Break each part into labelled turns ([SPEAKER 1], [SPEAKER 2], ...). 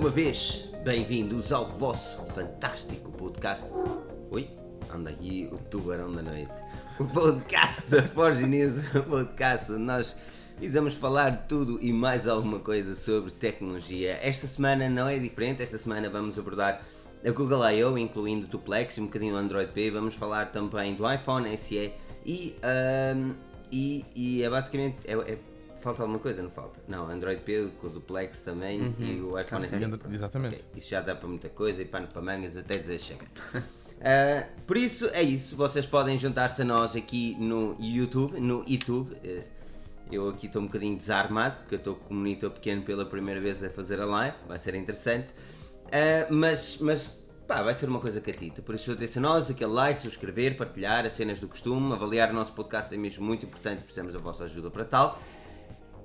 [SPEAKER 1] uma vez, bem-vindos ao vosso fantástico podcast. Oi, anda aqui o tubarão da noite. O podcast da Forginese, o podcast nós visamos falar tudo e mais alguma coisa sobre tecnologia. Esta semana não é diferente, esta semana vamos abordar a Google I.O., incluindo o Duplex e um bocadinho o Android P. Vamos falar também do iPhone SE e, um, e, e é basicamente. É, é, falta alguma coisa, não falta? Não, Android P, com o Duplex também
[SPEAKER 2] Uhum.
[SPEAKER 1] e o iPhone SE.
[SPEAKER 3] Exatamente.
[SPEAKER 1] Ok, Isso já dá para muita coisa e pano para mangas até dizer chega. Ah, por isso é isso, vocês podem juntar-se a nós aqui no YouTube, no YouTube. Eh, eu aqui estou um bocadinho desarmado porque eu estou com um monitor pequeno pela primeira vez a fazer a live, vai ser interessante. Ah, mas, mas pá, vai ser uma coisa catita. Por isso juntem-se a nós, aquele like, subscrever, partilhar as cenas do costume, avaliar o nosso podcast é mesmo muito importante, precisamos da vossa ajuda para tal.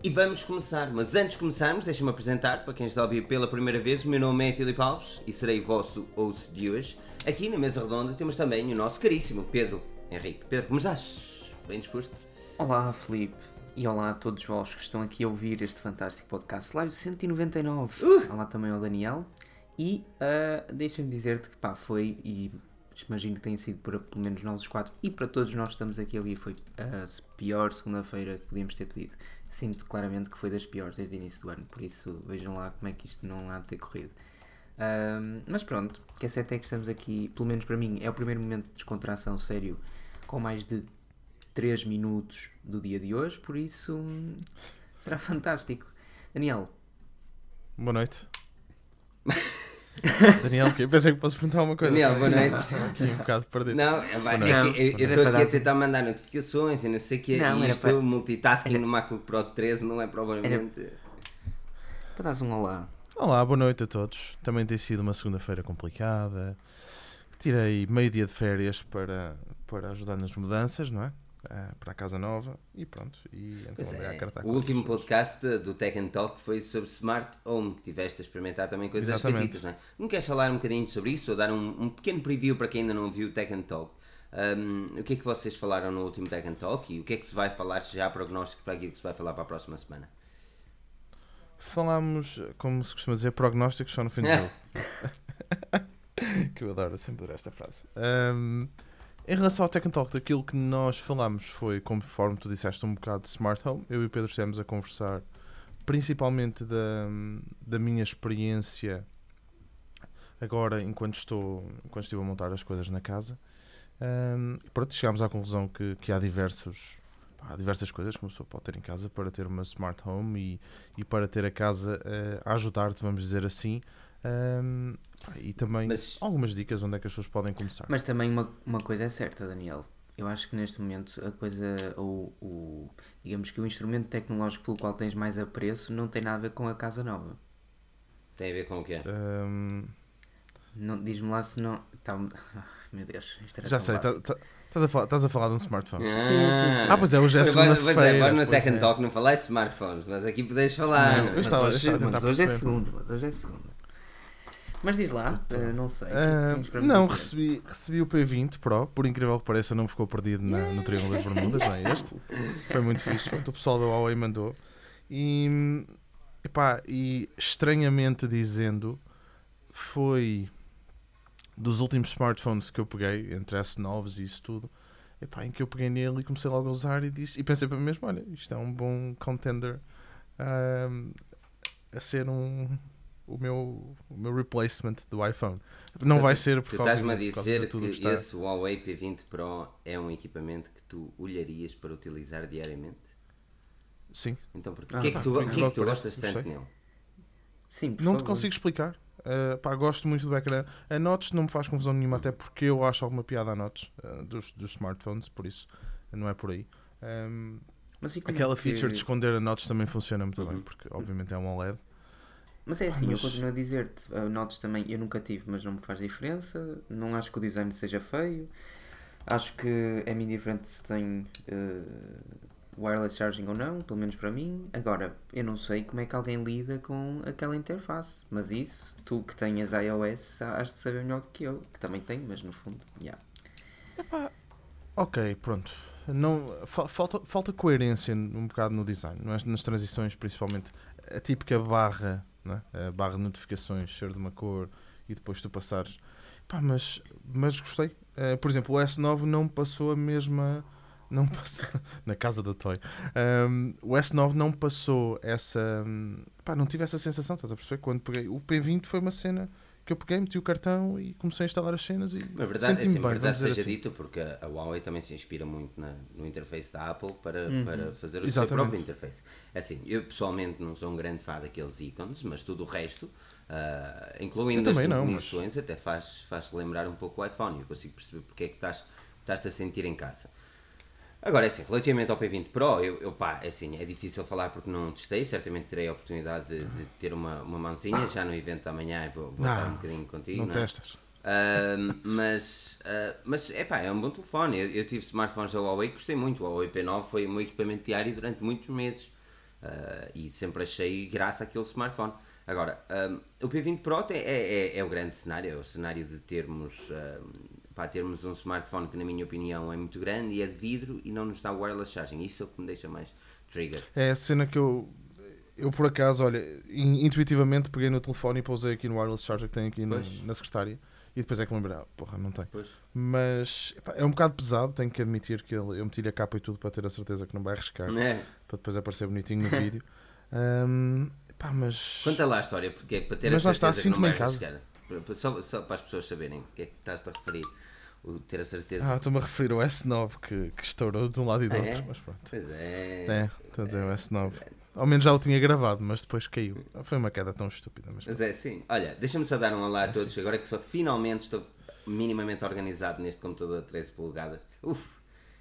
[SPEAKER 1] E vamos começar, mas antes de começarmos, deixem-me apresentar para quem está a ouvir pela primeira vez. O meu nome é Filipe Alves e serei vosso host de hoje. Aqui na mesa redonda temos também o nosso caríssimo Pedro Henrique. Pedro, como estás? Bem disposto?
[SPEAKER 2] Olá, Felipe. E olá a todos vós que estão aqui a ouvir este fantástico podcast Live 199. Olá também ao Daniel. E ah, deixa-me dizer-te que pá, foi, e imagino que tenha sido para pelo menos nós os quatro, e para todos nós que estamos aqui a ouvir, foi a pior segunda-feira que podíamos ter pedido. Sinto claramente que foi das piores desde o início do ano, por isso vejam lá como é que isto não há de ter corrido. Ahm, mas pronto, o que é certo é que estamos aqui, pelo menos para mim, é o primeiro momento de descontração sério com mais de 3 minutos do dia de hoje, por isso hum, será fantástico. Daniel,
[SPEAKER 3] Boa noite. Daniel, eu pensei que posso perguntar uma coisa.
[SPEAKER 1] Daniel, boa noite.
[SPEAKER 3] Aqui um bocado perdido.
[SPEAKER 1] Não, é, vai,
[SPEAKER 3] Boa
[SPEAKER 1] é
[SPEAKER 2] noite.
[SPEAKER 1] que eu-
[SPEAKER 2] Não,
[SPEAKER 1] estou
[SPEAKER 2] era
[SPEAKER 1] aqui a
[SPEAKER 2] dar-
[SPEAKER 1] tentar mandar notificações e não sei o que.
[SPEAKER 2] Não,
[SPEAKER 1] e
[SPEAKER 2] era
[SPEAKER 1] isto,
[SPEAKER 2] para-
[SPEAKER 1] multitasking
[SPEAKER 2] era-
[SPEAKER 1] no MacBook Pro 13 não é provavelmente.
[SPEAKER 2] para dares um olá.
[SPEAKER 3] Olá, boa noite a todos. Também tem sido uma segunda-feira complicada. Tirei meio dia de férias para, para ajudar nas mudanças, não é? Ah, para a casa nova e pronto. E então
[SPEAKER 1] Pois é,
[SPEAKER 3] cartar
[SPEAKER 1] o último
[SPEAKER 3] as pessoas.
[SPEAKER 1] podcast do Tech and Talk foi sobre Smart Home, que tiveste a experimentar também coisas
[SPEAKER 3] Exatamente.
[SPEAKER 1] não é? Não queres falar um bocadinho sobre isso ou dar um, um pequeno preview para quem ainda não viu o Tech and Talk? Um, o que é que vocês falaram no último Tech and Talk e o que é que se vai falar se já há prognósticos para aquilo que se vai falar para a próxima semana?
[SPEAKER 3] Falámos, como se costuma dizer, prognósticos só no fim do jogo. que eu adoro sempre esta frase. Ahm, em relação ao Tech Talk, daquilo que nós falámos foi, conforme tu disseste, um bocado de Smart Home. Eu e o Pedro estivemos a conversar principalmente da, da minha experiência agora enquanto estou enquanto estive a montar as coisas na casa. E pronto, chegámos à conclusão que, que há diversos há diversas coisas que uma pessoa pode ter em casa para ter uma smart home e, e para ter a casa eh, a ajudar-te, vamos dizer assim. Pá, e também
[SPEAKER 1] Mas-
[SPEAKER 3] algumas dicas onde é que as pessoas podem começar.
[SPEAKER 2] Mas também uma, uma coisa é certa, Daniel. Eu acho que neste momento a coisa, ou o, digamos que o instrumento tecnológico pelo qual tens mais apreço não tem nada a ver com a casa nova.
[SPEAKER 1] Tem a ver com o quê?
[SPEAKER 3] Ahm,
[SPEAKER 2] Não, Diz-me lá se não. Tá, meu Deus, isto era
[SPEAKER 3] já sei, tá- tá- estás a, falar, estás a falar de um smartphone.
[SPEAKER 1] Ah,
[SPEAKER 2] sim, sim.
[SPEAKER 3] Ah, pois é, hoje é
[SPEAKER 1] Pois, pois é,
[SPEAKER 3] segunda-feira.
[SPEAKER 1] agora no
[SPEAKER 3] pois
[SPEAKER 1] Tech and
[SPEAKER 3] é.
[SPEAKER 1] Talk não falaste de smartphones, mas aqui podes falar. É?
[SPEAKER 2] mas,
[SPEAKER 3] estava- eu
[SPEAKER 2] hoje,
[SPEAKER 3] a
[SPEAKER 2] mas hoje é segunda, mas hoje é segunda. Mas diz lá, eh, não sei.
[SPEAKER 3] Ah,
[SPEAKER 2] me
[SPEAKER 3] não, recebi, recebi o P20 Pro, por incrível que pareça, não ficou perdido na- no Triângulo das Bermudas, não é este? Foi muito fixe. Pronto, o pessoal da Huawei mandou. E, epá, e estranhamente dizendo, foi dos últimos smartphones que eu peguei, entre S9s e isso tudo, epá, em que eu peguei nele e comecei logo a usar e, disse, e pensei para mim mesmo: olha, isto é um bom contender ahm, a ser um. O meu, o meu replacement do iPhone. Não vai ser por
[SPEAKER 1] Tu
[SPEAKER 3] causa
[SPEAKER 1] estás-me a dizer
[SPEAKER 3] de
[SPEAKER 1] que
[SPEAKER 3] que está-
[SPEAKER 1] esse Huawei P20 Pro é um equipamento que tu olharias para utilizar diariamente?
[SPEAKER 3] Sim.
[SPEAKER 1] Então, porque
[SPEAKER 2] Ah,
[SPEAKER 1] o que é que tu, o que é que tu gostas tanto nele?
[SPEAKER 2] Sim, por
[SPEAKER 3] Não te
[SPEAKER 2] favor.
[SPEAKER 3] consigo explicar. Uh, pá, gosto muito do ecrã. A Notch não me faz confusão nenhuma, até porque eu acho alguma piada a Notch uh, dos, dos smartphones, por isso não é por aí. Um,
[SPEAKER 2] Mas, e como é
[SPEAKER 3] aquela
[SPEAKER 2] que-
[SPEAKER 3] feature de esconder a Notch também funciona muito
[SPEAKER 1] Uhum.
[SPEAKER 3] bem, porque obviamente é um OLED.
[SPEAKER 2] Mas é assim,
[SPEAKER 3] mas-
[SPEAKER 2] eu continuo a dizer-te, a notes também eu nunca tive, mas não me faz diferença. Não acho que o design seja feio. Acho que é-me indiferente se tem eh, wireless charging ou não, pelo menos para mim. Agora, eu não sei como é que alguém lida com aquela interface, mas isso, tu que tenhas iOS, has de saber melhor do que eu, que também tenho, mas no fundo, yeah.
[SPEAKER 3] Ok, pronto. Não, fa- falta, falta coerência um bocado no design, não é? nas transições principalmente. A típica barra né? a barra de notificações ser de uma cor e depois tu passares. Pá, mas, mas gostei. Uh, por exemplo, o S9 não passou a mesma. Não passou. na casa da Toy. Um, o S9 não passou essa. Pá, não tive essa sensação, estás a perceber? Quando peguei. O P20 foi uma cena que eu peguei, meti o cartão e comecei a instalar as cenas e
[SPEAKER 1] na verdade, é assim, bem, verdade seja assim. dito porque a Huawei também se inspira muito na, no interface da Apple para, uhum. para fazer o Exatamente. seu próprio interface. É assim, eu pessoalmente não sou um grande fã daqueles ícones, mas tudo o resto, uh, incluindo as definições, mas... até faz, faz lembrar um pouco o iPhone. Eu consigo perceber porque é que estás, estás a sentir em casa. Agora, é assim, relativamente ao P20 Pro, eu, eu pá, é assim, é difícil falar porque não testei, certamente terei a oportunidade de, de ter uma, uma mãozinha, já no evento da manhã vou, vou
[SPEAKER 3] não,
[SPEAKER 1] um bocadinho contigo.
[SPEAKER 3] Não, não é? testas.
[SPEAKER 1] Uh, mas, uh, mas é pá, é um bom telefone. Eu, eu, tive smartphones da Huawei que gostei muito. O Huawei P9 foi o meu equipamento diário durante muitos meses uh, e sempre achei graça aquele smartphone. Agora, o P20 Pro é, é, é, o grande cenário, é o cenário de termos para termos um smartphone que, na minha opinião, é muito grande e é de vidro e não nos dá wireless charging. Isso é o que me deixa mais trigger.
[SPEAKER 3] É a cena que eu. Eu, por acaso, olha, intuitivamente peguei no telefone e pousei aqui no wireless charger que tem aqui no, na secretária. E depois é que me lembrei, ah, porra, não tem.
[SPEAKER 1] Pois.
[SPEAKER 3] Mas epá, é um bocado pesado, tenho que admitir que ele, eu meti-lhe a capa e tudo para ter a certeza que não vai arriscar.
[SPEAKER 1] É.
[SPEAKER 3] Para depois aparecer bonitinho no vídeo. Um, epá, mas...
[SPEAKER 1] Conta lá a história, porque é para ter mas a certeza está, que não vai arriscar. Só, só para as pessoas saberem o que é que estás a referir o ter a certeza.
[SPEAKER 3] Ah, estou-me a referir ao S9 que, que estourou de um lado e do ah, outro.
[SPEAKER 1] É?
[SPEAKER 3] Mas pronto.
[SPEAKER 1] Pois é.
[SPEAKER 3] É, estou a dizer o S9. Ao menos já o tinha gravado, mas depois caiu. Foi uma queda tão estúpida. Mas,
[SPEAKER 1] mas é, sim. Olha, deixa-me só dar um olá a é todos. Sim. Agora que só finalmente estou minimamente organizado neste computador de 13 polegadas. Uf,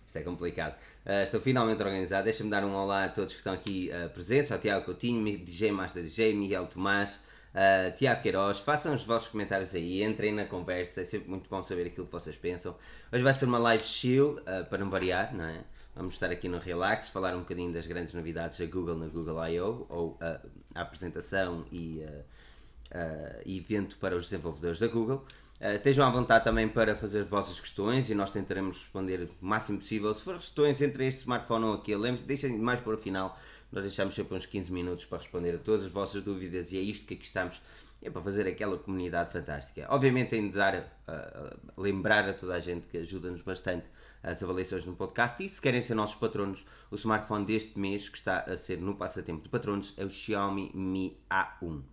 [SPEAKER 1] isto é complicado. Uh, estou finalmente organizado. Deixa-me dar um olá a todos que estão aqui uh, presentes. Ao Tiago Coutinho, DJ Master DJ, Miguel Tomás. Uh, Tiago Queiroz, façam os vossos comentários aí, entrem na conversa, é sempre muito bom saber aquilo que vocês pensam. Hoje vai ser uma live chill, uh, para não variar, não é? Vamos estar aqui no Relax, falar um bocadinho das grandes novidades da Google na Google I.O., ou uh, a apresentação e evento para os desenvolvedores da Google. Uh, estejam à vontade também para fazer as vossas questões e nós tentaremos responder o máximo possível. Se for questões entre este smartphone ou aquele, deixem mais para o final nós deixamos sempre uns 15 minutos para responder a todas as vossas dúvidas e é isto que aqui estamos. É para fazer aquela comunidade fantástica. Obviamente, tem de dar, uh, lembrar a toda a gente que ajuda-nos bastante as avaliações no podcast. E se querem ser nossos patronos, o smartphone deste mês que está a ser no passatempo de patronos é o Xiaomi Mi A1. Uh,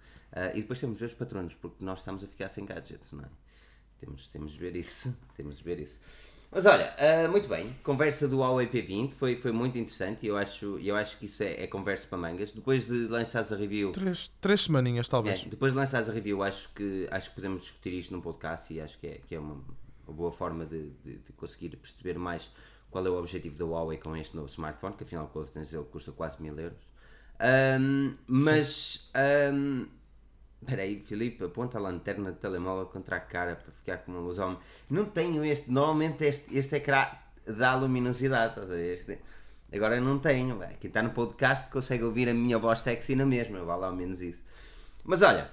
[SPEAKER 1] e depois temos os patronos, porque nós estamos a ficar sem gadgets, não é? Temos, temos de ver isso. Temos de ver isso. Mas olha, uh, muito bem, conversa do Huawei P20 foi, foi muito interessante e eu acho, eu acho que isso é, é conversa para mangas. Depois de lançares a review.
[SPEAKER 3] Três, três semaninhas, talvez.
[SPEAKER 1] É, depois de lançares a review, acho que, acho que podemos discutir isto num podcast e acho que é, que é uma, uma boa forma de, de, de, conseguir perceber mais qual é o objetivo da Huawei com este novo smartphone, que afinal de contas ele custa quase mil euros. Um, mas. Um, Espera aí, Filipe, aponta a lanterna do telemóvel contra a cara para ficar com uma luz ao... Não tenho este, normalmente este, este ecrã dá luminosidade, estás a ver? Este... Agora não tenho, aqui está no podcast, consegue ouvir a minha voz sexy na mesma, vale ao menos isso. Mas olha,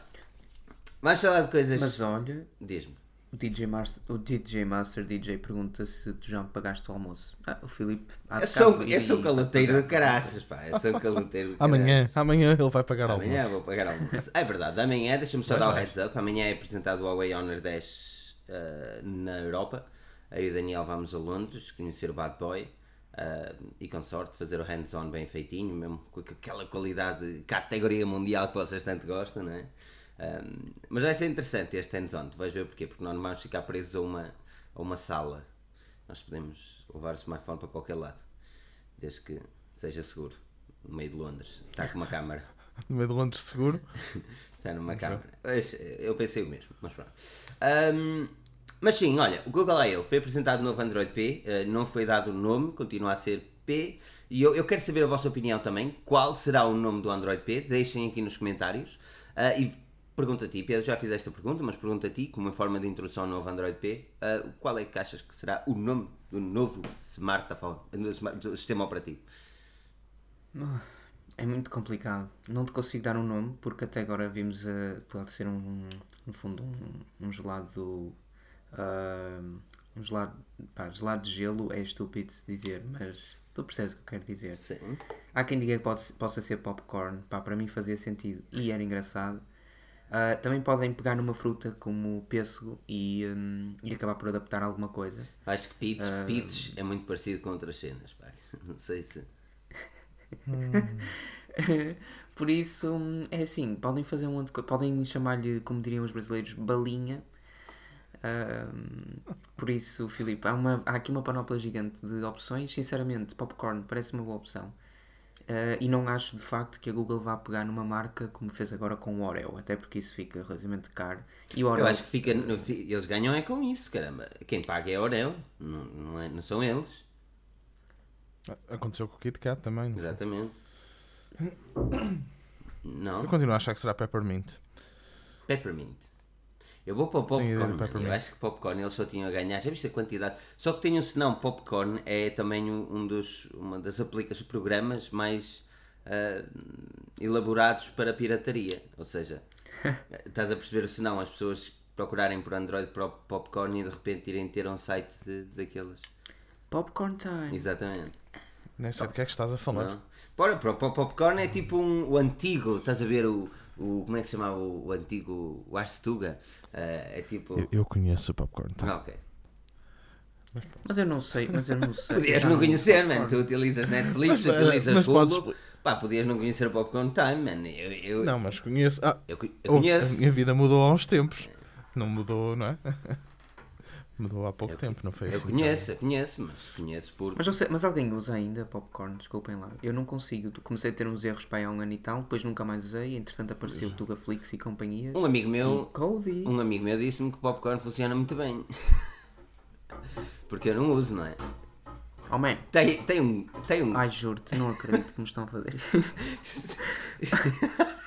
[SPEAKER 1] vais falar de coisas...
[SPEAKER 2] Mas olha...
[SPEAKER 1] Diz-me.
[SPEAKER 2] O DJ, Master, o DJ Master DJ pergunta se tu já me pagaste o almoço. Ah, o Filipe.
[SPEAKER 1] Eu sou, eu sou caloteiro do caraças, pá. Eu sou caloteiro do
[SPEAKER 3] amanhã, amanhã ele vai pagar
[SPEAKER 1] amanhã
[SPEAKER 3] almoço.
[SPEAKER 1] Amanhã vou pagar almoço. É verdade, amanhã, deixa-me só vai dar o heads up. Amanhã é apresentado o Huawei Honor 10 uh, na Europa. Aí o Daniel vamos a Londres conhecer o Bad Boy. Uh, e com sorte fazer o hands-on bem feitinho, mesmo com aquela qualidade categoria mundial que vocês tanto gostam, não é? Um, mas vai ser interessante este hands-on, tu vais ver porquê, porque nós não vamos ficar presos a uma, a uma sala. Nós podemos levar o smartphone para qualquer lado, desde que seja seguro, no meio de Londres. Está com uma câmara.
[SPEAKER 3] no meio de Londres seguro?
[SPEAKER 1] Está numa câmara. Eu pensei o mesmo, mas pronto. Um, mas sim, olha, o Google I.O. foi apresentado no novo Android P, uh, não foi dado o nome, continua a ser P, e eu, eu quero saber a vossa opinião também. Qual será o nome do Android P? Deixem aqui nos comentários. Uh, e Pergunta a ti, Pedro, já fizeste a pergunta, mas pergunta a ti, como uma forma de introdução ao novo Android P, uh, qual é que achas que será o nome do novo smartphone, do sistema operativo?
[SPEAKER 2] É muito complicado. Não te consigo dar um nome, porque até agora vimos, uh, pode ser um, no fundo, um, um gelado. Uh, um gelado, pá, gelado de gelo é estúpido de dizer, mas Tu percebes o que eu quero dizer?
[SPEAKER 1] Sim.
[SPEAKER 2] Há quem diga que pode, possa ser popcorn, pá, para mim fazia sentido e era engraçado. Ah, também podem pegar numa fruta como pêssego e, hum, e acabar por adaptar alguma coisa.
[SPEAKER 1] Acho que Peach,
[SPEAKER 2] Ah.
[SPEAKER 1] Peach é muito parecido com outras cenas, pá. Não sei se.
[SPEAKER 2] por isso, hum, é assim, podem fazer um coisa. Podem chamar-lhe, como diriam os brasileiros, balinha. Ahm, por isso, Filipe, há, uma, há aqui uma panóplia gigante de opções. Sinceramente, popcorn parece uma boa opção. Ah, e não acho de facto que a Google vá pegar numa marca como fez agora com o Oreo, até porque isso fica relativamente caro. E o Oreo,
[SPEAKER 1] Eu acho que fica. Eles ganham é com isso, caramba. Quem paga é a Oreo, não, não, é, não são eles.
[SPEAKER 3] Aconteceu com o Kit Kat também. não foi?
[SPEAKER 1] Exatamente. Não?
[SPEAKER 3] Eu continuo a achar que será Peppermint.
[SPEAKER 1] Peppermint. Eu vou para o popcorn. Eu acho que popcorn eles só tinham a ganhar. Já viste a quantidade? Só que tem um senão, popcorn é também um dos, uma das aplicações, programas mais ah, elaborados para pirataria. Ou seja, estás a perceber o senão, as pessoas procurarem por Android para o popcorn e de repente irem ter um site de- daqueles.
[SPEAKER 2] Popcorn time.
[SPEAKER 1] Exatamente.
[SPEAKER 3] Nem sei do que é que estás a falar.
[SPEAKER 1] Não? Para, para, para o popcorn é tipo um, o antigo, estás a ver o, o. Como é que se chamava o, o antigo. O Arstuga? é tipo.
[SPEAKER 3] Eu, eu conheço o popcorn. Tá?
[SPEAKER 1] Ah, ok.
[SPEAKER 2] Mas eu não sei, mas eu não sei.
[SPEAKER 1] Podias não conhecer, mano. Tu utilizas Netflix,
[SPEAKER 3] Mas, eh,
[SPEAKER 1] utilizas
[SPEAKER 3] mas podes-
[SPEAKER 1] Hulu. Pá, podias não conhecer o Popcorn Time, mano. Eu, eu,
[SPEAKER 3] Não, mas conheço. Ah,
[SPEAKER 1] eu, eu conheço.
[SPEAKER 3] A minha vida mudou há uns tempos. Não mudou, não é? Mudou há pouco tempo, não foi
[SPEAKER 1] Eu
[SPEAKER 3] assim?
[SPEAKER 1] conheço, eu conheço, mas conheço por.
[SPEAKER 2] Mas, eu sei- mas alguém usa ainda popcorn? Desculpem lá. Eu não consigo. Comecei a ter uns erros para aí há um ano e tal, depois nunca mais usei. Entretanto apareceu o Tugaflix e companhias.
[SPEAKER 1] Um amigo meu.
[SPEAKER 2] Cody.
[SPEAKER 1] Um amigo meu disse-me que o popcorn funciona muito bem. Porque eu não uso, não é?
[SPEAKER 2] Oh man.
[SPEAKER 1] Tem, tem um. Tem um.
[SPEAKER 2] Ai, juro-te, não acredito que me estão a fazer.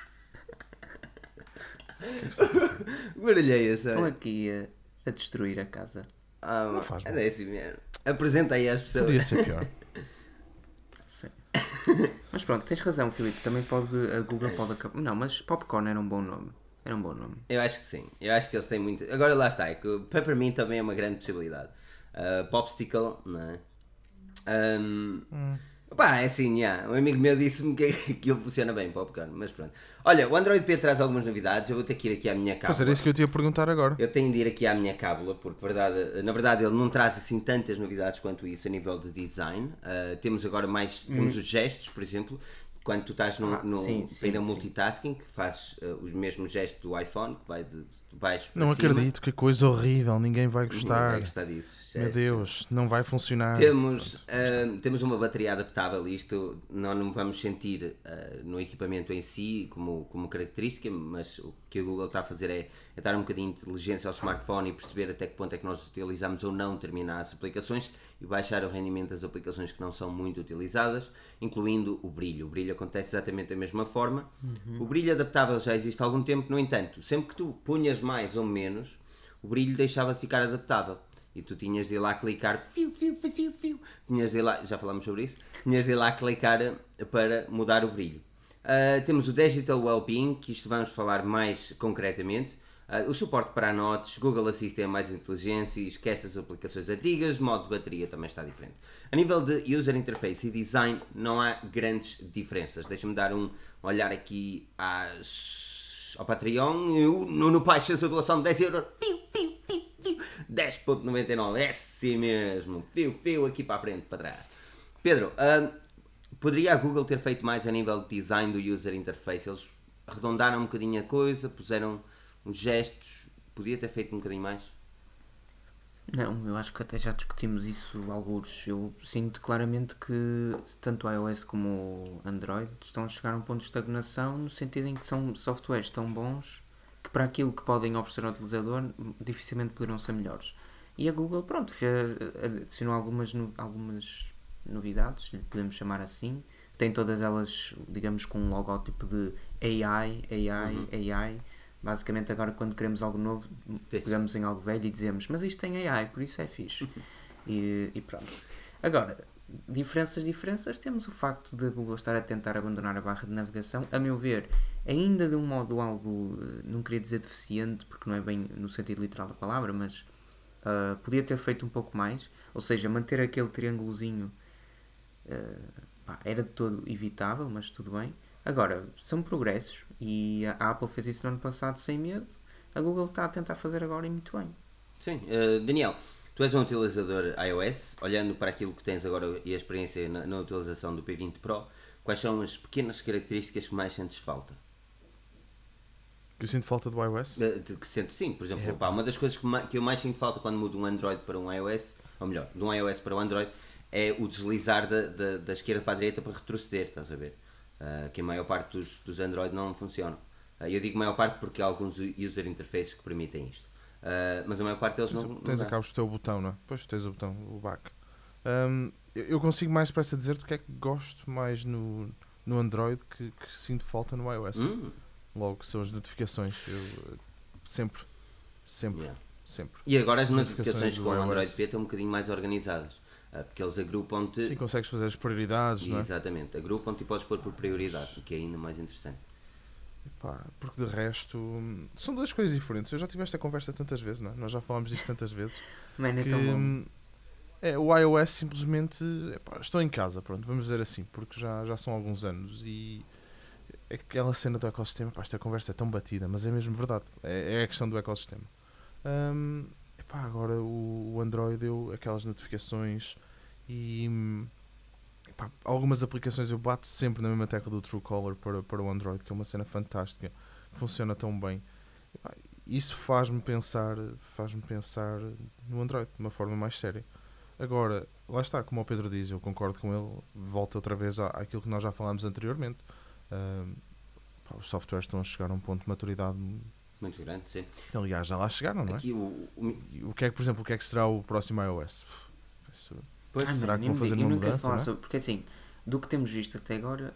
[SPEAKER 1] Baralhei essa.
[SPEAKER 2] Estão aqui a, a destruir a casa.
[SPEAKER 1] Ah,
[SPEAKER 3] Não faz mal.
[SPEAKER 1] é assim mesmo. Apresenta aí às pessoas.
[SPEAKER 3] Podia ser pior.
[SPEAKER 2] Sim. mas pronto, tens razão, Filipe. Também pode. A Google pode acabar. Não, mas popcorn era um bom nome. Era um bom nome.
[SPEAKER 1] Eu acho que sim. Eu acho que eles têm muito. Agora lá está, é que o Peppermint também é uma grande possibilidade. Uh, Popsicle, não é? Um, Pá, é assim, yeah. um amigo meu disse-me que, ele funciona bem, Popcorn, mas pronto. Olha, o Android P traz algumas novidades, eu vou ter que ir aqui à minha
[SPEAKER 3] Pois
[SPEAKER 1] cábula.
[SPEAKER 3] era isso que eu te ia perguntar agora.
[SPEAKER 1] Eu tenho de ir aqui à minha cábula, porque verdade, na verdade ele não traz assim tantas novidades quanto isso a nível de design. Uh, temos agora mais, temos os gestos, por exemplo, quando tu estás no,
[SPEAKER 2] Hum. Ah,
[SPEAKER 1] no
[SPEAKER 2] sim, sim, sim.
[SPEAKER 1] multitasking, que faz uh, os mesmos gestos do iPhone, que vai de, de baixo
[SPEAKER 3] Não
[SPEAKER 1] cima.
[SPEAKER 3] acredito, que coisa horrível, ninguém vai
[SPEAKER 1] Ninguém
[SPEAKER 3] gostar.
[SPEAKER 1] vai gostar disso.
[SPEAKER 3] Meu. Deus, não vai funcionar.
[SPEAKER 1] Temos, ah, temos uma bateria adaptável, isto não, não vamos sentir ah, no equipamento em si como, como característica, mas o que a Google está a fazer é, é dar um bocadinho de inteligência ao smartphone e perceber até que ponto é que nós utilizamos ou não determinadas aplicações e baixar o rendimento das aplicações que não são muito utilizadas, incluindo o brilho. O brilho acontece exatamente da mesma forma. O brilho adaptável já existe há algum tempo, no entanto, sempre que tu punhas mais ou menos, o brilho deixava de ficar adaptável. E tu tinhas de ir lá clicar, fiu, fiu, fiu, fiu, fiu. Tinhas de ir lá, já falámos sobre isso, tinhas de ir lá clicar eh, para mudar o brilho. Ah, temos o Digital Wellbeing, que isto vamos falar mais concretamente. Ah, o suporte para notes, Google Assistant é mais inteligência e esquece as aplicações antigas, modo de bateria também está diferente. A nível de user interface e design não há grandes diferenças. Deixa-me dar um olhar aqui às, ao Patreon. Eu, no Paixão, a doação de 10 euros. Fiu, fiu, fiu, fiu. 10.99, é assim mesmo. Fio, fio, aqui para a frente, para trás. Pedro, ah, poderia a Google ter feito mais a nível de design do user interface? Eles arredondaram um bocadinho a coisa, puseram uns gestos. Podia ter feito um bocadinho mais?
[SPEAKER 2] Não, eu acho que até já discutimos isso alguns. Eu sinto claramente que tanto o iOS como o Android estão a chegar a um ponto de estagnação no sentido em que são softwares tão bons que para aquilo que podem oferecer ao utilizador dificilmente poderão ser melhores. E a Google, pronto, adicionou algumas, no- algumas novidades, lhe podemos chamar assim. Tem todas elas, digamos, com um logótipo de AI, AI, AI. Basicamente, agora quando queremos algo novo, pegamos em algo velho e dizemos, mas isto tem AI, por isso é fixe. e, e pronto. Agora, diferenças, diferenças, temos o facto de a Google estar a tentar abandonar a barra de navegação, a meu ver, ainda de um modo algo, eh, não queria dizer deficiente, porque não é bem no sentido literal da palavra, mas ah, podia ter feito um pouco mais, ou seja, manter aquele triângulozinho uh, pá, era de todo evitável, mas tudo bem. Agora, são progressos e a Apple fez isso no ano passado sem medo, a Google está a tentar fazer agora e muito bem.
[SPEAKER 1] Sim, uh, Daniel, tu és um utilizador iOS, olhando para aquilo que tens agora e a experiência na, na utilização do P20 Pro, quais são as pequenas características que mais sentes falta?
[SPEAKER 3] Que eu sinto falta do iOS?
[SPEAKER 1] Uh, que sentes sim, por exemplo, é. pá, uma das coisas que, que eu mais sinto falta quando mudo um Android para um iOS, ou melhor, de um iOS para um Android, é o deslizar da, da, da esquerda para a direita para retroceder, estás a ver? Uh, que a maior parte dos, dos Android não funcionam. Uh, eu digo maior parte porque há alguns user interfaces que permitem isto. Uh, mas a maior parte deles não.
[SPEAKER 3] Tens
[SPEAKER 1] não
[SPEAKER 3] o teu botão, não é? Pois tens o botão, o back. Um, eu consigo mais para dizer-te o que é que gosto mais no, no Android que, que sinto falta no iOS. Hum. Logo são as notificações. Eu, sempre, sempre, yeah. sempre.
[SPEAKER 1] E agora as, as notificações, notificações com o Android P estão um bocadinho mais organizadas. Ah, porque eles agrupam-te.
[SPEAKER 3] Sim, consegues fazer as prioridades, não é?
[SPEAKER 1] Exatamente, agrupam-te e podes pôr por prioridade, o que é ainda mais interessante.
[SPEAKER 3] Epá, porque de resto são duas coisas diferentes. Eu já tive esta conversa tantas vezes, não é? Nós já falámos disto tantas vezes.
[SPEAKER 2] Mas é tão bom.
[SPEAKER 3] É, o iOS simplesmente epá, estou em casa, pronto, vamos dizer assim, porque já, já são alguns anos e aquela cena do ecossistema, epá, esta conversa é tão batida, mas é mesmo verdade, é, é a questão do ecossistema. Um, Pá, agora o, o Android deu aquelas notificações e pá, algumas aplicações eu bato sempre na mesma tecla do Truecaller para, para o Android, que é uma cena fantástica, funciona tão bem. Pá, isso faz-me pensar, faz-me pensar no Android de uma forma mais séria. Agora, lá está, como o Pedro diz, eu concordo com ele, volta outra vez à, àquilo que nós já falámos anteriormente. Uh, pá, os softwares estão a chegar a um ponto de maturidade
[SPEAKER 1] muito grande, sim.
[SPEAKER 3] Aliás, já lá chegaram, não é? Aqui, o, o... o que é que, por exemplo, o que é que será o próximo iOS?
[SPEAKER 2] Pois, ah, será que vão fazer uma mudança? Falar é? sobre, porque assim, do que temos visto até agora,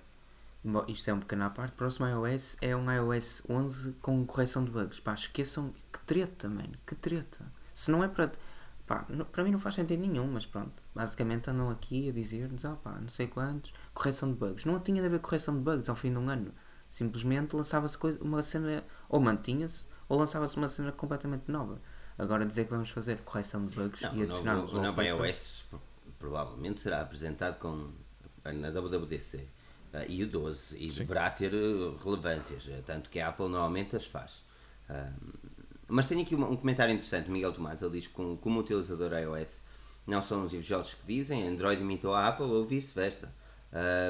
[SPEAKER 2] isto é um pequeno à parte, o próximo iOS é um iOS 11 com correção de bugs. Pá, esqueçam, que treta, mano, que treta. Se não é para. Pá, não, para mim não faz sentido nenhum, mas pronto. Basicamente andam aqui a dizer-nos, ah pá, não sei quantos, correção de bugs. Não tinha de haver correção de bugs ao fim de um ano. Simplesmente lançava-se uma cena, ou mantinha-se, ou lançava-se uma cena completamente nova. Agora dizer que vamos fazer correção de bugs não, e adicionar
[SPEAKER 1] o, o novo iOS provavelmente será apresentado com, na WWDC uh, eh, e o 12 e Sim. deverá ter eh, relevâncias, eh, tanto que a Apple normalmente as faz. Uh, mas tenho aqui um, um, comentário interessante, Miguel Tomás, ele diz que como, como utilizador iOS não são os invejosos que dizem, Android imitou a Apple ou vice-versa.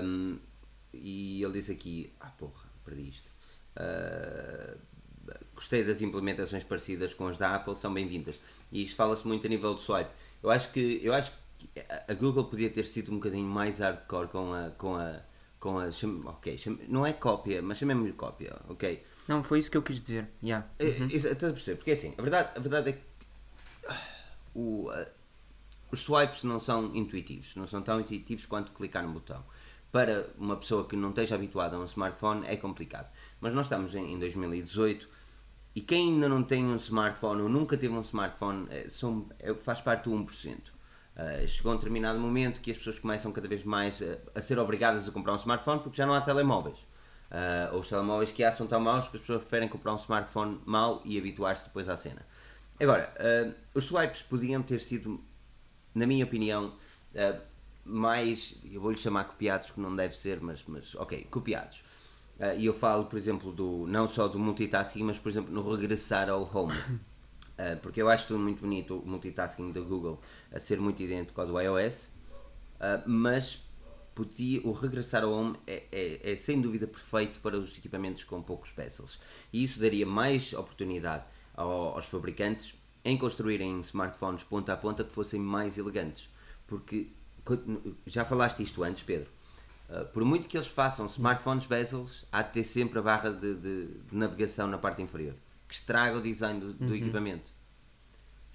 [SPEAKER 1] Um, e ele diz aqui, ah porra, perdi isto. Uh, gostei das implementações parecidas com as da Apple, são bem-vindas. E isto fala-se muito a nível do swipe. Eu acho que eu acho que a Google podia ter sido um bocadinho mais hardcore com a com a com a ok, não é cópia, mas chamemos-lhe cópia, ok?
[SPEAKER 2] Não, foi isso que eu quis dizer. Yeah.
[SPEAKER 1] É, uhum. Estás a perceber? Porque assim, a verdade, a verdade é que o, uh, os swipes não são intuitivos, não são tão intuitivos quanto clicar no botão para uma pessoa que não esteja habituada a um smartphone é complicado. Mas nós estamos em, 2018 e quem ainda não tem um smartphone ou nunca teve um smartphone é, são, é, faz parte do 1%. Uh, eh, chegou um determinado momento que as pessoas começam cada vez mais a, a ser obrigadas a comprar um smartphone porque já não há telemóveis. Uh, ou os telemóveis que há são tão maus que as pessoas preferem comprar um smartphone mau e habituar-se depois à cena. Agora, uh, os swipes podiam ter sido, na minha opinião, mais, eu vou-lhe chamar copiados, que não deve ser, mas, mas ok, copiados. Uh, e eu falo, por exemplo, do, não só do multitasking, mas, por exemplo, no regressar ao home. Uh, porque eu acho tudo muito bonito o multitasking da Google a ser muito idêntico ao do iOS, uh, mas podia, o regressar ao home é, é, é, sem dúvida perfeito para os equipamentos com poucos bezels. E isso daria mais oportunidade ao, aos fabricantes em construírem smartphones ponta a ponta que fossem mais elegantes. Porque já falaste isto antes, Pedro. Uh, por muito que eles façam smartphones bezels, há de ter sempre a barra de, de, de navegação na parte inferior, que estraga o design do, do uhum. equipamento.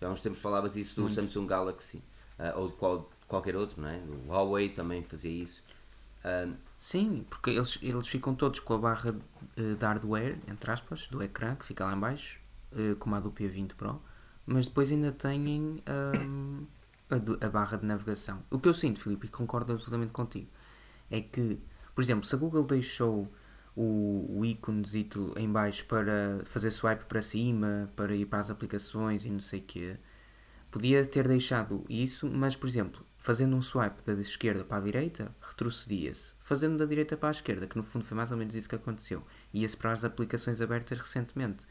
[SPEAKER 1] Já há uns tempos falavas isso do muito. Samsung Galaxy, uh, ou de qual, qualquer outro, não é? O Huawei também fazia isso.
[SPEAKER 2] Uh, Sim, porque eles, eles ficam todos com a barra de, de hardware, entre aspas, do ecrã, que fica lá em baixo, como a do P20 Pro, mas depois ainda têm a, a, barra de navegação. O que eu sinto, Filipe, e concordo absolutamente contigo, é que, por exemplo, se a Google deixou o, o íconezito em baixo para fazer swipe para cima, para ir para as aplicações e não sei o quê, podia ter deixado isso, mas, por exemplo, fazendo um swipe da esquerda para a direita, retrocedia-se. Fazendo da direita para a esquerda, que no fundo foi mais ou menos isso que aconteceu, ia-se para as aplicações abertas recentemente.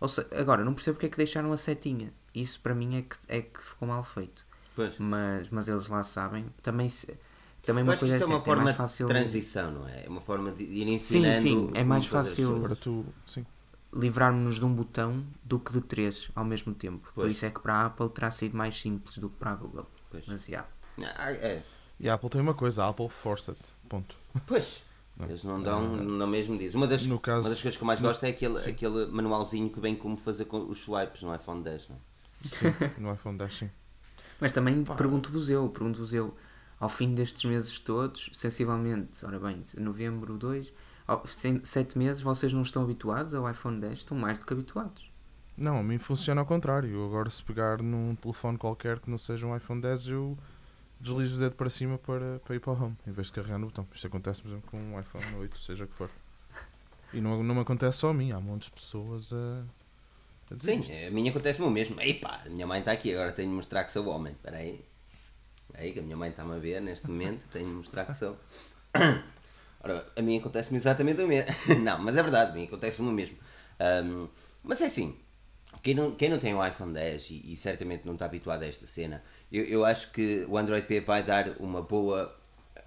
[SPEAKER 2] Ou seja, agora, não percebo porque é que deixaram a setinha. Isso para mim é que, é que ficou mal feito.
[SPEAKER 1] Pois.
[SPEAKER 2] Mas, mas eles lá sabem. Também, se- também uma coisa é
[SPEAKER 1] é uma
[SPEAKER 2] é
[SPEAKER 1] forma
[SPEAKER 2] mais fácil
[SPEAKER 1] de transição, não é? É uma forma de ir
[SPEAKER 2] Sim,
[SPEAKER 1] ensinando.
[SPEAKER 2] sim, é
[SPEAKER 1] como
[SPEAKER 2] mais
[SPEAKER 1] fazer as
[SPEAKER 2] fácil.
[SPEAKER 3] tu, sim.
[SPEAKER 2] livrar-nos de um botão do que de três ao mesmo tempo. Por
[SPEAKER 1] Pois.
[SPEAKER 2] isso é que para a Apple terá sido mais simples do que para a Google.
[SPEAKER 1] Pois.
[SPEAKER 2] Mas já.
[SPEAKER 1] Ah, é.
[SPEAKER 3] E a Apple tem uma coisa, a Apple forced it. Ponto.
[SPEAKER 1] Pois. Eles não dão, não mesmo diz. Uma das,
[SPEAKER 3] No caso-
[SPEAKER 1] uma das coisas que eu mais gosto é aquele, aquele manualzinho que vem como fazer com os swipes no iPhone 10, não é?
[SPEAKER 3] Sim, no iPhone 10 sim.
[SPEAKER 2] Mas também pergunto-vos eu, pergunto-vos eu, ao fim destes meses todos, sensivelmente, ora bem, novembro 2, ao- sem- sete meses, vocês não estão habituados ao iPhone 10? Estão mais do que habituados.
[SPEAKER 3] Não, a mim funciona ao contrário. Agora se pegar num telefone qualquer que não seja um iPhone 10, eu deslizo o dedo para cima para, para ir para o home, em vez de carregar no botão. Isto acontece, por exemplo, com um iPhone 8, seja o que for. E não, não me acontece só a mim, há montes de pessoas a,
[SPEAKER 1] Sim, a minha acontece-me o mesmo. Epá, a minha mãe está aqui, agora tenho de mostrar que sou homem. Espera aí. Aí, que a minha mãe está-me a ver neste momento, tenho de mostrar que sou. Ora, a mim acontece-me exatamente o mesmo. Não, mas é verdade, a mim acontece-me o mesmo. Ahm, mas é assim, quem não, quem não tem o iPhone 10 e, e certamente não está habituado a esta cena, eu, eu acho que o Android P vai dar uma boa.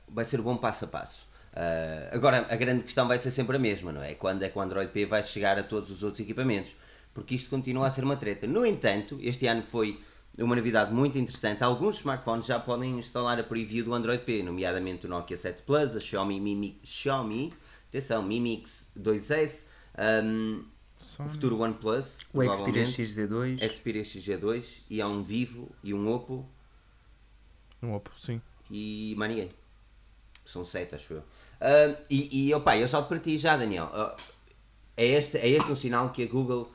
[SPEAKER 1] vai ser um bom passo a passo. Ah, agora, a grande questão vai ser sempre a mesma, não é? Quando é que o Android P vai chegar a todos os outros equipamentos? Porque isto continua a ser uma treta. No entanto, este ano foi uma novidade muito interessante. Alguns smartphones já podem instalar a preview do Android P, nomeadamente o Nokia 7 Plus, a Xiaomi Mi, Mi- Xiaomi, atenção, Mi Mix 2S, um, o futuro OnePlus,
[SPEAKER 2] O Xperia
[SPEAKER 1] provavelmente,
[SPEAKER 2] XZ2,
[SPEAKER 1] Xperia XG2 e há um Vivo e um Oppo
[SPEAKER 3] Um Oppo, sim.
[SPEAKER 1] e mais ninguém. São sete, acho eu. Ah, e, e opa, eu salto para ti já, Daniel. Ah, é, este, é este um sinal que a Google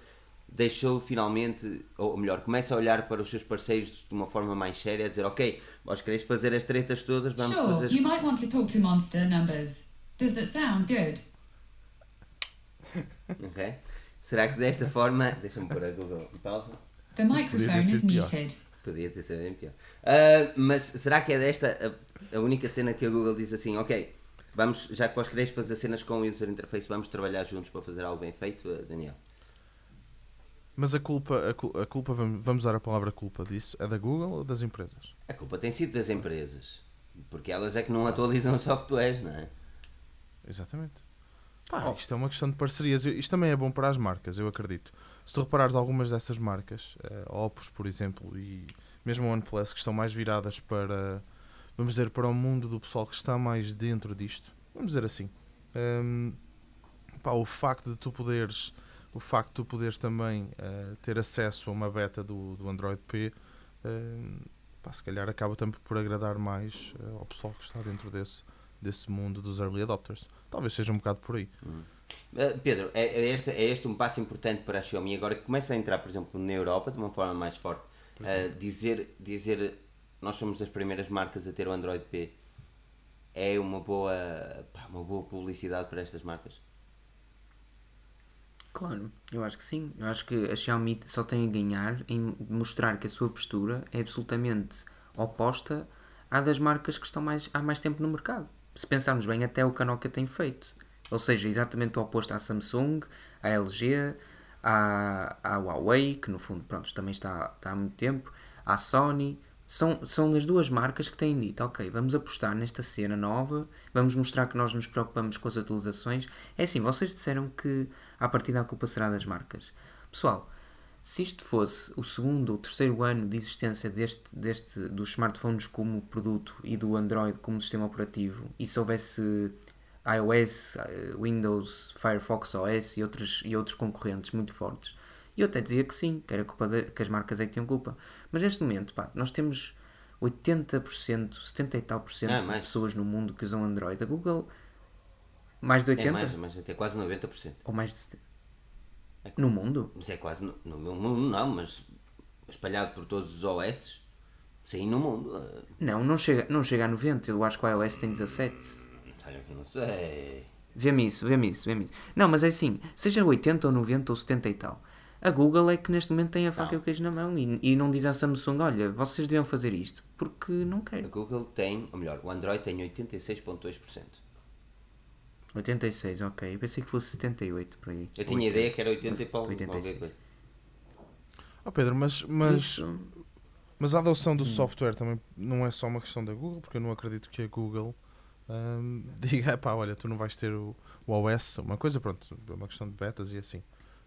[SPEAKER 1] deixou finalmente, ou melhor, começa a olhar para os seus parceiros de uma forma mais séria, a dizer, ok, vós quereis fazer as tretas todas, vamos
[SPEAKER 4] Sure,
[SPEAKER 1] fazer as...
[SPEAKER 4] you might want to talk to Monster numbers. Does that sound good?
[SPEAKER 1] Ok? Será que desta forma... Deixa-me pôr a Google em pausa.
[SPEAKER 4] The microphone is
[SPEAKER 3] sido pior.
[SPEAKER 4] muted.
[SPEAKER 1] Podia ter sido bem pior. Ah, mas será que é desta a, a única cena que a Google diz assim, ok, vamos, já que vós quereis fazer cenas com o user interface, vamos trabalhar juntos para fazer algo bem feito, Daniel?
[SPEAKER 3] Mas a culpa, a, a culpa, vamos vamos usar a palavra culpa disso, é da Google ou das empresas?
[SPEAKER 1] A culpa tem sido das empresas, porque elas é que não atualizam os softwares, não é?
[SPEAKER 3] Exatamente. Pá,
[SPEAKER 2] Oh.
[SPEAKER 3] isto é uma questão de parcerias. Isto também é bom para as marcas, eu acredito. Se tu reparares algumas dessas marcas, eh, Opus, por exemplo, e mesmo o OnePlus, que estão mais viradas para, vamos dizer, para o mundo do pessoal que está mais dentro disto, vamos dizer assim. Hum, pá, o facto de tu poderes, o facto de tu poderes também eh, ter acesso a uma beta do, do Android P, hum, pá, se calhar acaba também por agradar mais eh, ao pessoal que está dentro desse, desse mundo dos early adopters. Talvez seja um bocado por aí.
[SPEAKER 1] Ah, Pedro, é, é, este, é este um passo importante para a Xiaomi agora que começa a entrar, por exemplo, na Europa de uma forma mais forte. Ah, dizer, dizer nós somos das primeiras marcas a ter o Android P é uma boa, pá, uma boa publicidade para estas marcas.
[SPEAKER 2] Claro, eu acho que sim. Eu acho que a Xiaomi só tem a ganhar em mostrar que a sua postura é absolutamente oposta à das marcas que estão mais, há mais tempo no mercado. Se pensarmos bem, até o que a Nokia tem feito. Ou seja, exatamente o oposto à Samsung, à LG, à, à Huawei, que no fundo pronto, também está, está há muito tempo, à Sony. São, são as duas marcas que têm dito, ok, vamos apostar nesta cena nova, vamos mostrar que nós nos preocupamos com as atualizações. É assim, vocês disseram que à partida a culpa será das marcas. Pessoal, se isto fosse o segundo ou terceiro ano de existência deste, deste, dos smartphones como produto e do Android como sistema operativo, e se houvesse iOS, eh, Windows, Firefox OS e outros, e outros concorrentes muito fortes, eu até dizia que sim, que era culpa de, que as marcas é que tinham culpa. Mas neste momento, pá, nós temos 80%, 70 e tal por cento
[SPEAKER 1] Ah,
[SPEAKER 2] de
[SPEAKER 1] mais.
[SPEAKER 2] pessoas no mundo que usam Android. A Google, mais de 80?
[SPEAKER 1] É mais, mas até quase 90%.
[SPEAKER 2] Ou mais de 70?
[SPEAKER 1] É que-
[SPEAKER 2] No mundo?
[SPEAKER 1] Mas é quase no, no meu mundo, não, mas espalhado por todos os OS, sim, no mundo.
[SPEAKER 2] Não, não chega, não chega a 90. Eu acho que o iOS tem 17.
[SPEAKER 1] Olha que não sei.
[SPEAKER 2] Vê-me isso, vê-me isso, vê-me isso. Não, mas é assim, seja 80 ou 90 ou 70 e tal. A Google é que neste momento tem a faca
[SPEAKER 1] Não.
[SPEAKER 2] e o queijo na mão e, e não diz à Samsung, olha, vocês deviam fazer isto, porque não
[SPEAKER 1] A
[SPEAKER 2] quero.
[SPEAKER 1] Google tem, ou melhor, o Android tem 86,2%.
[SPEAKER 2] 86, ok. Eu pensei que fosse 78 por aí.
[SPEAKER 1] Eu tinha a
[SPEAKER 2] 80.
[SPEAKER 1] ideia que era 80 e pau-
[SPEAKER 2] 86.
[SPEAKER 1] qualquer coisa.
[SPEAKER 3] Ó Pedro, mas, mas,
[SPEAKER 2] isso-
[SPEAKER 3] mas a adoção
[SPEAKER 2] Hum.
[SPEAKER 3] do software também não é só uma questão da Google, porque eu não acredito que a Google hum, diga, pá, olha, tu não vais ter o, o OS, uma coisa, pronto, é uma questão de betas e assim.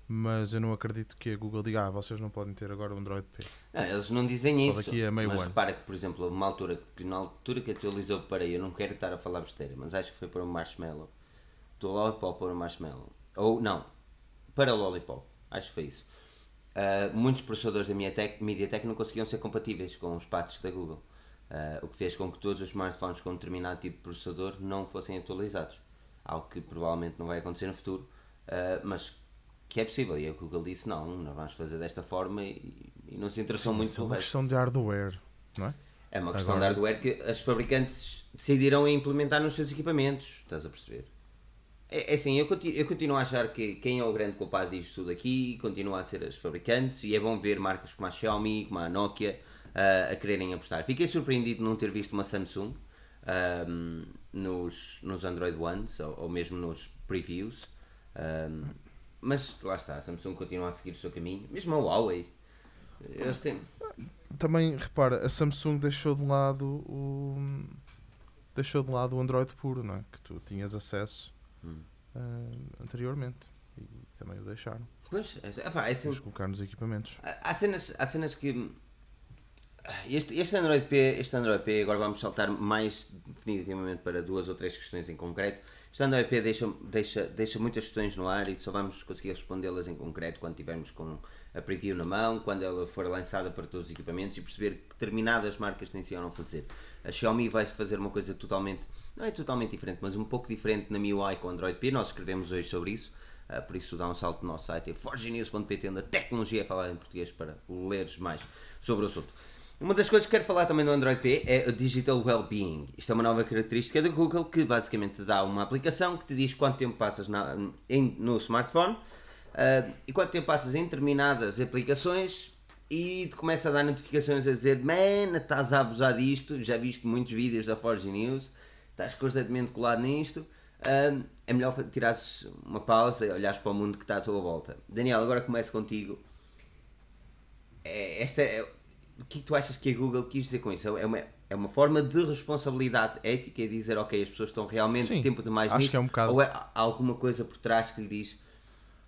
[SPEAKER 3] Mas eu não acredito que a Google diga, ah, vocês não podem ter agora o Android P.
[SPEAKER 1] Não, eles não dizem
[SPEAKER 3] Só
[SPEAKER 1] isso.
[SPEAKER 3] daqui a meio
[SPEAKER 1] mas
[SPEAKER 3] ano.
[SPEAKER 1] repara que, por exemplo, uma altura que na altura que atualizou para eu não quero estar a falar besteira, mas acho que foi para o Marshmallow. Do Lollipop para o Marshmallow. Ou não, para o Lollipop. Acho que foi isso. Ah, muitos processadores da MediaTek, MediaTek não conseguiam ser compatíveis com os patos da Google. Ah, o que fez com que todos os smartphones com um determinado tipo de processador não fossem atualizados. Algo que provavelmente não vai acontecer no futuro, ah, mas que é possível. E a Google disse: não, nós vamos fazer desta forma e, e não se interessou muito
[SPEAKER 3] Isso é
[SPEAKER 1] pelo
[SPEAKER 3] uma questão de hardware, não é?
[SPEAKER 1] É uma questão
[SPEAKER 3] Agora-
[SPEAKER 1] de hardware que as fabricantes decidiram implementar nos seus equipamentos. Estás a perceber? É, é assim, eu continuo, eu continuo a achar que quem é o grande culpado disto tudo aqui continua a ser as fabricantes e é bom ver marcas como a Xiaomi, como a Nokia ah, a quererem apostar. Fiquei surpreendido de não ter visto uma Samsung ahm, nos, nos Android Ones ou, ou mesmo nos previews. Ahm, mas lá está, a Samsung continua a seguir o seu caminho. Mesmo a Huawei. Eles têm.
[SPEAKER 3] Também, repara, a Samsung deixou de lado o. Deixou de lado o Android puro, não é? Que tu tinhas acesso
[SPEAKER 1] Hum.
[SPEAKER 3] ah, anteriormente. E também o deixaram.
[SPEAKER 1] Pois, é, epá, é assim,
[SPEAKER 3] de colocar nos equipamentos.
[SPEAKER 1] Há cenas, há cenas que. Este, este Android P, este Android P, agora vamos saltar mais definitivamente para duas ou três questões em concreto. Este Android P deixa, deixa, deixa muitas questões no ar e só vamos conseguir respondê-las em concreto quando tivermos com a preview na mão, quando ela for lançada para todos os equipamentos e perceber que determinadas marcas tencionam fazer. A Xiaomi vai fazer uma coisa totalmente, não é totalmente diferente, mas um pouco diferente na MIUI com Android P. Nós escrevemos hoje sobre isso. Uh, por isso dá um salto no nosso site, é forgenews.pt, onde a tecnologia é falada em português para leres mais sobre o assunto. Uma das coisas que quero falar também do Android P é o Digital Wellbeing. Isto é uma nova característica da Google que basicamente te dá uma aplicação que te diz quanto tempo passas na- em- no smartphone uh, e quanto tempo passas em determinadas aplicações e te começa a dar notificações a dizer man, estás a abusar disto, já viste muitos vídeos da Forge News, estás constantemente colado nisto. Um, é melhor tirares uma pausa e olhares para o mundo que está à tua volta. Daniel, agora começo contigo. É, esta é, o que é que tu achas que a Google quis dizer com isso? É uma, é uma forma de responsabilidade ética e dizer, ok, as pessoas estão realmente
[SPEAKER 3] Sim,
[SPEAKER 1] tempo demais
[SPEAKER 3] acho
[SPEAKER 1] nisto?
[SPEAKER 3] que é um bocado-
[SPEAKER 1] Ou é há alguma coisa por trás que lhe diz,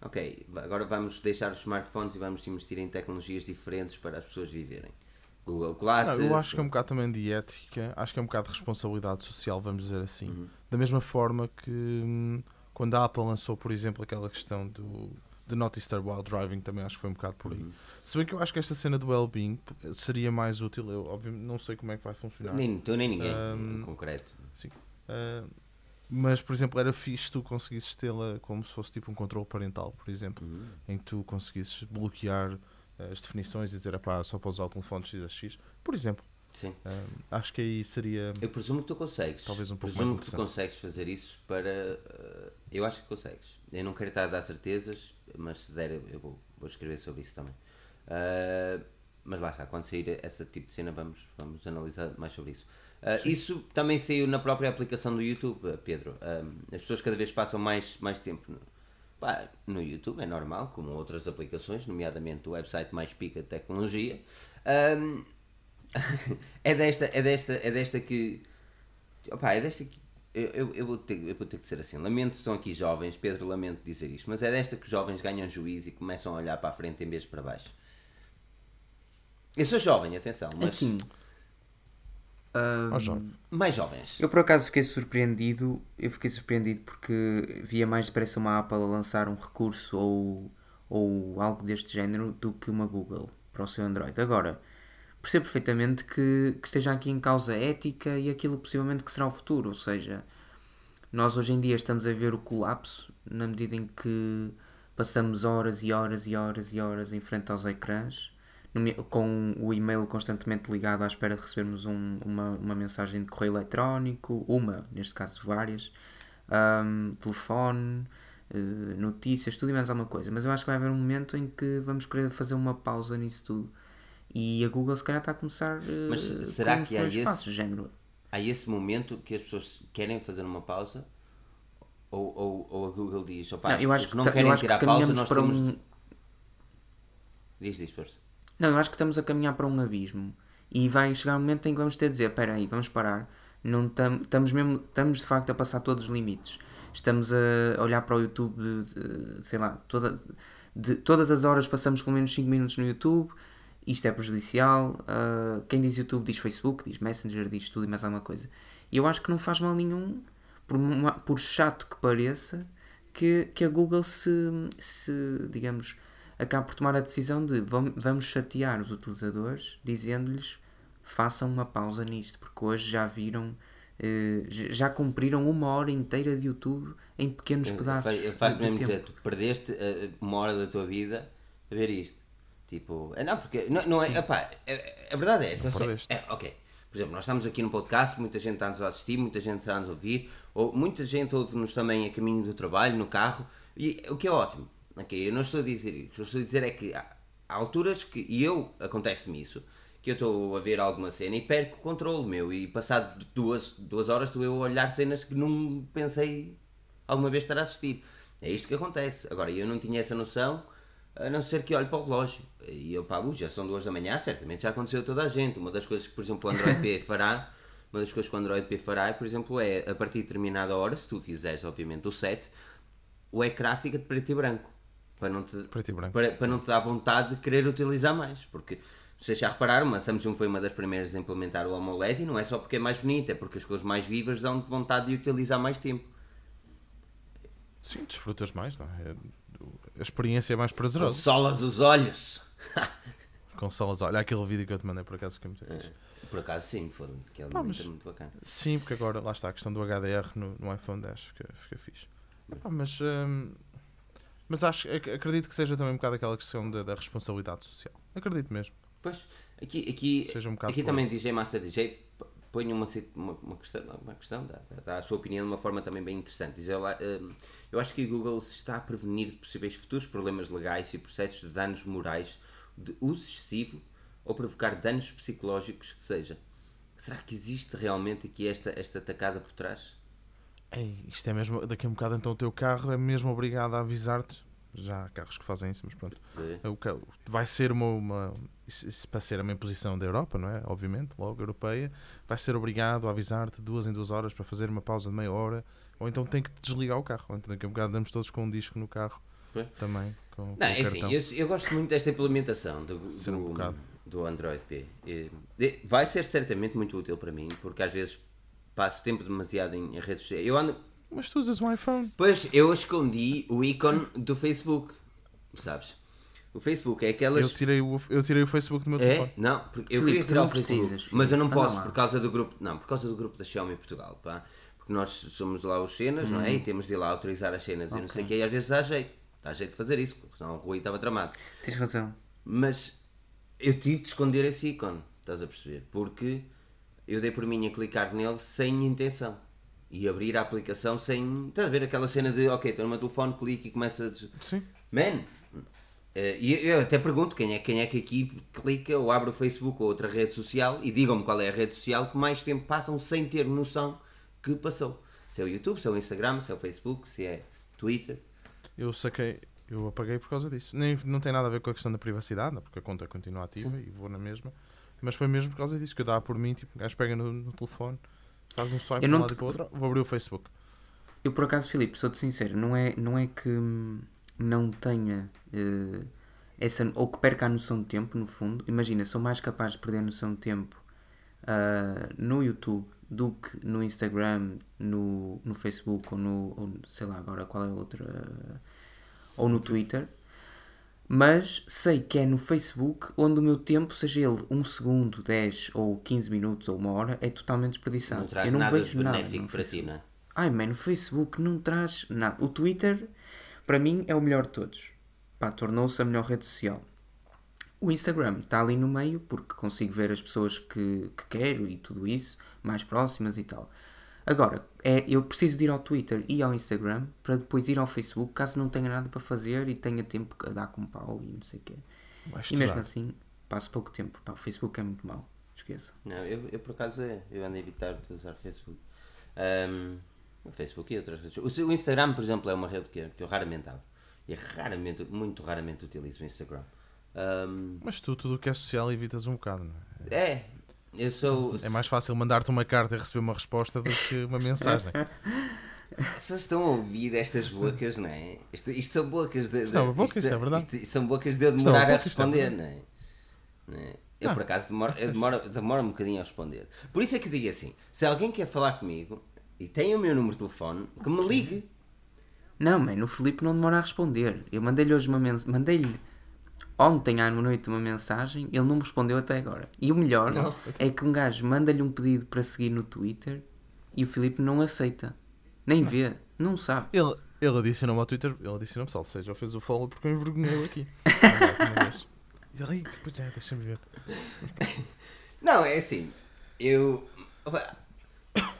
[SPEAKER 1] ok, agora vamos deixar os smartphones e vamos investir em tecnologias diferentes para as pessoas viverem? Google
[SPEAKER 3] Não,
[SPEAKER 1] Glasses...
[SPEAKER 3] eu acho que é um bocado também de ética, acho que é um bocado de responsabilidade social, vamos dizer assim.
[SPEAKER 1] Uhum.
[SPEAKER 3] Da mesma forma que hum, quando a Apple lançou, por exemplo, aquela questão do de Not Disturb While Driving, também acho que foi um bocado por aí.
[SPEAKER 1] Uhum.
[SPEAKER 3] Se bem que eu acho que esta cena do well-being seria mais útil, eu obviamente não sei como é que vai funcionar.
[SPEAKER 1] Nem tu nem ninguém,
[SPEAKER 3] Um,
[SPEAKER 1] em concreto.
[SPEAKER 3] Ah, mas, por exemplo, era fixe tu conseguisses tê-la como se fosse tipo um controle parental, por exemplo,
[SPEAKER 1] Uhum.
[SPEAKER 3] em que tu conseguisses bloquear ah, as definições e dizer, "Epá, só para usar o telefone XXX, por exemplo.
[SPEAKER 1] Sim.
[SPEAKER 3] Acho que aí seria.
[SPEAKER 1] Eu presumo que tu consegues.
[SPEAKER 3] Talvez um pouco
[SPEAKER 1] presumo
[SPEAKER 3] mais
[SPEAKER 1] que tu consegues fazer isso para. eh, eu acho que consegues. Eu não quero estar a dar certezas, mas se der, eu- vou, vou escrever sobre isso também. Ah, mas lá está, quando sair esse tipo de cena, vamos, vamos analisar mais sobre isso. Ah, isso também saiu na própria aplicação do YouTube, Pedro. As pessoas cada vez passam mais, mais tempo no, pá, no YouTube, é normal, como outras aplicações, nomeadamente o website mais pica de tecnologia. é desta, é desta, é desta que. Opá, é desta que. Eu, eu, eu vou ter, eu vou ter que ser assim. Lamento, estão aqui jovens, Pedro, lamento dizer isto, mas é desta que os jovens ganham juízo e começam a olhar para a frente em vez de para baixo. Eu sou jovem, atenção, mas
[SPEAKER 2] Assim.
[SPEAKER 3] Ó, jovem.
[SPEAKER 1] mais jovens.
[SPEAKER 2] Eu por acaso fiquei surpreendido, eu fiquei surpreendido porque via mais depressa uma Apple a lançar um recurso ou, ou algo deste género do que uma Google para o seu Android. Agora, percebo perfeitamente que, que esteja aqui em causa ética e aquilo possivelmente que será o futuro, ou seja, nós hoje em dia estamos a ver o colapso na medida em que passamos horas e horas e horas e horas em frente aos ecrãs com o e-mail constantemente ligado à espera de recebermos um- uma, uma mensagem de correio eletrónico, uma, neste caso várias, ahm, telefone, eh, notícias, tudo e mais alguma coisa. Mas eu acho que vai haver um momento em que vamos querer fazer uma pausa nisso tudo. E a Google se calhar está a começar
[SPEAKER 1] Mas será
[SPEAKER 2] com os
[SPEAKER 1] que há esse-
[SPEAKER 2] passos, género.
[SPEAKER 1] Há esse momento que as pessoas querem fazer uma pausa? Ou, ou, ou a Google diz, opá,
[SPEAKER 2] Não, eu acho que,
[SPEAKER 1] não querem
[SPEAKER 2] acho que
[SPEAKER 1] tirar pausa, nós
[SPEAKER 2] para
[SPEAKER 1] temos...
[SPEAKER 2] um,
[SPEAKER 1] Diz, diz, força.
[SPEAKER 2] Não, eu acho que estamos a caminhar para um abismo e vai chegar um momento em que vamos ter de dizer: espera aí, vamos parar. Não tam, estamos mesmo, estamos de facto a passar todos os limites. Estamos a olhar para o YouTube, de- de- sei lá, toda, de, todas as horas passamos pelo menos 5 minutos no YouTube. Isto é prejudicial. ah, quem diz YouTube diz Facebook, diz Messenger, diz tudo e mais alguma coisa. E eu acho que não faz mal nenhum, por, uma- por chato que pareça, que, que a Google se, se, digamos, acabe por tomar a decisão de vam- vamos chatear os utilizadores dizendo-lhes façam uma pausa nisto, porque hoje já viram, j- já cumpriram uma hora inteira de YouTube em pequenos pedaços.
[SPEAKER 1] Faz- Faz
[SPEAKER 2] de
[SPEAKER 1] mesmo
[SPEAKER 2] tempo.
[SPEAKER 1] dizer, tu perdeste eh, uma hora da tua vida a ver isto. Tipo, eh, não, porque não, não é, epá, é- a verdade é essa. sei-
[SPEAKER 3] perdeste.
[SPEAKER 1] É, ok. Por exemplo, nós estamos aqui no podcast, muita gente está-nos a assistir, muita gente está-nos a ouvir, ou muita gente ouve-nos também a caminho do trabalho, no carro, e o que é ótimo. Ok, eu não estou a dizer isso. O que eu estou a dizer é que há, há alturas que, e eu, acontece-me isso, que eu estou a ver alguma cena e perco o controle meu, e passado duas, duas horas estou eu a olhar cenas que não pensei alguma vez estar a assistir. É isto que acontece. Agora, eu não tinha essa noção, a não ser que olhe para o relógio. E eu, pá, já são duas da manhã, certamente já aconteceu a toda a gente. Uma das coisas que, por exemplo, o Android P fará, uma das coisas que o Android P fará, por exemplo, é a partir de determinada hora, se tu fizeres, obviamente, o set, o ecrã fica de preto e branco. Para não te,
[SPEAKER 3] Preto e branco.
[SPEAKER 1] Para, para não te dar vontade de querer utilizar mais. Porque, vocês já repararam, a Samsung foi uma das primeiras a implementar o AMOLED e não é só porque é mais bonito, é porque as coisas mais vivas dão-te vontade de utilizar mais tempo.
[SPEAKER 3] Sim, desfrutas mais, não é? A experiência é mais prazerosa.
[SPEAKER 1] Consolas os olhos!
[SPEAKER 3] Consolas, olha aquele vídeo que eu te mandei por acaso que é muito fixe.
[SPEAKER 1] Por acaso sim, foi que é
[SPEAKER 3] Pá,
[SPEAKER 1] muito,
[SPEAKER 3] mas-
[SPEAKER 1] muito bacana.
[SPEAKER 3] Sim, porque agora lá está a questão do HDR no, no iPhone 10, fica, fica fixe. Epá, mas, hum, mas acho, ac- acredito que seja também um bocado aquela questão da, da responsabilidade social. Acredito mesmo.
[SPEAKER 1] Pois, aqui, aqui,
[SPEAKER 3] um
[SPEAKER 1] aqui também DJ Master DJ põe uma, uma, uma questão, uma questão dá, dá a sua opinião de uma forma também bem interessante. Diz ela, hum, eu acho que a Google se está a prevenir de possíveis futuros problemas legais e processos de danos morais de uso excessivo ou provocar danos psicológicos que seja. Será que existe realmente aqui esta, esta tacada por trás?
[SPEAKER 3] Ei, isto é mesmo, daqui a um bocado então o teu carro é mesmo obrigado a avisar-te. Já há carros que fazem isso, mas pronto.
[SPEAKER 1] Sim.
[SPEAKER 3] É o ca- vai ser uma, uma para ser uma imposição da Europa, não é? Obviamente, logo europeia, vai ser obrigado a avisar-te duas em duas horas para fazer uma pausa de meia hora, ou então tem que desligar o carro. Ou Então daqui a um bocado damos todos com um disco no carro
[SPEAKER 1] Pois.
[SPEAKER 3] também. Com, com
[SPEAKER 1] Não,
[SPEAKER 3] o
[SPEAKER 1] é assim, eu, eu gosto muito desta implementação do,
[SPEAKER 3] um
[SPEAKER 1] do,
[SPEAKER 3] bocado.
[SPEAKER 1] do Android P. Vai ser certamente muito útil para mim, porque às vezes passo tempo demasiado em em redes sociais. Eu ando,
[SPEAKER 3] Mas tu usas um iPhone.
[SPEAKER 1] pois eu escondi o ícone do Facebook, sabes? O Facebook é aquelas.
[SPEAKER 3] Eu tirei, o, eu tirei o Facebook do meu
[SPEAKER 1] É?
[SPEAKER 3] telefone.
[SPEAKER 1] Não, porque eu
[SPEAKER 2] Filipe,
[SPEAKER 1] queria tirar
[SPEAKER 2] não
[SPEAKER 1] o Facebook,
[SPEAKER 2] precisas,
[SPEAKER 1] mas eu não posso
[SPEAKER 2] lá.
[SPEAKER 1] por causa do grupo, não, por causa do grupo da Xiaomi Portugal, pá. Porque nós somos lá os cenas, não é?
[SPEAKER 2] Uhum.
[SPEAKER 1] E temos de ir lá autorizar as cenas e não sei o que, e às vezes dá jeito. Dá jeito de fazer isso, porque senão o Rui estava tramado.
[SPEAKER 2] Tens razão.
[SPEAKER 1] Mas eu tive de esconder esse ícone, estás a perceber? Porque eu dei por mim a clicar nele sem intenção. E abrir a aplicação sem. Estás a ver aquela cena de ok, estou no meu telefone, clico e começa a. des-
[SPEAKER 3] Sim.
[SPEAKER 1] Man! eh, E eu até pergunto quem é, quem é que aqui clica ou abre o Facebook ou outra rede social e digam-me qual é a rede social que mais tempo passam sem ter noção que passou. Se é o YouTube, se é o Instagram, se é o Facebook, se é Twitter.
[SPEAKER 3] Eu saquei, eu apaguei por causa disso. Nem, não tem nada a ver com a questão da privacidade, não, porque a conta continua ativa e vou na mesma. Mas foi mesmo por causa disso que eu dava por mim, tipo, o gajo pega no, no telefone, faz um swipe
[SPEAKER 2] Eu
[SPEAKER 3] de um
[SPEAKER 2] não
[SPEAKER 3] lado
[SPEAKER 2] te-
[SPEAKER 3] outro, vou abrir o Facebook.
[SPEAKER 2] Eu por acaso, Filipe, sou-te sincero, não é, não é que hum, não tenha eh, essa, ou que perca a noção de tempo, no fundo. Imagina, sou mais capaz de perder a noção de tempo ah, no YouTube do que no Instagram, no, no Facebook ou no, ou, sei lá, agora qual é a outra, ou no Twitter. Mas sei que é no Facebook onde o meu tempo, seja ele um segundo, 10 ou 15 minutos ou uma hora, é totalmente desperdiçado.
[SPEAKER 1] Não traz
[SPEAKER 2] Eu não
[SPEAKER 1] nada
[SPEAKER 2] vejo
[SPEAKER 1] de
[SPEAKER 2] nada
[SPEAKER 1] benéfico para ti, não é?
[SPEAKER 2] Ai, mano, o Facebook não traz nada. O Twitter, para mim, é o melhor de todos. Pá, tornou-se a melhor rede social. O Instagram está ali no meio porque consigo ver as pessoas que, que quero e tudo isso, mais próximas e tal. Agora, é, eu preciso de ir ao Twitter e ao Instagram para depois ir ao Facebook caso não tenha nada para fazer e tenha tempo a dar com pau e não sei o quê. E mesmo assim, passo pouco tempo. Pá, o Facebook é muito mau. Esqueça.
[SPEAKER 1] Não, eu, eu por acaso é, eu ando a evitar de usar Facebook. Ahm, o Facebook e outras redes. O, Instagram, por exemplo, é uma rede que, eu- que eu raramente abro. E raramente, muito raramente utilizo o Instagram. Ahm,
[SPEAKER 3] Mas tu, tudo o que é social, evitas um bocado, não é?
[SPEAKER 1] é, eu sou.
[SPEAKER 3] É mais fácil mandar-te uma carta e receber uma resposta do que uma mensagem.
[SPEAKER 1] Vocês estão a ouvir estas bocas, não é? Isto, isto são bocas de. de-
[SPEAKER 3] Isto é isto é verdade.
[SPEAKER 1] isto- isto são bocas de eu
[SPEAKER 3] é
[SPEAKER 1] demorar a
[SPEAKER 3] é
[SPEAKER 1] responder, não é? Não é? Eu,
[SPEAKER 3] Ah,
[SPEAKER 1] por acaso, demoro, eu demoro, demoro um bocadinho a responder. Por isso é que eu digo assim: se alguém quer falar comigo e tem o meu número de telefone, que me ligue.
[SPEAKER 2] Não, mano, o Filipe não demora a responder. Eu mandei-lhe hoje uma mensagem. Mandei-lhe ontem à noite uma mensagem, ele não me respondeu até agora. E o melhor
[SPEAKER 1] Não.
[SPEAKER 2] é que um gajo manda-lhe um pedido para seguir no Twitter e o Filipe não aceita. Nem vê, não sabe.
[SPEAKER 3] Ele, ele adicionou-me ao Twitter, ele adicionou-me só, ou seja, fez o follow porque eu envergonhei aqui. E ele, "Ai, pois é, deixa-me ver.
[SPEAKER 1] Não, é assim. Eu.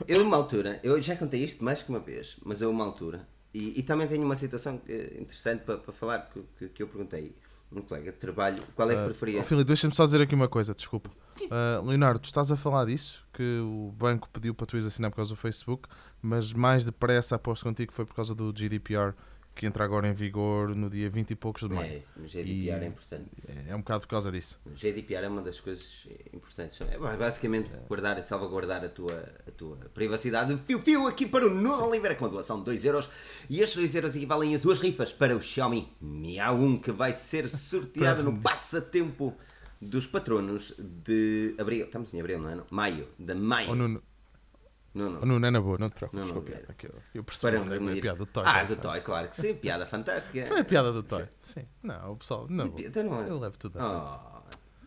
[SPEAKER 1] Eu, uma altura, eu já contei isto mais que uma vez, mas eu, uma altura, e, e também tenho uma situação eh, interessante para, para falar que, que, que eu perguntei um colega de trabalho qual é que preferia.
[SPEAKER 3] Oh, Filipe, deixa-me só dizer aqui uma coisa, desculpa. Ah, Leonardo, tu estás a falar disso, que o banco pediu para tu ires assinar por causa do Facebook, mas mais depressa aposto contigo que foi por causa do GDPR, que entra agora em vigor no dia 20 e poucos de maio.
[SPEAKER 1] É, o GDPR
[SPEAKER 3] E-
[SPEAKER 1] é importante.
[SPEAKER 3] É, é um bocado por causa disso.
[SPEAKER 1] O GDPR é uma das coisas importantes. É basicamente guardar, salvaguardar a tua, a tua privacidade. Fio Fio aqui para o Nuno Oliveira com a doação de 2 euros. E estes 2 euros equivalem a duas rifas para o Xiaomi Mi A1 que vai ser sorteado no passatempo dos patronos de abril. Estamos em abril, não é? Maio. De maio.
[SPEAKER 3] Ou Nuno,
[SPEAKER 1] Nuno.
[SPEAKER 3] oh, Nuno, é na boa, não te preocupes.
[SPEAKER 1] Não, não, não.
[SPEAKER 3] é que eu, eu percebi
[SPEAKER 1] Para
[SPEAKER 3] onde é foi a piada do Toy.
[SPEAKER 1] Ah,
[SPEAKER 3] tá?
[SPEAKER 1] do Toy, claro que sim. Piada fantástica.
[SPEAKER 3] Foi a piada do Toy, sim. Não, o pessoal, não.
[SPEAKER 1] Então não é-
[SPEAKER 3] Eu levo tudo a
[SPEAKER 1] Oh,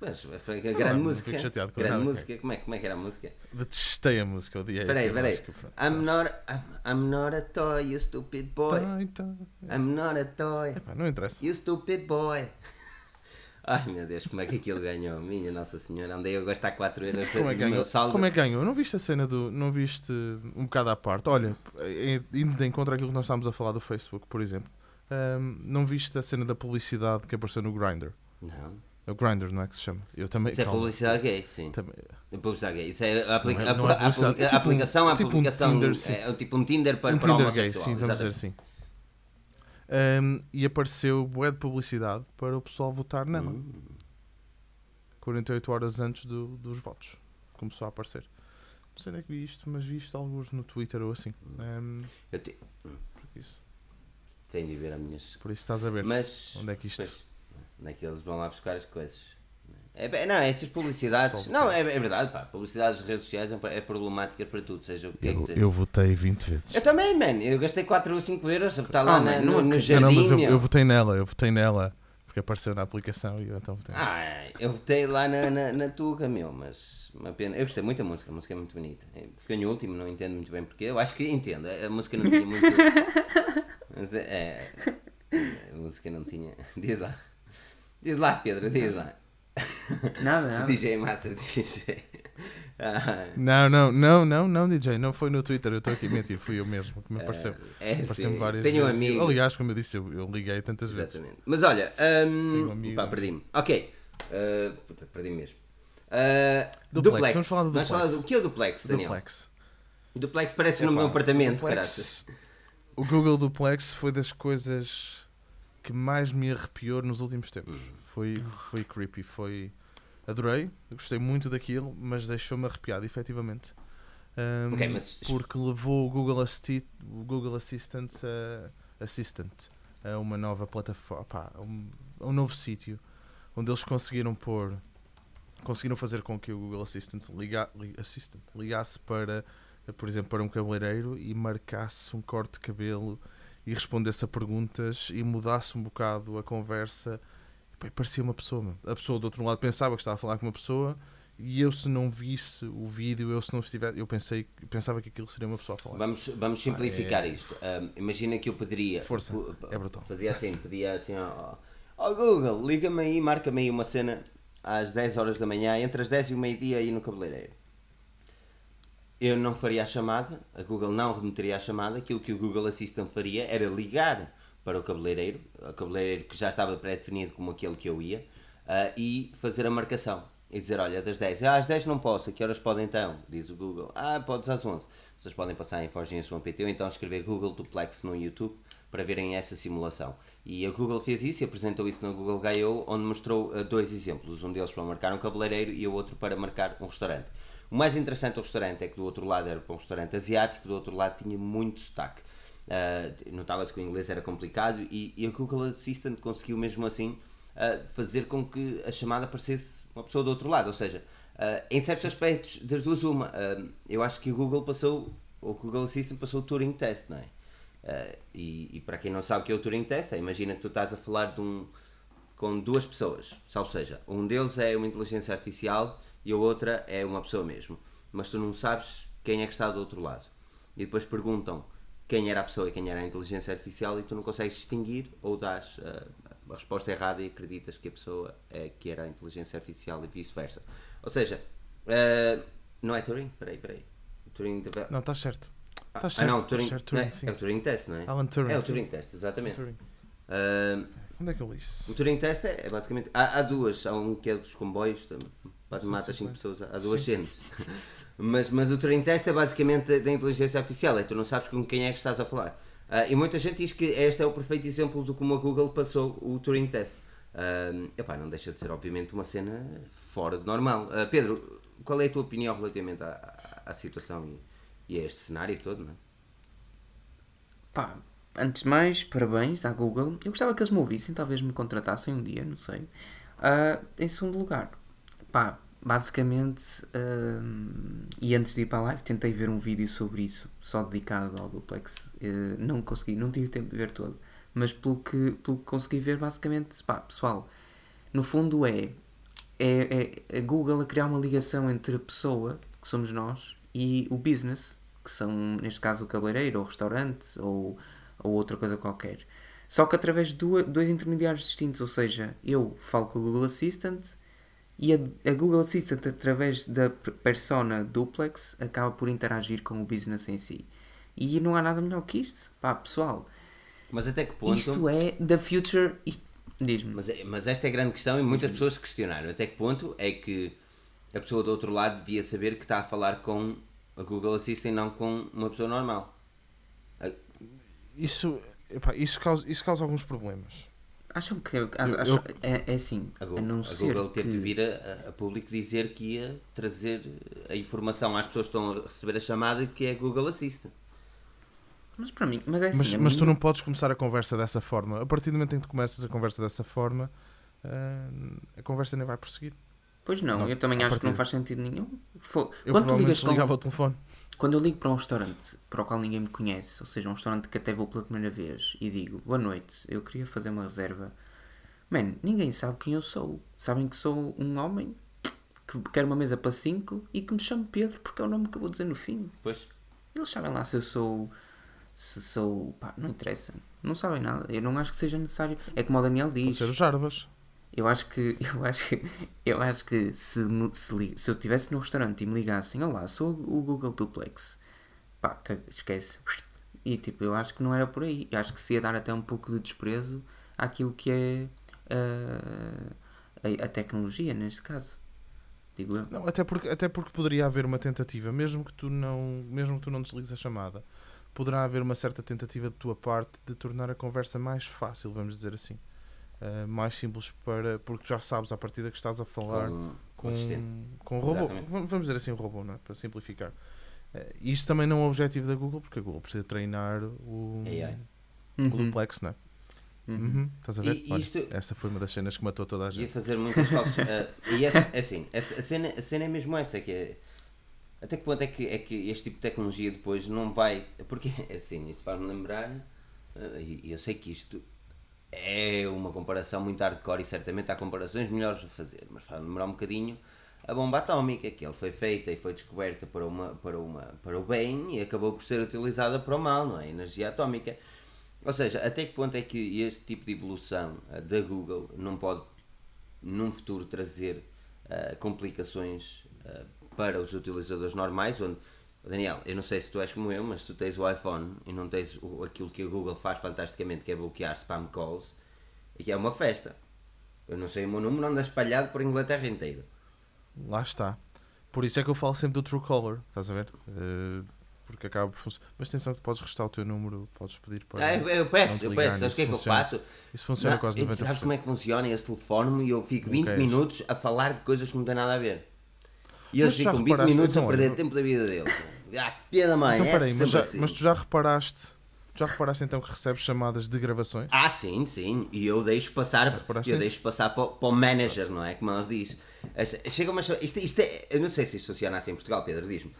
[SPEAKER 1] mas foi a
[SPEAKER 3] Não,
[SPEAKER 1] grande
[SPEAKER 3] não
[SPEAKER 1] música.
[SPEAKER 3] chateado com
[SPEAKER 1] grande
[SPEAKER 3] nada,
[SPEAKER 1] música. Como é, como é que era a música?
[SPEAKER 3] Detestei a música, odiei.
[SPEAKER 1] Peraí, peraí. I'm not, I'm, I'm not a toy, you stupid boy.
[SPEAKER 3] Toy, toy.
[SPEAKER 1] I'm not a toy,
[SPEAKER 3] Epá, não interessa.
[SPEAKER 1] you stupid boy. Ai meu Deus, como é que aquilo ganhou? Minha Nossa Senhora, andei eu a gastar 4 euros
[SPEAKER 3] Como é, que
[SPEAKER 1] meu
[SPEAKER 3] ganhou?
[SPEAKER 1] saldo.
[SPEAKER 3] Como é que ganhou? Não viste a cena do. Não viste um bocado à parte? Olha, eh, indo de encontro àquilo que nós estávamos a falar do Facebook, por exemplo, ahm, não viste a cena da publicidade que apareceu no Grindr?
[SPEAKER 1] Não,
[SPEAKER 3] É o Grindr, não é que se chama? Eu também.
[SPEAKER 1] isso é
[SPEAKER 3] calma.
[SPEAKER 1] publicidade gay, sim.
[SPEAKER 3] Também-
[SPEAKER 1] Publicidade gay. Isso é a, aplica
[SPEAKER 3] Não é- não
[SPEAKER 1] a-
[SPEAKER 3] é
[SPEAKER 1] a-
[SPEAKER 3] publicidade,
[SPEAKER 1] a-
[SPEAKER 3] é tipo um-
[SPEAKER 1] aplicação,
[SPEAKER 3] tipo um
[SPEAKER 1] publicação.
[SPEAKER 3] Tinder, sim.
[SPEAKER 1] é, tipo um Tinder para,
[SPEAKER 3] um
[SPEAKER 1] para
[SPEAKER 3] Tinder gay, sim, vamos dizer assim. Ahm, e apareceu bué de publicidade para o pessoal votar nela.
[SPEAKER 1] Hum.
[SPEAKER 3] 48 horas antes do- dos votos. Começou a aparecer. Não sei onde é que vi isto, mas vi isto alguns no Twitter ou assim. Ahm,
[SPEAKER 1] Eu te-
[SPEAKER 3] por isso.
[SPEAKER 1] tenho de ver as minhas.
[SPEAKER 3] Por isso estás a ver.
[SPEAKER 1] Mas.
[SPEAKER 3] Onde é que isto-
[SPEAKER 1] Pois, onde é que eles vão lá buscar as coisas? É, bem, não, estas publicidades. Não, é, é verdade, pá. Publicidades de redes sociais é, é problemáticas para tudo, seja o que é que
[SPEAKER 3] Eu,
[SPEAKER 1] seja.
[SPEAKER 3] eu votei 20 vezes.
[SPEAKER 1] Eu também, mano. Eu gastei 4 ou 5 euros a botar lá
[SPEAKER 2] Ah,
[SPEAKER 1] na-
[SPEAKER 2] mano,
[SPEAKER 1] no,
[SPEAKER 2] não
[SPEAKER 1] no
[SPEAKER 2] acredito.
[SPEAKER 3] Ah, não,
[SPEAKER 1] jardim.
[SPEAKER 3] mas eu, eu votei nela, eu votei nela. Porque apareceu na aplicação e eu então votei.
[SPEAKER 1] Ah, eu votei lá na, na, na Tuga, meu, mas uma pena. Eu gostei muito da música, a música é muito bonita. Ficou em último, não entendo muito bem porquê. Eu acho que entendo, a música não tinha muito. Mas é. A música não tinha. Diz lá. Diz lá, Pedro, diz lá.
[SPEAKER 2] Nada, nada.
[SPEAKER 1] DJ Master DJ. Ah,
[SPEAKER 3] Não, não, não, não, não, DJ. Não foi no Twitter, eu estou aqui a mentir, fui eu mesmo que me apareceu.
[SPEAKER 1] é
[SPEAKER 3] Apareceu-me
[SPEAKER 1] sim.
[SPEAKER 3] várias
[SPEAKER 1] Tenho um
[SPEAKER 3] vezes.
[SPEAKER 1] amigo.
[SPEAKER 3] Aliás, como eu disse, eu, eu liguei tantas vezes.
[SPEAKER 1] Exatamente. Mas olha,
[SPEAKER 3] um amigo.
[SPEAKER 1] pá, perdi-me. Ok. Uh, puta, perdi-me mesmo. Uh,
[SPEAKER 3] Duplex,
[SPEAKER 1] duplex.
[SPEAKER 3] vamos falar do duplex.
[SPEAKER 1] falar do o que é o duplex, Daniel? Duplex,
[SPEAKER 3] Duplex.
[SPEAKER 1] parece no
[SPEAKER 3] Epá,
[SPEAKER 1] meu apartamento, caraças.
[SPEAKER 3] O Google Duplex foi das coisas que mais me arrepiou nos últimos tempos. Foi, foi creepy, foi. Adorei, gostei muito daquilo, mas deixou-me arrepiado, efetivamente. Ahm,
[SPEAKER 1] Ok, mas-
[SPEAKER 3] Porque levou o Google, Assi o Google Assistant, a, Assistant a uma nova plataforma, pá, um, a um novo sítio onde eles conseguiram pôr, conseguiram fazer com que o Google Assistant, liga, li- Assistant ligasse para, por exemplo, para um cabeleireiro e marcasse um corte de cabelo e respondesse a perguntas e mudasse um bocado a conversa. E parecia uma pessoa. meu. A pessoa do outro lado pensava que estava a falar com uma pessoa e eu se não visse o vídeo, eu se não estivesse, eu pensei, pensava que aquilo seria uma pessoa a falar.
[SPEAKER 1] Vamos, vamos simplificar isto. Um, imagina que eu poderia.
[SPEAKER 3] Força, é brutal.
[SPEAKER 1] Fazia assim, pedia assim ao, ao Google, liga-me aí, marca-me aí uma cena às 10 horas da manhã, entre as 10 e o meio-dia aí no cabeleireiro. eu não faria a chamada, a Google não remeteria a chamada, aquilo que o Google Assistant faria era ligar para o cabeleireiro, o cabeleireiro que já estava pré-definido como aquele que eu ia, ah, e fazer a marcação. E dizer, olha, das 10, ah, às 10 não posso, a que horas pode então? Diz o Google, ah, podes às 11. Vocês podem passar em forginhas.pt ou então escrever Google Duplex no YouTube para verem essa simulação. E a Google fez isso e apresentou isso na Google I.O., onde mostrou uh, dois exemplos, um deles para marcar um cabeleireiro e o outro para marcar um restaurante. O mais interessante do restaurante é que do outro lado era para um restaurante asiático, do outro lado tinha muito sotaque. Uh, Notava-se que o inglês era complicado e, e a Google Assistant conseguiu mesmo assim uh, fazer com que a chamada parecesse uma pessoa do outro lado, ou seja, uh, em certos aspectos das duas uma, eu acho que o Google passou, o Google Assistant passou o Turing Test, não é? E, e, para quem não sabe o que é o Turing Test, é, imagina que tu estás a falar de um, com duas pessoas, ou seja, um deles é uma inteligência artificial e a outra é uma pessoa mesmo, mas tu não sabes quem é que está do outro lado. E depois perguntam quem era a pessoa e quem era a inteligência artificial e tu não consegues distinguir ou dás uh, a resposta errada e acreditas que a pessoa é que era a inteligência artificial e vice-versa. Ou seja, uh, não é Turing? Peraí, peraí. Turing deve...
[SPEAKER 3] Não, está certo.
[SPEAKER 1] Está ah, certo, ah, não, Turing, certo, Turing, não é, é, o Turing Test, não é?
[SPEAKER 3] Alan Turing.
[SPEAKER 1] É o Turing Test, exatamente. Turing. Uh,
[SPEAKER 3] Onde é que eu li isso?
[SPEAKER 1] O Turing Test é, é basicamente. Há, há, duas, há um que é dos comboios, Bate, mata 5 pessoas, há duas cenas. mas, mas o Turing Test é basicamente da inteligência artificial, é tu não sabes com quem é que estás a falar. Uh, e muita gente diz que este é o perfeito exemplo de como a Google passou o Turing Test. Uh, epá, não deixa de ser, obviamente, uma cena fora de normal. Uh, Pedro, qual é a tua opinião relativamente à, à, situação e, e, a este cenário todo? Não é?
[SPEAKER 2] Pá, antes de mais, parabéns à Google. Eu gostava que eles me ouvissem, talvez me contratassem um dia, não sei. Uh, em segundo lugar, pá, basicamente, uh, e antes de ir para a live, tentei ver um vídeo sobre isso, só dedicado ao duplex. Uh, não consegui, não tive tempo de ver todo. Mas pelo que, pelo que consegui ver, basicamente, pá, pessoal, no fundo é, é, é a Google a criar uma ligação entre a pessoa, que somos nós, e o business, que são, neste caso, o cabeleireiro, ou o restaurante, ou, ou outra coisa qualquer. Só que através de dois intermediários distintos, ou seja, eu falo com o Google Assistant e a, a, Google Assistant, através da persona duplex, acaba por interagir com o business em si. E não há nada melhor que isto. Pá, pessoal.
[SPEAKER 1] Mas até que ponto.
[SPEAKER 2] Isto é the future. Diz-me.
[SPEAKER 1] Mas, é, mas esta é a grande questão e muitas pessoas questionaram. Até que ponto é que a pessoa do outro lado devia saber que está a falar com a Google Assistant e não com uma pessoa normal?
[SPEAKER 3] Isso, epá, isso, causa, isso causa alguns problemas.
[SPEAKER 2] Acham que acham, eu, é, é assim,
[SPEAKER 1] a Google, a não a ser Google teve que... de vir a, a, público dizer que ia trazer a informação às pessoas que estão a receber a chamada que é Google Assistant.
[SPEAKER 2] Mas para mim, mas é assim,
[SPEAKER 3] mas, mas tu não podes começar a conversa dessa forma. A partir do momento em que tu começas a conversa dessa forma, uh, a conversa nem vai prosseguir.
[SPEAKER 2] Pois não, não eu também acho que não faz sentido nenhum.
[SPEAKER 3] Eu Quando tu ligas ligava o telefone.
[SPEAKER 2] Quando eu ligo para um restaurante para o qual ninguém me conhece, ou seja, um restaurante que até vou pela primeira vez, e digo, boa noite, eu queria fazer uma reserva. Man, ninguém sabe quem eu sou. Sabem que sou um homem que quer uma mesa para cinco e que me chamo Pedro porque é o nome que eu vou dizer no fim.
[SPEAKER 1] Pois.
[SPEAKER 2] Eles sabem lá se eu sou. Se sou. pá, não interessa. Não sabem nada. Eu não acho que seja necessário. É como o Daniel diz.
[SPEAKER 3] Pode ser o Jarbas.
[SPEAKER 2] Eu acho que, eu acho que, eu acho que se, se, se eu estivesse no restaurante e me ligassem, olá, sou o Google Duplex, pá, esquece. E tipo, eu acho que não era por aí. Eu acho que se ia dar até um pouco de desprezo àquilo que é uh, a, a, tecnologia, neste caso. Digo eu.
[SPEAKER 3] Não, até porque, até porque poderia haver uma tentativa, mesmo que tu não, mesmo que tu não desligues a chamada, poderá haver uma certa tentativa de tua parte de tornar a conversa mais fácil, vamos dizer assim uh, mais simples para. porque já sabes a partir que estás a falar com, com, com um robô. Exatamente. Vamos dizer assim, um robô, não é? para simplificar. Uh, isto também não é o objetivo da Google, porque a Google precisa treinar o,
[SPEAKER 1] AI.
[SPEAKER 3] o uhum. duplex, não é? Uhum. Uhum. Estás a ver?
[SPEAKER 1] E, Olha, isto...
[SPEAKER 3] Essa foi uma das cenas que matou toda a gente.
[SPEAKER 1] Ia fazer muitas coisas. uh, e essa, é assim, a, cena, a cena é mesmo essa, que é, até que ponto é que, é que este tipo de tecnologia depois não vai. Porque, assim, isto faz-me lembrar, uh, e eu sei que isto é uma comparação muito hardcore e certamente há comparações melhores a fazer, mas vai demorar um bocadinho a bomba atómica, que ele foi feita e foi descoberta para, uma, para, uma, para o bem e acabou por ser utilizada para o mal, não é? A energia atómica. Ou seja, até que ponto é que este tipo de evolução uh, da Google não pode, num futuro, trazer uh, complicações uh, para os utilizadores normais, onde Daniel, eu não sei se tu és como eu, mas tu tens o iPhone e não tens o- aquilo que a Google faz fantasticamente, que é bloquear spam calls, e que é uma festa. Eu não sei o meu número, anda espalhado por Inglaterra inteira.
[SPEAKER 3] Lá está. Por isso é que eu falo sempre do Truecaller, estás a ver? Eh, porque acaba por funcionar. Mas atenção que podes restar o teu número, podes pedir para.
[SPEAKER 1] Ah, eu, peço, eu peço. Sabes o que é que eu faço?
[SPEAKER 3] Isso funciona
[SPEAKER 1] Não,
[SPEAKER 3] quase
[SPEAKER 1] e
[SPEAKER 3] 90%.
[SPEAKER 1] Sabes como é que funciona esse telefone e eu fico 20
[SPEAKER 3] queres.
[SPEAKER 1] minutos a falar de coisas que não têm nada a ver. E eles ficam 20
[SPEAKER 3] reparaste-
[SPEAKER 1] minutos a perder
[SPEAKER 3] olha,
[SPEAKER 1] tempo da vida deles. Ah, filha da mãe,
[SPEAKER 3] Então
[SPEAKER 1] é
[SPEAKER 3] peraí, mas, já-
[SPEAKER 1] assim.
[SPEAKER 3] mas tu já reparaste? Já reparaste então que recebes chamadas de gravações?
[SPEAKER 1] Ah, sim, sim. E eu deixo passar, eu deixo passar para, o- para o manager, não é? Como eles. As- Chega uma chamada. Isto, isto é, eu não sei se isto funciona assim em Portugal, Pedro, diz-me.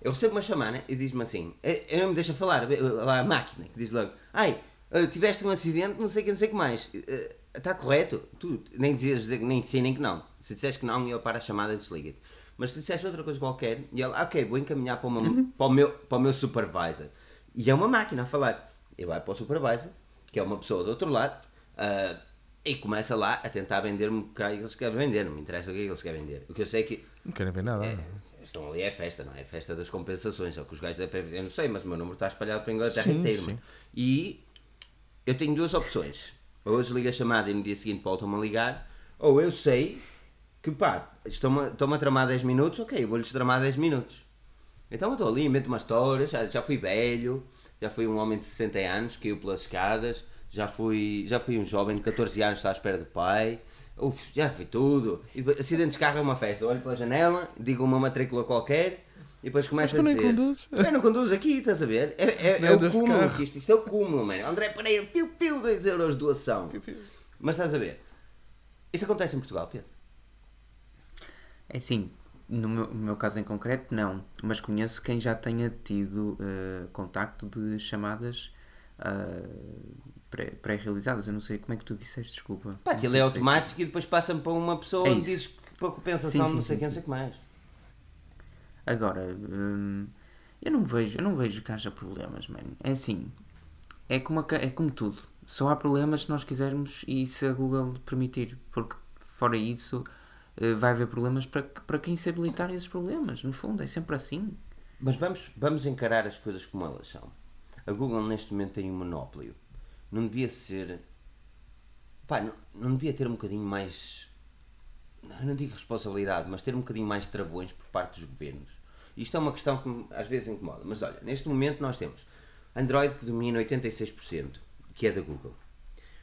[SPEAKER 1] Eu recebo uma chamada e diz-me assim: eh, eu não me deixa falar, eh, lá a máquina, que diz logo: Ai, eh, tiveste um acidente, não sei o que, não sei o que mais. Eh, Está correto? Tu nem dizias nem que sim nem que não. Se disseres que não, ele para a chamada e desliga-te. Mas se disseste outra coisa qualquer, e ele, ok, vou encaminhar para, uma- para, o meu, para o meu supervisor. E é uma máquina a falar. E vai para o supervisor, que é uma pessoa do outro lado, ah, e começa lá a tentar vender-me o que eles querem vender. Não me interessa o que é que eles querem vender. O que eu sei é que
[SPEAKER 3] Não querem ver nada.
[SPEAKER 1] estão ali é festa, não é? É festa das compensações. É o que os gajos da PV, eu não sei, mas o meu número está espalhado para a Inglaterra inteira. E eu tenho duas opções. Ou eu desligo a chamada e no dia seguinte voltam-me a ligar, ou eu sei que pá, estão-me estão a tramar 10 minutos, ok, vou-lhes tramar 10 minutos. Então eu estou ali, invento uma história, já, já fui velho, já fui um homem de 60 anos, caiu pelas escadas, já fui, já fui um jovem de 14 anos, está à espera do pai, Uf, já fui tudo. E depois, acidentes de carro é uma festa, eu olho pela janela, digo uma matrícula qualquer, e depois
[SPEAKER 3] tu
[SPEAKER 1] a
[SPEAKER 3] nem
[SPEAKER 1] dizer...
[SPEAKER 3] conduzes?
[SPEAKER 1] Eu não conduzo aqui, estás a ver? É, é,
[SPEAKER 3] Nem
[SPEAKER 1] é o cúmulo, isto, isto é o cúmulo, mano. André Pereira, fio, fio, 2 euros de doação. Mas estás a ver? Isso acontece em Portugal, Pedro.
[SPEAKER 2] É assim, no meu, no meu caso em concreto, não. Mas conheço quem já tenha tido eh, contacto de chamadas pré- pré-realizadas. Eu não sei como é que tu disseste, desculpa.
[SPEAKER 1] Pá, aquilo é automático e depois passa-me para uma pessoa
[SPEAKER 2] É
[SPEAKER 1] onde
[SPEAKER 2] isso.
[SPEAKER 1] diz que para compensação
[SPEAKER 2] Sim, sim,
[SPEAKER 1] não sei
[SPEAKER 2] sim,
[SPEAKER 1] quem, não
[SPEAKER 2] sim.
[SPEAKER 1] sei o que mais.
[SPEAKER 2] Agora, hum, eu não vejo, eu não vejo que haja problemas, mano. É assim, é como, a é como tudo. Só há problemas se nós quisermos e se a Google permitir, porque fora isso vai haver problemas para, para quem se habilitar esses problemas. No fundo, é sempre assim.
[SPEAKER 1] Mas vamos, vamos encarar as coisas como elas são. A Google neste momento tem um monopólio. Não devia ser. Pá, não, não devia ter um bocadinho mais. Não digo responsabilidade, mas ter um bocadinho mais travões por parte dos governos. Isto é uma questão que às vezes incomoda. Mas olha, neste momento nós temos Android que domina 86%, que é da Google.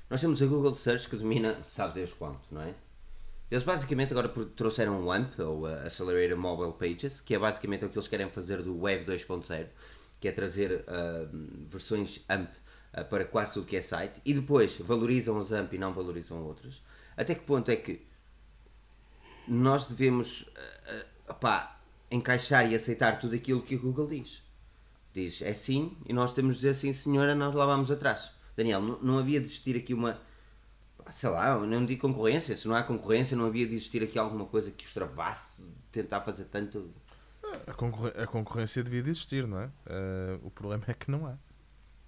[SPEAKER 1] Nós temos a Google Search que domina, sabe Deus quanto, não é? Eles basicamente agora trouxeram o AMP, ou a Accelerated Mobile Pages, que é basicamente o que eles querem fazer do Web 2.0, que é trazer ah, versões AMP para quase tudo que é site, e depois valorizam os AMP e não valorizam outros. Até que ponto é que nós devemos ah, ah, opá, encaixar e aceitar tudo aquilo que o Google diz? Diz é sim, e nós temos de dizer sim, senhora, nós lá vamos atrás. Daniel, não havia de existir aqui uma sei lá, eu não digo concorrência, se não há concorrência não havia de existir aqui alguma coisa que os travasse de tentar fazer tanto.
[SPEAKER 3] A, concorre- a concorrência devia de existir, não é? Eh, o problema é que não há.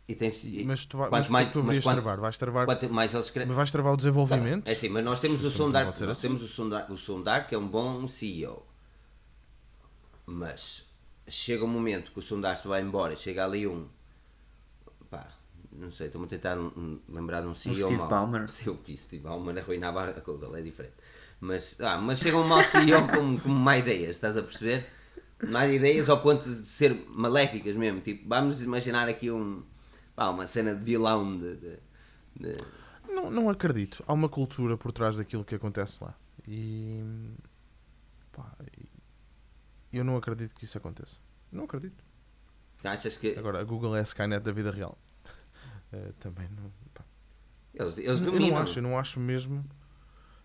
[SPEAKER 1] E tem
[SPEAKER 3] Mas tu, vai,
[SPEAKER 1] quanto
[SPEAKER 3] mas
[SPEAKER 1] mais,
[SPEAKER 3] tu
[SPEAKER 1] mas quanto,
[SPEAKER 3] travar? Vais travar,
[SPEAKER 1] quanto mais eles cre...
[SPEAKER 3] mas vais travar o desenvolvimento?
[SPEAKER 1] É assim, mas nós temos o Sondar, nós
[SPEAKER 3] assim.
[SPEAKER 1] temos o Sondar, o Sondar que é um bom CEO. Mas chega um momento que o Sondar se vai embora, chega ali um não sei, estou-me a tentar lembrar de um CEO
[SPEAKER 2] Steve
[SPEAKER 1] mau.
[SPEAKER 2] Ballmer.
[SPEAKER 1] Eu Steve Ballmer arruinava a Google, é diferente. Mas, ah, mas chega um mau CEO com, com má ideias, estás a perceber? Má ideias ao ponto de ser maléficas mesmo. Tipo, vamos imaginar aqui um, pá, uma cena de vilão de- de- de
[SPEAKER 3] Não, não acredito. Há uma cultura por trás daquilo que acontece lá. E. pá, eu não acredito que isso aconteça. Não acredito.
[SPEAKER 1] Achas que
[SPEAKER 3] Agora, a Google é a Skynet da vida real. Eh, também não. pá.
[SPEAKER 1] eles, eles
[SPEAKER 3] eu
[SPEAKER 1] dominam?
[SPEAKER 3] não acho, eu não acho mesmo.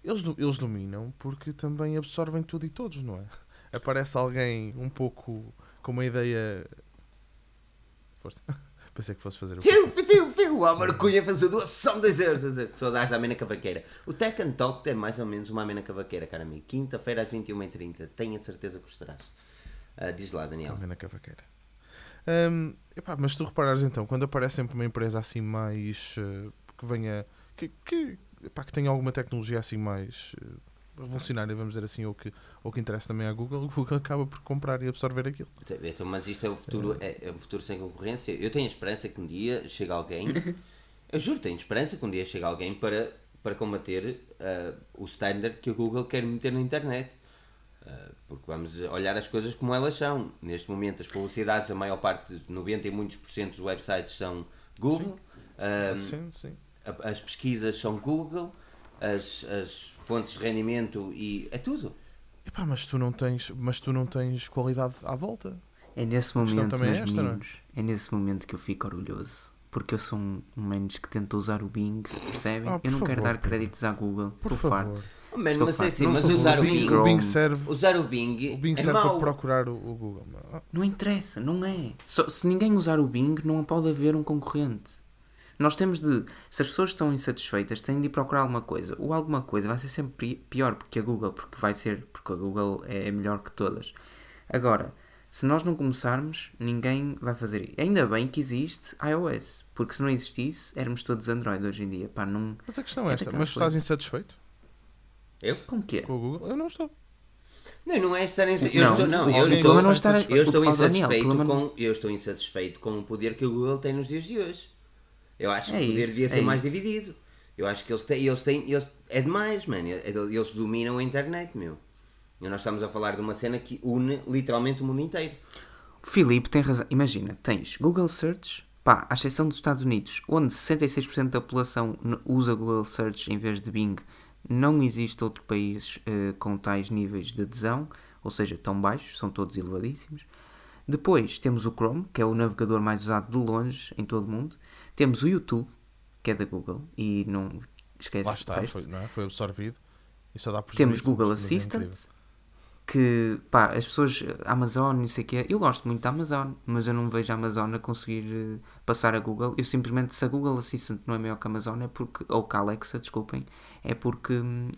[SPEAKER 3] Eles, eles dominam porque também absorvem tudo e todos, não é? Aparece alguém um pouco com uma ideia. Força. Pensei que fosse fazer o.
[SPEAKER 1] Fiu, fiu, fiu, o Álvaro Cunha fez a doação 10 euros. dizer, Saudades da Amena Cavaqueira. O Tech and Talk é mais ou menos uma Amena Cavaqueira, cara amigo. Quinta-feira às 21h30. Tenho a certeza que gostarás. Ah, diz lá, Daniel.
[SPEAKER 3] Também na cavaqueira. Hum, epá, mas tu reparares então, quando aparece sempre uma empresa assim mais. eh, que venha. que, que, epá, que tenha alguma tecnologia assim mais. eh, revolucionária, vamos dizer assim, ou que, ou que interessa também à Google, o Google acaba por comprar e absorver aquilo.
[SPEAKER 1] Então, mas isto é o futuro, é, é um futuro sem concorrência. Eu tenho esperança que um dia chegue alguém, eu juro, tenho esperança que um dia chegue alguém para, para combater uh, o standard que a Google quer meter na internet. Uh, porque vamos olhar as coisas como elas são. Neste momento, as publicidades, a maior parte, 90 e muitos por cento dos websites são Google.
[SPEAKER 3] Sim, sim.
[SPEAKER 1] a- as pesquisas são Google. As, as fontes de rendimento e é tudo.
[SPEAKER 3] Epá, mas tu não tens, mas tu não tens qualidade à volta.
[SPEAKER 2] É nesse momento,
[SPEAKER 3] também é
[SPEAKER 2] meus
[SPEAKER 3] esta, é?
[SPEAKER 2] meninos, é nesse momento que eu fico orgulhoso. Porque eu sou um, um menos que tenta usar o Bing, percebem?
[SPEAKER 3] Ah, por
[SPEAKER 2] eu não quero
[SPEAKER 3] favor,
[SPEAKER 2] dar
[SPEAKER 3] Pedro.
[SPEAKER 2] créditos à Google.
[SPEAKER 3] Por
[SPEAKER 2] Estou farto.
[SPEAKER 1] Mas,
[SPEAKER 2] Estou
[SPEAKER 1] mas, é
[SPEAKER 2] farto.
[SPEAKER 1] assim,
[SPEAKER 2] Não
[SPEAKER 1] mas
[SPEAKER 2] sou
[SPEAKER 1] usar o
[SPEAKER 3] o Bing,
[SPEAKER 1] Bing,
[SPEAKER 3] o Bing serve,
[SPEAKER 1] usar o Bing,
[SPEAKER 3] o Bing
[SPEAKER 1] é
[SPEAKER 3] serve para
[SPEAKER 1] mau.
[SPEAKER 3] procurar o, o Google.
[SPEAKER 2] Não interessa, não é. Só- se ninguém usar o Bing, não pode haver um concorrente. Nós temos de. Se as pessoas estão insatisfeitas, têm de ir procurar alguma coisa. Ou alguma coisa vai ser sempre pi- pior porque a Google, porque vai ser, porque a Google é melhor que todas. Agora, se nós não começarmos, ninguém vai fazer isso. Ainda bem que existe iOS, porque se não existisse, éramos todos Android hoje em dia. Pá, não.
[SPEAKER 3] Mas a questão é
[SPEAKER 2] É
[SPEAKER 3] esta, mas tu estás insatisfeito
[SPEAKER 1] Eu?
[SPEAKER 2] Como que é?
[SPEAKER 3] com o Google? Eu não estou.
[SPEAKER 1] Não, não é estar insatisfeito.
[SPEAKER 2] Não,
[SPEAKER 1] Eu estou, não, eu estou,
[SPEAKER 3] não é
[SPEAKER 2] estar-
[SPEAKER 1] eu estou
[SPEAKER 2] o Daniel,
[SPEAKER 1] insatisfeito com, eu estou insatisfeito com o poder que o Google tem nos dias de hoje. Eu acho que
[SPEAKER 2] É
[SPEAKER 1] o poder
[SPEAKER 2] isso,
[SPEAKER 1] devia
[SPEAKER 2] é
[SPEAKER 1] ser mais
[SPEAKER 2] isso.
[SPEAKER 1] dividido. Eu acho que eles têm, eles têm, eles, é demais, mano. Eles dominam a internet, meu. E nós estamos a falar de uma cena que une literalmente o mundo inteiro.
[SPEAKER 2] O Filipe tem razão. Imagina, tens Google Search, pá, à exceção dos Estados Unidos, onde 66% da população usa Google Search em vez de Bing, não existe outro país eh, com tais níveis de adesão, ou seja, tão baixos, são todos elevadíssimos. Depois temos o Chrome, que é o navegador mais usado de longe em todo o mundo. Temos o YouTube, que é da Google, e não esquece
[SPEAKER 3] Lá está, foi, não é? foi absorvido. E só dá prejuízo,
[SPEAKER 2] Temos Google
[SPEAKER 3] é
[SPEAKER 2] Assistant. Que pá, as pessoas, Amazon, não sei o quê, eu gosto muito da Amazon, mas eu não vejo a Amazon a conseguir eh, passar a Google. Eu simplesmente, se a Google Assistant não é maior que a Amazon, é porque, ou que a Alexa, desculpem, é porque,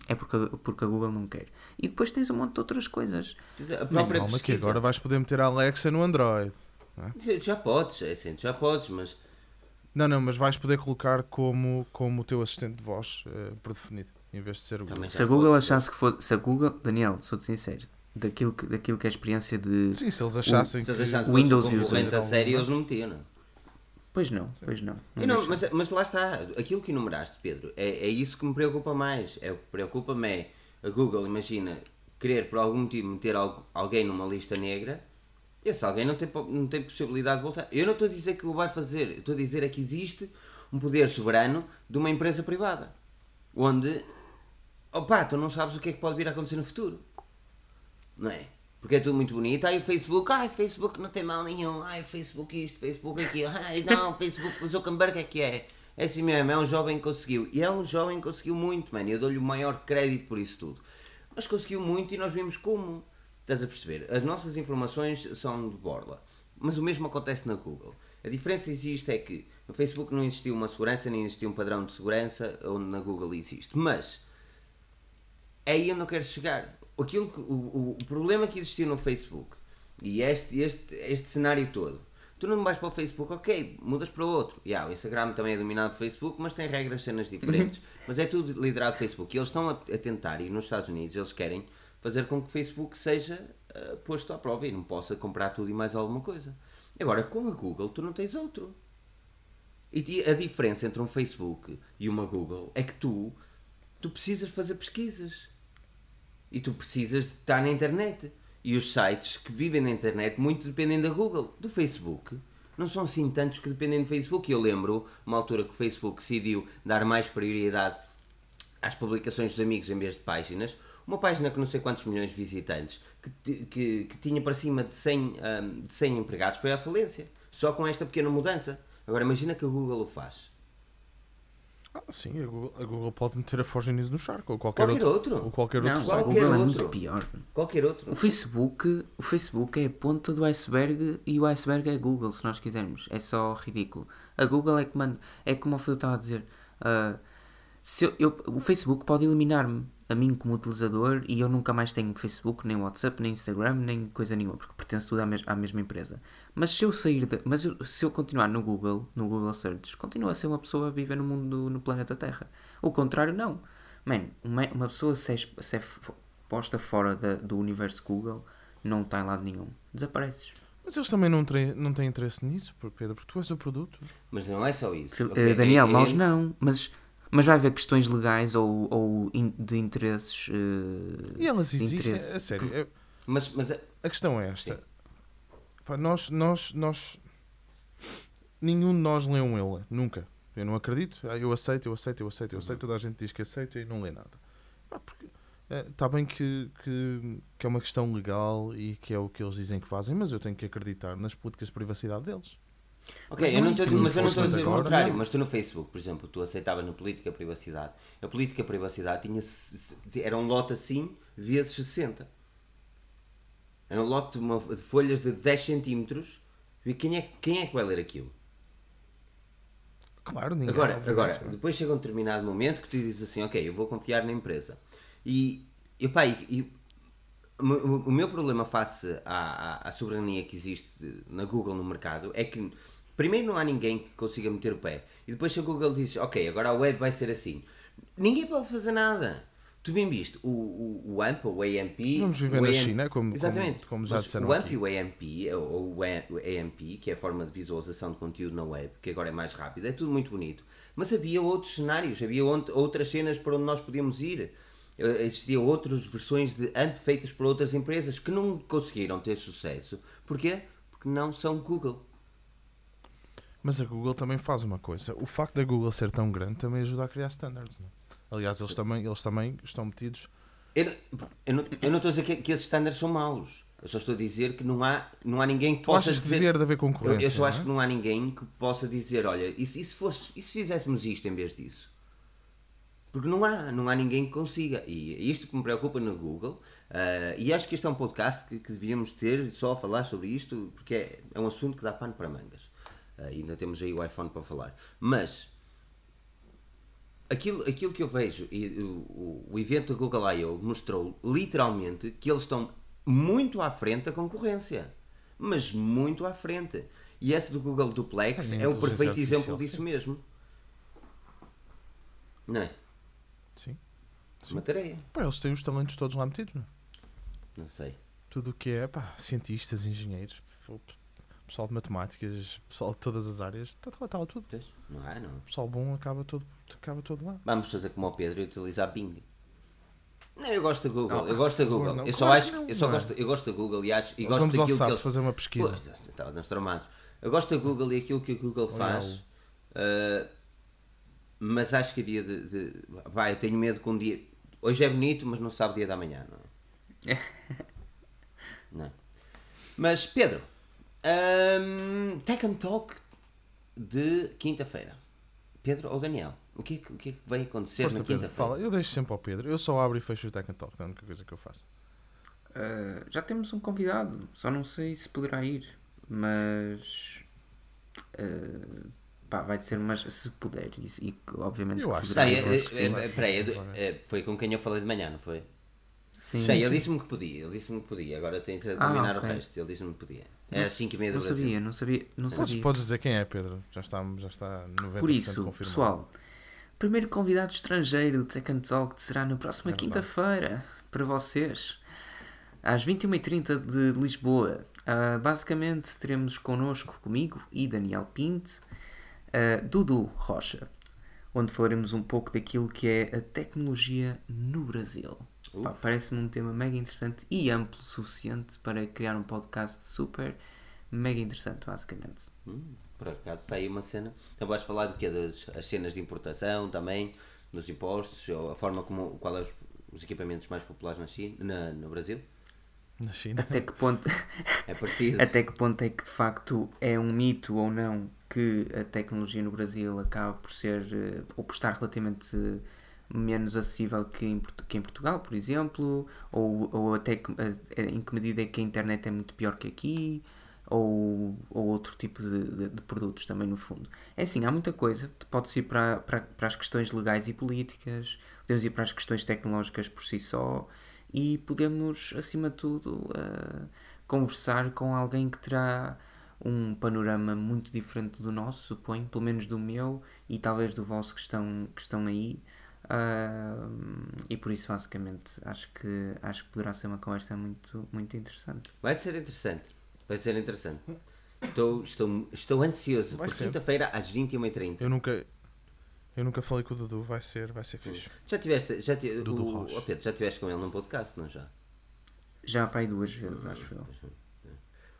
[SPEAKER 2] é porque, a- porque a Google não quer. E depois tens um monte de outras coisas.
[SPEAKER 1] A própria
[SPEAKER 3] Calma que
[SPEAKER 1] pesquisa.
[SPEAKER 3] agora vais poder meter a Alexa no Android.
[SPEAKER 1] Já podes, é assim, já podes, mas
[SPEAKER 3] Não, não, mas vais poder colocar como, como o teu assistente de voz eh, predefinido, em vez de ser o Google.
[SPEAKER 2] Se a Google achasse que fosse, se a Google, Daniel, sou-te sincero, daquilo que, daquilo que é a experiência de.
[SPEAKER 3] Sim, se eles achassem
[SPEAKER 1] se eles achassem que
[SPEAKER 2] o Windows
[SPEAKER 1] concorrente a sério, eles não metiam, não.
[SPEAKER 2] Pois não, pois não.
[SPEAKER 1] E não, mas, mas lá está, aquilo que enumeraste, Pedro, é, é isso que me preocupa mais. É o que preocupa-me é a Google, imagina, querer por algum motivo meter algo- alguém numa lista negra, esse alguém não tem, não tem possibilidade de voltar. Eu não estou a dizer que o vai fazer, eu estou a dizer é que existe um poder soberano de uma empresa privada, onde, opá, tu não sabes o que é que pode vir a acontecer no futuro. Não é? Porque é tudo muito bonito. Ai, o Facebook, ai, Facebook não tem mal nenhum. Ai, Facebook isto, Facebook aquilo. Ai, não, Facebook, o Zuckerberg é que é. É assim mesmo, é um jovem que conseguiu. E é um jovem que conseguiu muito, mano. Eu dou-lhe o maior crédito por isso tudo. Mas conseguiu muito e nós vimos como. Estás a perceber? As nossas informações são de borla. Mas o mesmo acontece na Google. A diferença existe é que no Facebook não existiu uma segurança, nem existia um padrão de segurança, onde na Google existe. Mas é aí onde eu quero chegar. Aquilo que, o, o, problema que existiu no Facebook e este, este, este cenário todo. Tu não vais para o Facebook, ok, mudas para outro. Yeah, o Instagram também é dominado pelo Facebook, mas tem regras, cenas diferentes. mas é tudo liderado pelo Facebook. E eles estão a, a tentar, e nos Estados Unidos eles querem fazer com que o Facebook seja ah, posto à prova e não possa comprar tudo e mais alguma coisa. Agora, com a Google, tu não tens outro. E a diferença entre um Facebook e uma Google é que tu, tu precisas fazer pesquisas. E tu precisas de estar na internet. E os sites que vivem na internet muito dependem da Google. Do Facebook. Não são assim tantos que dependem do Facebook. Eu lembro uma altura que o Facebook decidiu dar mais prioridade às publicações dos amigos em vez de páginas. Uma página com não sei quantos milhões de visitantes, que, que, que tinha para cima de 100, hum, de 100 empregados, foi à falência. Só com esta pequena mudança. Agora imagina que a Google o faz.
[SPEAKER 3] Ah, sim, a Google, a Google pode meter a Forge News no Shark ou qualquer,
[SPEAKER 1] Qualquer outro.
[SPEAKER 3] Ou qualquer
[SPEAKER 2] Não,
[SPEAKER 3] outro
[SPEAKER 2] a
[SPEAKER 1] qualquer.
[SPEAKER 2] Google é
[SPEAKER 1] outro.
[SPEAKER 2] muito pior.
[SPEAKER 1] Qualquer outro.
[SPEAKER 2] O Facebook, o Facebook é a ponta do iceberg e o iceberg é a Google, se nós quisermos. É só ridículo. A Google é que manda. É como o Phil estava a dizer. ah, se eu, eu- o Facebook pode eliminar-me a mim como utilizador e eu nunca mais tenho Facebook, nem WhatsApp, nem Instagram, nem coisa nenhuma, porque pertence tudo à, mes- à mesma empresa. Mas se eu sair de, mas eu- se eu continuar no Google, no Google Search, continuo a ser uma pessoa a viver no mundo, no planeta Terra. O contrário, não. Mano, uma, uma pessoa se é, se é posta fora da- do universo Google, não está em lado nenhum. Desapareces.
[SPEAKER 3] Mas eles também não têm, não têm interesse nisso, Pedro, porque tu és o produto.
[SPEAKER 1] Mas não é só isso.
[SPEAKER 2] Fil-
[SPEAKER 1] ok?
[SPEAKER 2] eh, Daniel,
[SPEAKER 1] É-
[SPEAKER 2] nós
[SPEAKER 1] é-
[SPEAKER 2] não. Mas, mas vai haver questões legais ou, ou in- de interesses. eh,
[SPEAKER 3] E elas existem, a sério. é-
[SPEAKER 1] Mas, mas é-
[SPEAKER 3] A questão é esta. Pá, nós, nós, nós. Nenhum de nós lê um ele. Nunca. Eu não acredito. Ah, eu aceito, eu aceito, eu aceito, eu aceito. Toda a gente diz que aceita e não lê nada. Pá, porque. Está bem que, que, que é uma questão legal e que é o que eles dizem que fazem, mas eu tenho que acreditar nas políticas de privacidade deles.
[SPEAKER 1] Ok,
[SPEAKER 2] Mas
[SPEAKER 1] eu
[SPEAKER 2] não é
[SPEAKER 1] estou mas eu não estou a dizer o contrário,
[SPEAKER 2] não.
[SPEAKER 1] mas tu no Facebook, por exemplo, tu aceitavas na política privacidade. A política privacidade tinha, era um lote assim vezes 60. Era um lote de, uma- de folhas de 10 centímetros. E quem é, quem é que vai ler aquilo?
[SPEAKER 3] Claro, ninguém.
[SPEAKER 1] Agora, agora, depois chega um determinado momento que tu dizes assim, ok, eu vou confiar na empresa. E, e, pá, e- e o, meu- problema face à, à, à soberania que existe na Google no mercado é que, primeiro, não há ninguém que consiga meter o pé. E depois, se a Google diz, ok, agora a web vai ser assim, ninguém pode fazer nada. Tu bem viste, o, o, o AMP, o AMP.
[SPEAKER 3] Vamos viver
[SPEAKER 1] o
[SPEAKER 3] na
[SPEAKER 1] AM
[SPEAKER 3] China, como-
[SPEAKER 1] Exatamente.
[SPEAKER 3] como- como já
[SPEAKER 1] Mas
[SPEAKER 3] disseram
[SPEAKER 1] O AMP
[SPEAKER 3] aqui.
[SPEAKER 1] e o AMP, ou o AMP, que é a forma de visualização de conteúdo na web, que agora é mais rápido, é tudo muito bonito. Mas havia outros cenários, havia outras cenas para onde nós podíamos ir. Eh, Existiam outras versões de AMP feitas por outras empresas que não conseguiram ter sucesso. Porquê? Porque não são Google.
[SPEAKER 3] Mas a Google também faz uma coisa. O facto da Google ser tão grande também ajuda a criar standards. Não? é? Aliás, eles também, eles também estão metidos.
[SPEAKER 1] Eu, não- eu, não, eu não estou a dizer que, que esses estándares são maus. Eu só estou a dizer que não há, não há ninguém que possa dizer.
[SPEAKER 3] devia de haver
[SPEAKER 1] Eu,
[SPEAKER 3] concorrência?
[SPEAKER 1] eu só acho
[SPEAKER 3] não
[SPEAKER 1] que
[SPEAKER 3] é?
[SPEAKER 1] não há ninguém que possa dizer, olha, e se, e se fosse, e se fizéssemos isto em vez disso? Porque não há, não há ninguém que consiga. E isto que me preocupa no Google, ah, e acho que este é um podcast que, que devíamos ter só a falar sobre isto, porque é, é um assunto que dá pano para mangas. Ah, ainda temos aí o iPhone para falar. Mas aquilo, aquilo que eu vejo, e o, o, evento da Google I.O. mostrou literalmente que eles estão muito à frente da concorrência. Mas muito à frente. E esse do Google Duplex
[SPEAKER 3] A
[SPEAKER 1] é o perfeito exemplo disso
[SPEAKER 3] sim.
[SPEAKER 1] mesmo. Não é?
[SPEAKER 3] Sim.
[SPEAKER 1] Uma tareia.
[SPEAKER 3] Pá, eles têm os talentos todos lá metidos. Não? é?
[SPEAKER 1] Não sei.
[SPEAKER 3] Tudo o que é, pá, cientistas, engenheiros, pessoal de matemáticas, pessoal de todas as áreas, está lá, está lá tudo.
[SPEAKER 1] Vês? Não há, não.
[SPEAKER 3] O pessoal bom acaba todo, acaba todo lá.
[SPEAKER 1] Vamos fazer como o Pedro e utilizar Bing. Não, eu gosto da Google.
[SPEAKER 3] Não,
[SPEAKER 1] eu gosto da Google.
[SPEAKER 3] não.
[SPEAKER 1] eu só
[SPEAKER 3] Claro
[SPEAKER 1] acho
[SPEAKER 3] não,
[SPEAKER 1] eu só
[SPEAKER 3] é?
[SPEAKER 1] gosto, eu gosto da Google e acho e gosto daquilo que eles
[SPEAKER 3] fazer uma pesquisa.
[SPEAKER 1] Pois, Estava nos tramados. Eu gosto da Google e aquilo que a Google faz. uh, mas acho que havia de, de. Vai, eu tenho medo que um dia. Hoje é bonito, mas não sabe o dia da manhã, não é? não é? Mas, Pedro, um, Tech and Talk de quinta-feira. Pedro ou Daniel, o que, é que- o que é que vai acontecer
[SPEAKER 3] Força,
[SPEAKER 1] na quinta-feira?
[SPEAKER 3] fala. Eu deixo sempre ao Pedro. Eu só abro e fecho o Tech and Talk, é a única coisa que eu faço.
[SPEAKER 2] Uh, já temos um convidado, só não sei se poderá ir, mas uh, pá, vai ser, mas se puder, e, e obviamente
[SPEAKER 3] Eu acho que
[SPEAKER 1] Tá,
[SPEAKER 2] poderá.
[SPEAKER 1] é, é, é, é, é é, foi com quem eu falei de manhã, não foi?
[SPEAKER 2] Sim,
[SPEAKER 1] Sei, ele
[SPEAKER 2] sim.
[SPEAKER 1] disse-me que podia, ele disse-me que podia, agora tens a
[SPEAKER 2] Ah,
[SPEAKER 1] dominar
[SPEAKER 2] ok.
[SPEAKER 1] o resto, ele disse-me que podia. É às 5 e meia do
[SPEAKER 2] Não
[SPEAKER 1] Brasil.
[SPEAKER 2] sabia, não sabia, não
[SPEAKER 3] Podes,
[SPEAKER 2] sabia.
[SPEAKER 3] podes dizer quem é, Pedro. Já está, já está 90%
[SPEAKER 2] Por isso,
[SPEAKER 3] confirmado.
[SPEAKER 2] pessoal, primeiro convidado estrangeiro do Tech and Talk será na próxima
[SPEAKER 3] É verdade.
[SPEAKER 2] quinta-feira para vocês, às 21h30 de Lisboa. Ah, basicamente, teremos connosco, comigo e Daniel Pinto, ah, Dudu Rocha, onde falaremos um pouco daquilo que é a tecnologia no Brasil. Pá, Parece-me um tema mega interessante e amplo o suficiente para criar um podcast super mega interessante, basicamente.
[SPEAKER 1] Hum, por acaso está aí uma cena. Então vais falar do que das as cenas de importação também, dos impostos, ou a forma como qual é os, os equipamentos mais populares na China, na, no Brasil?
[SPEAKER 3] Na China.
[SPEAKER 2] Até que ponto
[SPEAKER 1] É parecido.
[SPEAKER 2] até que ponto é que de facto é um mito ou não que a tecnologia no Brasil acaba por ser eh, ou por estar relativamente menos acessível que em, que em Portugal, por exemplo, ou, ou até que, eh, em que medida é que a internet é muito pior que aqui, ou, ou outro tipo de, de- de produtos também no fundo. É assim, há muita coisa, pode-se ir para, para, para as questões legais e políticas, podemos ir para as questões tecnológicas por si só, e podemos, acima de tudo, eh, conversar com alguém que terá um panorama muito diferente do nosso, suponho, pelo menos do meu e talvez do vosso que estão, que estão aí. E por isso, basicamente, acho que, acho que poderá ser uma conversa muito, muito interessante.
[SPEAKER 1] Vai ser interessante. Vai ser interessante. Estou, estou, estou ansioso
[SPEAKER 3] Vai
[SPEAKER 1] por quinta-feira às 21h30.
[SPEAKER 3] Eu nunca. Eu nunca falei com o Dudu, vai ser, vai ser fixe.
[SPEAKER 1] Já tiveste, já,
[SPEAKER 3] Dudu
[SPEAKER 1] o,
[SPEAKER 3] Rocha.
[SPEAKER 1] oh Pedro, já tiveste com ele num podcast, não já?
[SPEAKER 2] Já para aí duas vezes, acho eu.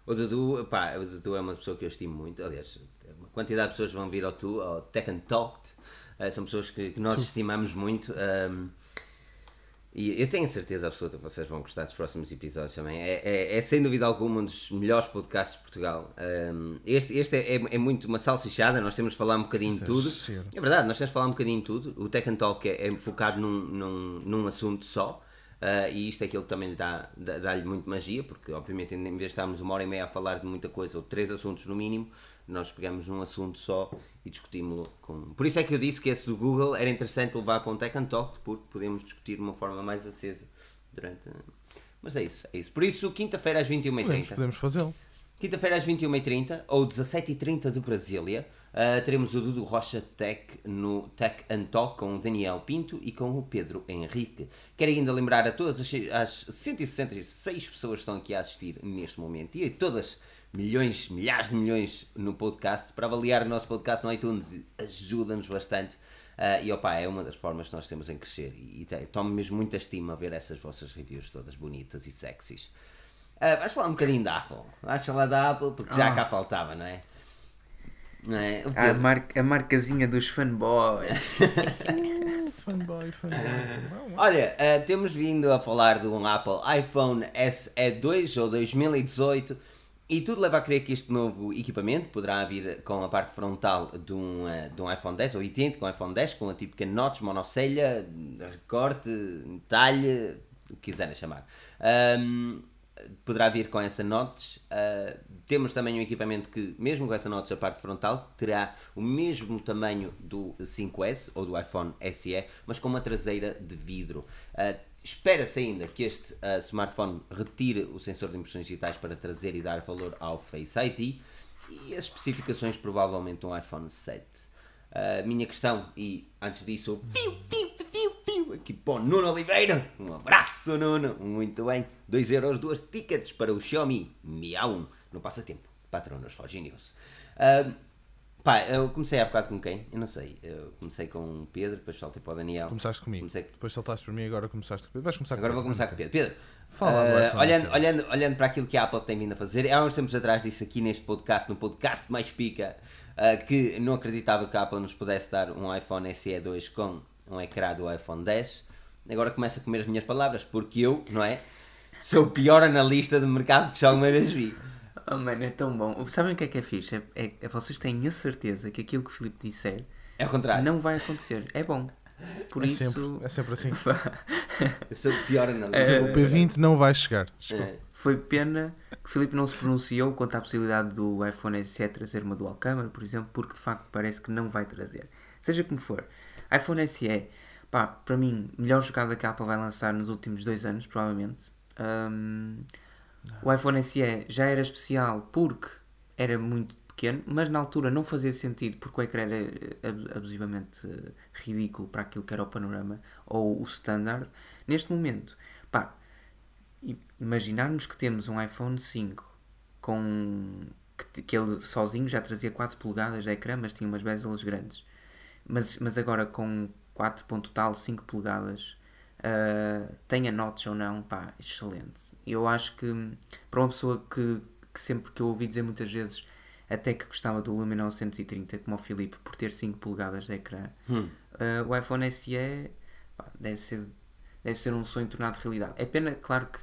[SPEAKER 1] O Dudu, pá, o Dudu é uma pessoa que eu estimo muito. Aliás, uma quantidade de pessoas vão vir ao Tu, ao Tech and Talk. Eh, são pessoas que, que nós estimamos muito. ehm, e eu tenho certeza absoluta que vocês vão gostar dos próximos episódios também. É, é- é, sem dúvida alguma um dos melhores podcasts de Portugal. Ehm, este este é, é- é muito uma salsichada, nós temos de falar um bocadinho de tudo.
[SPEAKER 3] Exagero.
[SPEAKER 1] É verdade, nós temos de falar um bocadinho de tudo. O Tech and Talk é, é focado num, num, num assunto só. ah, e isto é aquilo que também lhe dá, dá- dá-lhe muito magia, porque obviamente em vez de estarmos uma hora e meia a falar de muita coisa, ou três assuntos no mínimo, nós pegamos num assunto só e discutimos-lo com. Por isso é que eu disse que esse do Google era interessante levar para um Tech and Talk, porque podemos discutir de uma forma mais acesa durante. Mas é isso, é isso. Por isso, quinta-feira às
[SPEAKER 3] Podemos,
[SPEAKER 1] 21h30.
[SPEAKER 3] podemos fazê-lo.
[SPEAKER 1] Quinta-feira às 21h30 ou 17h30 de Brasília, ah, teremos o Dudu Rocha Tech no Tech and Talk com o Daniel Pinto e com o Pedro Henrique. Quero ainda lembrar a todas as, as 166 pessoas que estão aqui a assistir neste momento e a todas milhões, milhares de milhões no podcast para avaliar o nosso podcast no iTunes ajuda-nos bastante. Ah, e opa, é uma das formas que nós temos em crescer e, e te- tomo mesmo muita estima a ver essas vossas reviews todas bonitas e sexys. Ah, vais falar um bocadinho da Apple. Vais falar da Apple porque já
[SPEAKER 2] Ah.
[SPEAKER 1] cá faltava, não é? Não é?
[SPEAKER 2] A, mar a marcazinha dos fanboys.
[SPEAKER 3] Fanboy, fanboy.
[SPEAKER 1] Olha, ah, temos vindo a falar de um Apple iPhone SE2 ou 2018 e tudo leva a crer que este novo equipamento poderá vir com a parte frontal de um, ah, de um iPhone 10 ou idêntico ao iPhone 10 com a típica notch, monocelha, recorte, talhe, o que quiserem chamar. Ahm, poderá vir com essa notch. Ah, temos também um equipamento que, mesmo com essa notch, a parte frontal terá o mesmo tamanho do 5S ou do iPhone SE, mas com uma traseira de vidro. Ah, Espera-se ainda que este ah, smartphone retire o sensor de impressões digitais para trazer e dar valor ao Face ID e as especificações provavelmente um iPhone 7. A minha questão, e antes disso, fiu, fiu, fiu, fiu, aqui para o Nuno Oliveira, um abraço Nuno, muito bem, 2 euros, duas tickets para o Xiaomi Mi A1 no passatempo, patrão nos Forge News. Ah, pá, eu comecei há bocado com quem? Eu não sei, eu comecei com o Pedro, depois saltei para o Daniel.
[SPEAKER 3] Começaste comigo.
[SPEAKER 1] Comecei-
[SPEAKER 3] Depois saltaste por mim agora começaste comigo. Vais começar
[SPEAKER 1] Agora vou
[SPEAKER 3] comigo.
[SPEAKER 1] começar com o Pedro. Pedro,
[SPEAKER 3] Fala iPhone
[SPEAKER 1] olhando,
[SPEAKER 3] SE.
[SPEAKER 1] olhando, olhando para aquilo que a Apple tem vindo a fazer, há uns tempos atrás disse aqui neste podcast, no podcast mais pica, ah, que não acreditava que a Apple nos pudesse dar um iPhone SE2 com um ecrã do iPhone 10. Agora começa a comer as minhas palavras, porque eu, não é? Sou o pior analista de mercado que já alguma vez vi.
[SPEAKER 2] Oh, mano, é tão bom. Sabem o que é que é fixe? É, é- é vocês têm a certeza que aquilo que o Filipe disser
[SPEAKER 1] É o contrário.
[SPEAKER 2] não vai acontecer. É bom. Por
[SPEAKER 3] É
[SPEAKER 2] isso.
[SPEAKER 3] sempre, é sempre assim.
[SPEAKER 1] Eu sou o pior analista.
[SPEAKER 2] É.
[SPEAKER 3] O P20 não vai chegar. Desculpa.
[SPEAKER 2] Foi pena que o Filipe não se pronunciou quanto à possibilidade do iPhone SE trazer uma dual câmera, por exemplo, porque de facto parece que não vai trazer. Seja como for, iPhone SE, pá, para mim, melhor jogada que a Apple vai lançar nos últimos dois anos, provavelmente. Ahm, o iPhone SE já era especial porque era muito pequeno, mas na altura não fazia sentido porque o ecrã era eh, ab- abusivamente eh, ridículo para aquilo que era o panorama ou o standard. Neste momento, pá, imaginarmos que temos um iPhone 5 com que, que ele sozinho já trazia 4 polegadas de ecrã, mas tinha umas bezelas grandes. Mas, mas agora com 4 ponto tal, 5 polegadas, ah, tenha notes ou não, pá, excelente. Eu acho que para uma pessoa que, que sempre que eu ouvi dizer muitas vezes até que gostava do Lumia 930, como o Filipe, por ter 5 polegadas de ecrã,
[SPEAKER 1] Hum.
[SPEAKER 2] ah, o iPhone SE pá, deve ser, deve ser um sonho tornado realidade. É pena, claro que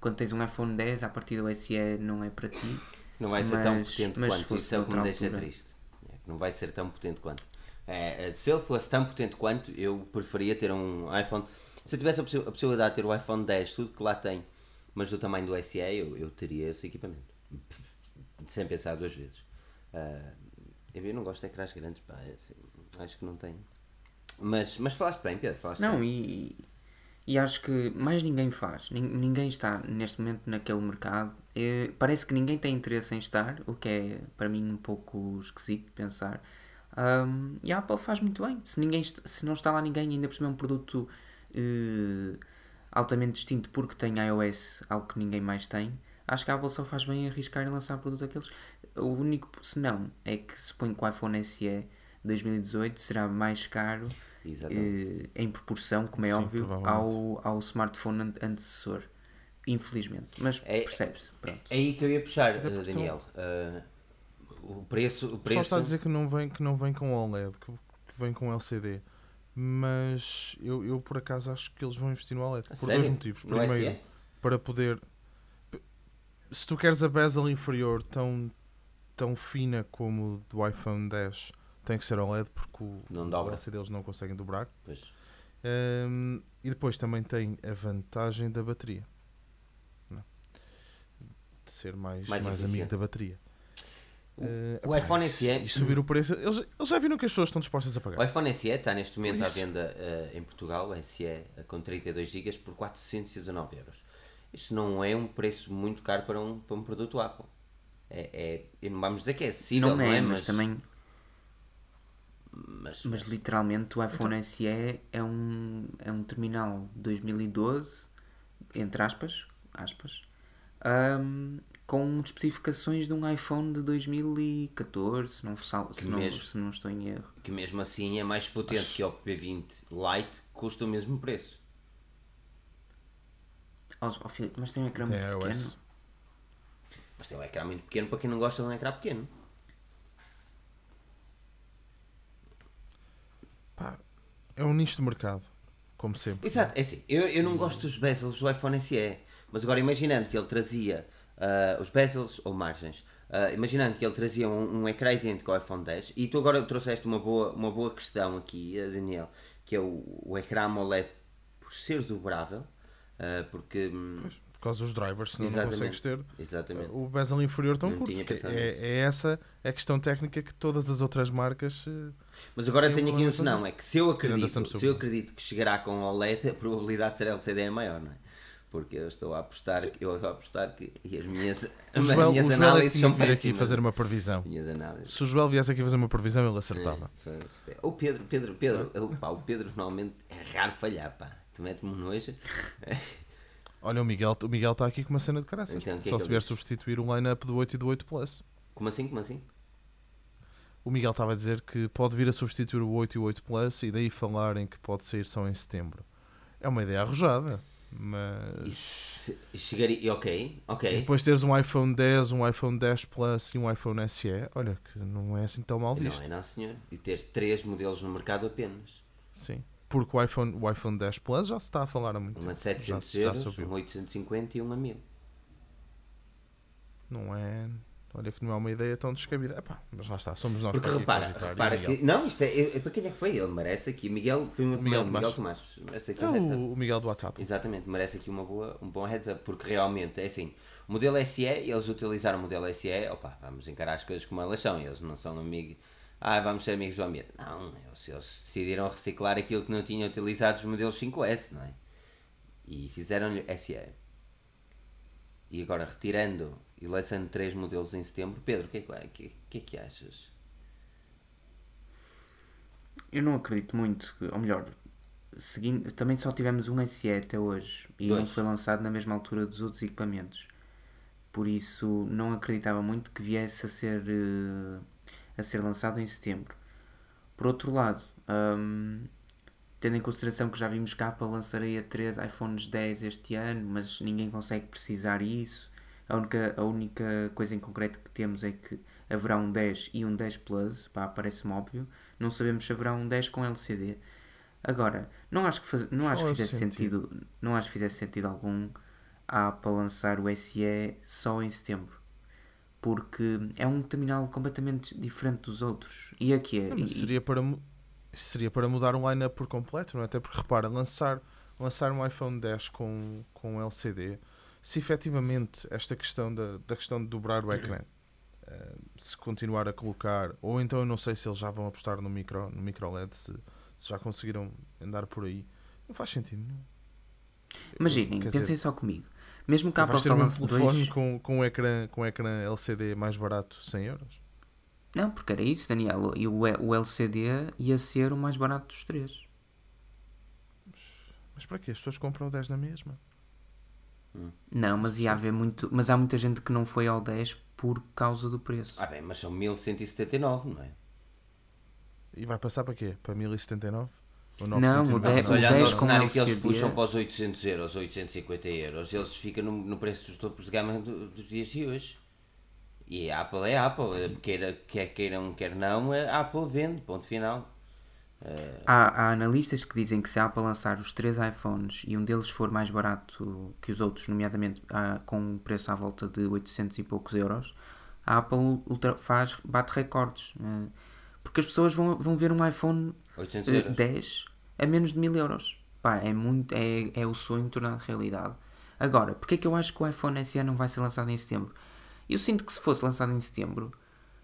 [SPEAKER 2] quando tens um iPhone 10, a partir do SE não é para ti.
[SPEAKER 1] Não vai ser tão
[SPEAKER 2] Mas-
[SPEAKER 1] potente
[SPEAKER 2] mas
[SPEAKER 1] quanto, isso é o que me deixa
[SPEAKER 2] altura.
[SPEAKER 1] triste. É, Não vai ser tão potente quanto. É, se ele fosse tão potente quanto, eu preferia ter um iPhone. Se eu tivesse a, possi- a possibilidade de ter o iPhone 10, tudo que lá tem, mas do tamanho do SE, eu, eu teria esse equipamento. Sem pensar duas vezes. Ah, eu não gosto de ecrãs grandes, pá, é assim, acho que não tem. Mas, mas falaste bem, Pedro, falaste
[SPEAKER 2] Não,
[SPEAKER 1] bem.
[SPEAKER 2] e, e acho que mais ninguém faz. Nin- Ninguém está neste momento naquele mercado. Eh, parece que ninguém tem interesse em estar, o que é para mim um pouco esquisito de pensar. Um, e a Apple faz muito bem. Se, ninguém, se não está lá ninguém, ainda por cima é um produto eh, altamente distinto porque tem iOS, algo que ninguém mais tem. Acho que a Apple só faz bem em arriscar em lançar produto daqueles. O único senão é que suponho que o iPhone SE 2018 será mais caro eh, em proporção, como é
[SPEAKER 3] Sim,
[SPEAKER 2] óbvio, ao, ao smartphone ante- antecessor. Infelizmente. Mas
[SPEAKER 1] É-
[SPEAKER 2] percebe-se. Pronto.
[SPEAKER 1] É aí que eu ia puxar,
[SPEAKER 3] porque
[SPEAKER 1] Daniel. Eh, o preço. O preço
[SPEAKER 3] está a dizer que não vem, que não vem com OLED, que, que vem com LCD. Mas eu, eu por acaso acho que eles vão investir no OLED.
[SPEAKER 1] A
[SPEAKER 3] por
[SPEAKER 1] sério?
[SPEAKER 3] dois motivos.
[SPEAKER 1] No
[SPEAKER 3] Primeiro,
[SPEAKER 1] SE?
[SPEAKER 3] para poder. Se tu queres a bezel inferior tão, tão fina como o do iPhone 10, tem que ser OLED porque o,
[SPEAKER 1] Não
[SPEAKER 3] o
[SPEAKER 1] dobra.
[SPEAKER 3] LCD eles não conseguem dobrar. Hum, e depois também tem a vantagem da bateria. Não. De ser mais,
[SPEAKER 1] Mais
[SPEAKER 3] mais, amigo da bateria. Eh,
[SPEAKER 1] o
[SPEAKER 3] epá,
[SPEAKER 1] iPhone SE
[SPEAKER 3] E subir o preço. Eles, eles já viram que as pessoas estão dispostas a
[SPEAKER 1] O
[SPEAKER 3] pagar.
[SPEAKER 1] iPhone SE está neste momento à venda eh, em Portugal, o SE eh, com 32 GB por 419 euros. Isto não é um preço muito caro para um, para um produto Apple. É, é, não vamos dizer que é acessível,
[SPEAKER 2] não,
[SPEAKER 1] não,
[SPEAKER 2] é,
[SPEAKER 1] é?
[SPEAKER 2] mas, também.
[SPEAKER 1] mas-
[SPEAKER 2] Mas literalmente o iPhone SE é um, é um terminal 2012, entre aspas, aspas, ahm, com especificações de um iPhone de 2014, se não, se não,
[SPEAKER 1] mesmo.
[SPEAKER 2] se não estou em erro.
[SPEAKER 1] que mesmo assim é mais potente que o P20 Lite, custa o mesmo preço.
[SPEAKER 2] Ó, ó, Filipe, mas tem um ecrã
[SPEAKER 3] Tem
[SPEAKER 2] muito
[SPEAKER 3] iOS.
[SPEAKER 2] pequeno.
[SPEAKER 1] Mas tem um ecrã muito pequeno para quem não gosta de um ecrã pequeno.
[SPEAKER 3] Pá, é um nicho de mercado, como sempre.
[SPEAKER 1] Exato, é assim, eu, eu não gosto dos bezels do iPhone SE, mas agora imaginando que ele trazia ah, os bezels ou margens, ah, imaginando que ele trazia um, um ecrã idêntico ao iPhone 10, e tu agora trouxeste uma boa, uma boa questão aqui, ah, Daniel, que é o, o ecrã AMOLED por ser dobrável, ah, porque... hum,
[SPEAKER 3] Pois, por causa dos drivers, senão não consegues ter
[SPEAKER 1] Exatamente.
[SPEAKER 3] o bezel inferior tão
[SPEAKER 1] Não
[SPEAKER 3] curto. É, é essa a questão técnica que todas as outras marcas. eh,
[SPEAKER 1] Mas agora tenho aqui um senão, é que se eu acredito, se eu acredito que chegará com OLED, a probabilidade de ser LCD é maior, não é? Porque eu estou a apostar, que- eu estou a apostar que e as minhas,
[SPEAKER 3] O
[SPEAKER 1] as
[SPEAKER 3] Joel, o
[SPEAKER 1] minhas
[SPEAKER 3] é
[SPEAKER 1] análises
[SPEAKER 3] tinha
[SPEAKER 1] são
[SPEAKER 3] vir aqui
[SPEAKER 1] péssimas.
[SPEAKER 3] fazer uma previsão.
[SPEAKER 1] Minhas análises.
[SPEAKER 3] Se o Joel viesse aqui fazer uma previsão, ele acertava.
[SPEAKER 1] É, O Pedro, Pedro, Pedro, o, pá, o Pedro normalmente é raro falhar, pá. Tu metes-me um nojo.
[SPEAKER 3] Olha, o Miguel o Miguel está aqui com uma cena de caraças.
[SPEAKER 1] Então, é
[SPEAKER 3] Só
[SPEAKER 1] que
[SPEAKER 3] se vier substituir o line-up do 8 e do 8 Plus.
[SPEAKER 1] Como assim, como assim?
[SPEAKER 3] O Miguel estava a dizer que pode vir a substituir o 8 e o 8 Plus e daí falarem que pode sair só em setembro. É uma ideia arrojada, mas.
[SPEAKER 1] E chegaria, ok, ok.
[SPEAKER 3] E depois teres um iPhone 10, um iPhone 10 Plus e um iPhone SE, olha que não é assim tão mal
[SPEAKER 1] não
[SPEAKER 3] visto.
[SPEAKER 1] é não senhor. E teres três modelos no mercado apenas.
[SPEAKER 3] Sim. Porque o iPhone, o iPhone 10 Plus já se está a falar há muito
[SPEAKER 1] Uma
[SPEAKER 3] tempo.
[SPEAKER 1] 700
[SPEAKER 3] já, já
[SPEAKER 1] euros,
[SPEAKER 3] ouviu.
[SPEAKER 1] um 850 e uma 1000.
[SPEAKER 3] Não é. Olha que não é uma ideia tão descabida. Epá, mas lá está, somos nós
[SPEAKER 1] Porque repara.
[SPEAKER 3] E
[SPEAKER 1] repara
[SPEAKER 3] Miguel?
[SPEAKER 1] que. Não, isto é, é para quem é que foi? Ele merece aqui. Miguel foi muito
[SPEAKER 3] Miguel
[SPEAKER 1] Miguel, Miguel
[SPEAKER 3] Tomás.
[SPEAKER 1] Tomás. Merece aqui
[SPEAKER 3] É
[SPEAKER 1] um heads up.
[SPEAKER 3] o, o Miguel do WhatsApp.
[SPEAKER 1] Exatamente, merece aqui uma boa, um bom heads up, porque realmente é assim, o modelo SE, eles utilizaram o modelo SE, opa, vamos encarar as coisas como elas são, eles não são amigos, ah, vamos ser amigos do ambiente. Não, eles, eles decidiram reciclar aquilo que não tinham utilizado os modelos 5S, não é? E fizeram-lhe SE. E agora, retirando e lançando três modelos em setembro, Pedro, o que é que, que, que é que achas?
[SPEAKER 2] Eu não acredito muito, ou melhor, seguindo, também só tivemos um SE até hoje e não
[SPEAKER 1] Dois.
[SPEAKER 2] foi lançado na mesma altura dos outros equipamentos. Por isso não acreditava muito que viesse a ser, eh, a ser lançado em setembro. Por outro lado, hum, tendo em consideração que já vimos que a Apple lançaria 3 iPhones 10 este ano, mas ninguém consegue precisar isso. A única, a única coisa em concreto que temos é que haverá um 10 e um 10 Plus, pá, parece-me óbvio. Não sabemos se haverá um 10 com LCD. Agora, não acho que, faz, não acho que fizesse sentido. não acho que fizesse sentido algum a Apple lançar o SE só em setembro. Porque é um terminal completamente diferente dos outros. E aqui é.
[SPEAKER 3] Não, mas
[SPEAKER 2] e-
[SPEAKER 3] seria para, seria para mudar um line-up por completo, não é? Até porque, repara, lançar, lançar um iPhone 10 com, com LCD, se efetivamente esta questão da, da questão de dobrar o ecrã eh, se continuar a colocar, ou então eu não sei se eles já vão apostar no micro, no micro LED, se, se já conseguiram andar por aí, não faz sentido nenhum.
[SPEAKER 2] Imaginem, pensem
[SPEAKER 3] dizer,
[SPEAKER 2] só comigo. Mesmo que a
[SPEAKER 3] ter
[SPEAKER 2] só
[SPEAKER 3] um
[SPEAKER 2] lance
[SPEAKER 3] telefone
[SPEAKER 2] dois.
[SPEAKER 3] com, com, um ecrã, com um ecrã LCD mais barato, 100 euros?
[SPEAKER 2] Não, porque era isso, Daniel. E o, o LCD ia ser o mais barato dos três.
[SPEAKER 3] Mas para quê? As pessoas compram o 10 na mesma.
[SPEAKER 2] Não, mas ia haver muito. Mas há muita gente que não foi ao 10 por causa do preço.
[SPEAKER 1] Ah bem, mas são 1179, não é?
[SPEAKER 3] E vai passar para quê? Para 1079? Ou
[SPEAKER 2] Não, o
[SPEAKER 3] 990?
[SPEAKER 2] 10
[SPEAKER 1] Mas olhando ao
[SPEAKER 2] 10 com
[SPEAKER 1] cenário que eles puxam para os 800 euros, 850 euros, eles ficam no, no preço dos topos de gama do- dos dias de hoje. E a Apple é Apple, queira, quer queiram, quer não, a Apple vende, ponto final.
[SPEAKER 2] Há, há analistas que dizem que se a Apple lançar os três iPhones e um deles for mais barato que os outros, nomeadamente ah, com um preço à volta de 800 e poucos euros, a Apple ultra- faz, bate recordes. eh, porque as pessoas vão, vão ver um iPhone
[SPEAKER 1] 800
[SPEAKER 2] eh. 10 a menos de 1000 euros. Pá, é, muito, é, é o sonho tornado realidade. Agora, porque é que eu acho que o iPhone SE não vai ser lançado em setembro? Eu sinto que se fosse lançado em setembro,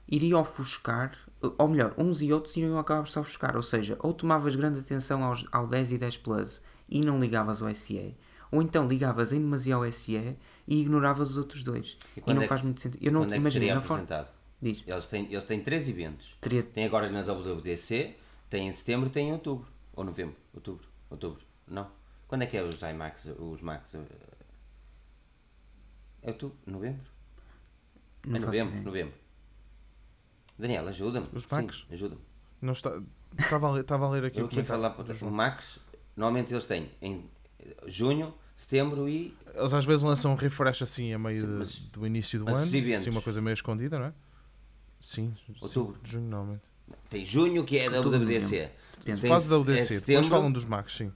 [SPEAKER 2] iria ofuscar, ou melhor, uns e outros iriam acabar por se ofuscar. Ou seja, ou tomavas grande atenção aos, ao 10 e 10 Plus e não ligavas ao SE, ou então ligavas em demasia ao SE e ignoravas os outros dois. E,
[SPEAKER 1] quando
[SPEAKER 2] não
[SPEAKER 1] é que
[SPEAKER 2] faz
[SPEAKER 1] se-
[SPEAKER 2] muito sentido. Eu não
[SPEAKER 1] é que
[SPEAKER 2] imagino na forma. Diz.
[SPEAKER 1] Eles têm, eles têm três eventos.
[SPEAKER 2] Teria,
[SPEAKER 1] Tem agora na WWDC, tem em setembro, tem em outubro. Ou novembro. Outubro. Outubro. Não. Quando é que é os iMacs, os Macs? É outubro? Novembro?
[SPEAKER 2] não
[SPEAKER 1] é novembro,
[SPEAKER 2] ideia.
[SPEAKER 1] novembro. Daniel, ajuda-me.
[SPEAKER 3] Os
[SPEAKER 1] Sim,
[SPEAKER 3] Macs?
[SPEAKER 1] ajuda-me.
[SPEAKER 3] Não está... Estava a ler, estava a ler aqui
[SPEAKER 1] Eu
[SPEAKER 3] o
[SPEAKER 1] queria falar para os
[SPEAKER 3] João.
[SPEAKER 1] Macs. Normalmente eles têm em junho, setembro e.
[SPEAKER 3] Eles às vezes lançam um refresh assim a meio
[SPEAKER 1] Sim,
[SPEAKER 3] de-
[SPEAKER 1] mas-
[SPEAKER 3] do início do ano. Assim, uma coisa meio escondida, não é? Sim.
[SPEAKER 1] Outubro.
[SPEAKER 3] Sim, junho normalmente.
[SPEAKER 1] Tem junho, que é a
[SPEAKER 2] Outubro,
[SPEAKER 1] WWDC.
[SPEAKER 2] Depende.
[SPEAKER 1] Tem
[SPEAKER 3] Fase da
[SPEAKER 1] é
[SPEAKER 3] UDC. Depois
[SPEAKER 1] setembro,
[SPEAKER 3] falam dos Macs, sim.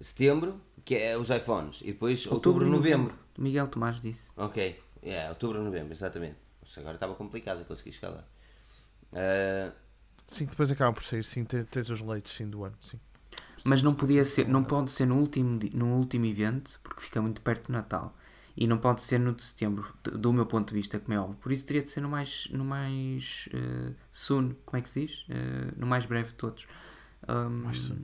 [SPEAKER 1] setembro, que é os iPhones. E depois outubro,
[SPEAKER 2] e
[SPEAKER 1] novembro.
[SPEAKER 2] Miguel Tomás disse.
[SPEAKER 1] Ok, é, outubro, novembro, exatamente. Mas agora estava complicado, consegui chegar Ah,
[SPEAKER 3] Sim, depois acabam por sair, sim. Tens, os leites, sim, do ano, sim.
[SPEAKER 2] Mas não podia ser, não pode ser no último, no último evento, porque fica muito perto do Natal. E não pode ser no de setembro, do meu ponto de vista, como é óbvio. Por isso teria de ser no mais, no mais eh, soon, como é que se diz? Eh, no mais breve de todos. Um,
[SPEAKER 3] Mais soon.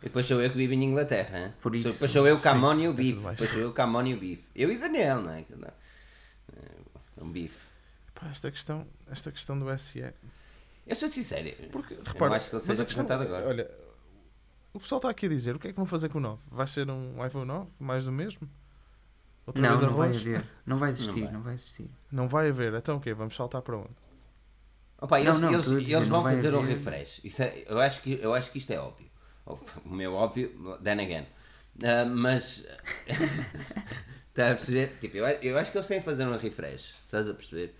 [SPEAKER 1] e depois sou eu que vivo em Inglaterra. hein?
[SPEAKER 2] Por isso-
[SPEAKER 1] depois sou eu que
[SPEAKER 3] Sim,
[SPEAKER 1] amon e o bife.
[SPEAKER 3] mais.
[SPEAKER 1] Depois sou eu que amon e o bife. Eu e Daniel, não é? É um bife.
[SPEAKER 3] Esta questão, esta questão do SE.
[SPEAKER 1] Eu sou sincero.
[SPEAKER 3] Porque, repara,
[SPEAKER 1] não acho que ele
[SPEAKER 3] mas
[SPEAKER 1] seja apresentado agora.
[SPEAKER 3] Olha, o pessoal está aqui a dizer o que é que vão fazer com o 9? Vai ser um iPhone 9? Mais do mesmo? Outra
[SPEAKER 2] não,
[SPEAKER 3] vez
[SPEAKER 2] não vai haver. Não vai existir,
[SPEAKER 1] Não vai.
[SPEAKER 2] não vai existir.
[SPEAKER 3] Não vai haver. Então o quê? Vamos saltar para onde?
[SPEAKER 1] Opa,
[SPEAKER 2] Não,
[SPEAKER 1] eles,
[SPEAKER 2] não,
[SPEAKER 1] eles-
[SPEAKER 2] dizer,
[SPEAKER 1] eles vão fazer um
[SPEAKER 2] haver-
[SPEAKER 1] refresh. Isso é- eu, acho que, eu acho que isto é óbvio. O meu óbvio, then again. Ah, mas. Estás a perceber? Tipo, eu, eu acho que eles têm que fazer um refresh. Estás a perceber?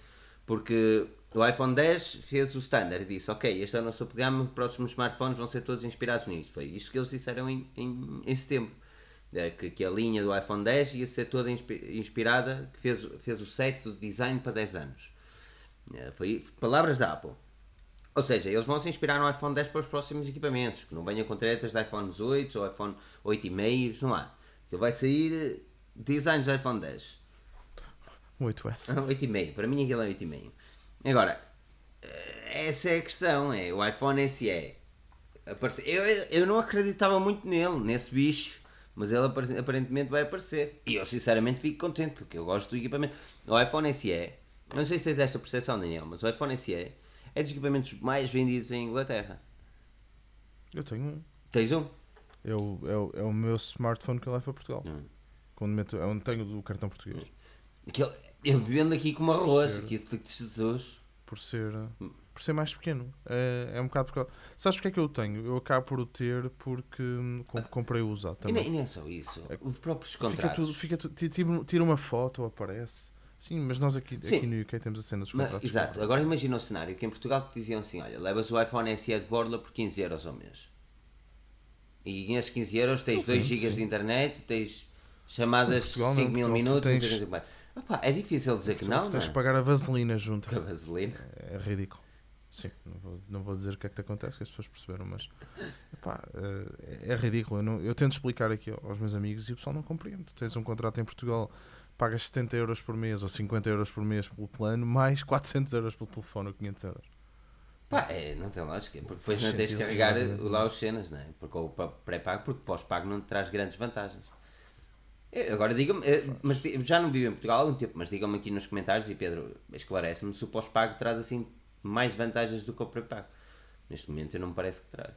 [SPEAKER 1] Porque o iPhone 10 fez o standard e disse: Ok, este é o nosso programa, os próximos smartphones vão ser todos inspirados nisto. Foi isto que eles disseram em, em, em setembro. É, que, que a linha do iPhone 10 ia ser toda inspi- inspirada, que fez, fez o set do design para 10 anos. É, foi palavras da Apple. Ou seja, eles vão se inspirar no iPhone 10 para os próximos equipamentos, que não venha com tretas de iPhones 8 ou iPhone 8,5, não há. Que vai sair eh, designs de iPhone 10.
[SPEAKER 3] Um 8S.
[SPEAKER 1] 8,5, para mim aquilo é 8,5. Agora, eh, essa é a questão, é o iPhone SE. Aparece- Eu, eu, não acreditava muito nele, nesse bicho, mas ele apare- aparentemente vai aparecer. E eu sinceramente fico contente, porque eu gosto do equipamento. O iPhone SE, não sei se tens esta percepção, Daniel, mas o iPhone SE é dos equipamentos mais vendidos em Inglaterra.
[SPEAKER 3] Eu tenho um.
[SPEAKER 1] Tens um?
[SPEAKER 3] É o, é, o, é o meu smartphone que eu levo para Portugal.
[SPEAKER 1] Hum.
[SPEAKER 3] Quando meto, é onde tenho do cartão português.
[SPEAKER 1] Aquele, ele vende aqui como arroz,
[SPEAKER 3] Certo.
[SPEAKER 1] aqui de Jesus.
[SPEAKER 3] Por ser, por ser mais pequeno. É, é um bocado por causa. Sabes porque é que eu tenho? Eu acabo por o ter porque hum, com- comprei o usado também.
[SPEAKER 1] e nem é só isso. Os próprios
[SPEAKER 3] Fica
[SPEAKER 1] contratos.
[SPEAKER 3] tudo, fica tudo, ti- tira- uma foto, aparece. Sim, mas nós aqui,
[SPEAKER 1] Sim.
[SPEAKER 3] aqui no UK temos a cena dos
[SPEAKER 1] Mas,
[SPEAKER 3] contratos.
[SPEAKER 1] exato, agora imagina o cenário que em Portugal te diziam assim: olha, levas o iPhone SE de borla por 15 euros ao mês. E nesses 15 euros tens 2
[SPEAKER 3] sim,
[SPEAKER 1] GB de internet, tens chamadas
[SPEAKER 3] Portugal,
[SPEAKER 1] 5
[SPEAKER 3] não,
[SPEAKER 1] mil
[SPEAKER 3] Portugal
[SPEAKER 1] minutos,
[SPEAKER 3] tens-
[SPEAKER 1] sei o que mais. Opá, é difícil dizer que não, não
[SPEAKER 3] Tens de
[SPEAKER 1] é?
[SPEAKER 3] pagar a vaselina junto.
[SPEAKER 1] A vaselina.
[SPEAKER 3] É ridículo. Sim, não vou, não vou dizer o que é que te acontece, que as pessoas perceberam, mas epá, eh, é, é ridículo. Eu, não- eu tento explicar aqui aos meus amigos e o pessoal não compreende. Tu tens um contrato em Portugal, pagas 70 euros por mês ou 50 euros por mês pelo plano, mais 400 euros pelo telefone ou 500 euros.
[SPEAKER 1] Pá, é, não tem lógica, porque depois não tens de carregar
[SPEAKER 3] é-
[SPEAKER 1] lá os cenas, não é? Porque o pa- pré-pago, porque pós-pago não te traz grandes vantagens. Eh, Agora digam-me, eh, mas já não vivo em Portugal há algum tempo, mas digam-me aqui nos comentários e Pedro esclarece-me se o pós-pago traz assim mais vantagens do que o pré-pago. Neste momento eu não me parece que traga.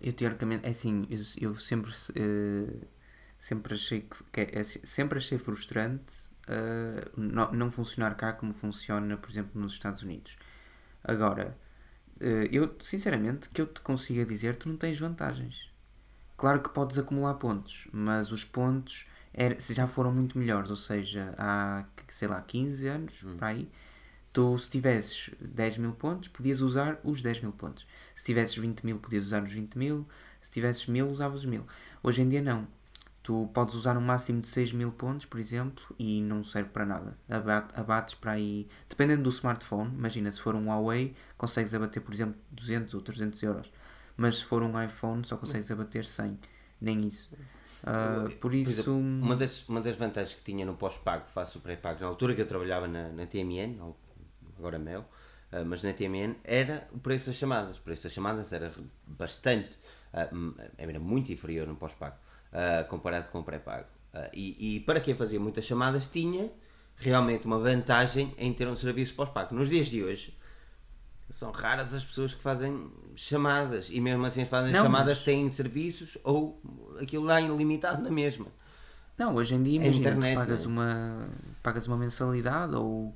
[SPEAKER 2] Eu teoricamente, é assim, eu, eu sempre, eh, sempre achei que, que é assim, sempre achei frustrante eh, não, não funcionar cá como funciona, por exemplo, nos Estados Unidos. Agora, eh, eu sinceramente que eu te consiga dizer, tu não tens vantagens. Claro que podes acumular pontos, mas os pontos era- já foram muito melhores, ou seja, há, sei lá, 15 anos, para aí, tu se tivesses 10 mil pontos, podias usar os 10 mil pontos. Se tivesses 20 mil, podias usar os 20 mil. Se tivesses mil, usavas os mil. Hoje em dia não. Tu podes usar um máximo de 6 mil pontos, por exemplo, e não serve para nada. Aba- Abates para aí, dependendo do smartphone, imagina, se for um Huawei, consegues abater, por exemplo, 200 ou 300 euros. Mas se for um iPhone, só consegues abater 100. Nem isso. Ah, por
[SPEAKER 1] Por
[SPEAKER 2] isso.
[SPEAKER 1] exemplo, uma, das, uma das vantagens que tinha no pós-pago face ao pré-pago, na altura que eu trabalhava na, na TMN, agora Mel, ah, mas na TMN, era o preço das chamadas. O preço das chamadas era bastante, hum, era muito inferior no pós-pago, comparado com o pré-pago. E, e para quem fazia muitas chamadas, tinha realmente uma vantagem em ter um serviço pós-pago. Nos dias de hoje, são raras as pessoas que fazem chamadas e mesmo assim fazem
[SPEAKER 2] Não,
[SPEAKER 1] chamadas
[SPEAKER 2] mas-
[SPEAKER 1] têm serviços ou aquilo lá ilimitado na mesma.
[SPEAKER 2] Não, hoje em dia imagina,
[SPEAKER 1] internet,
[SPEAKER 2] tu pagas,
[SPEAKER 1] não é?
[SPEAKER 2] uma, pagas uma mensalidade ou,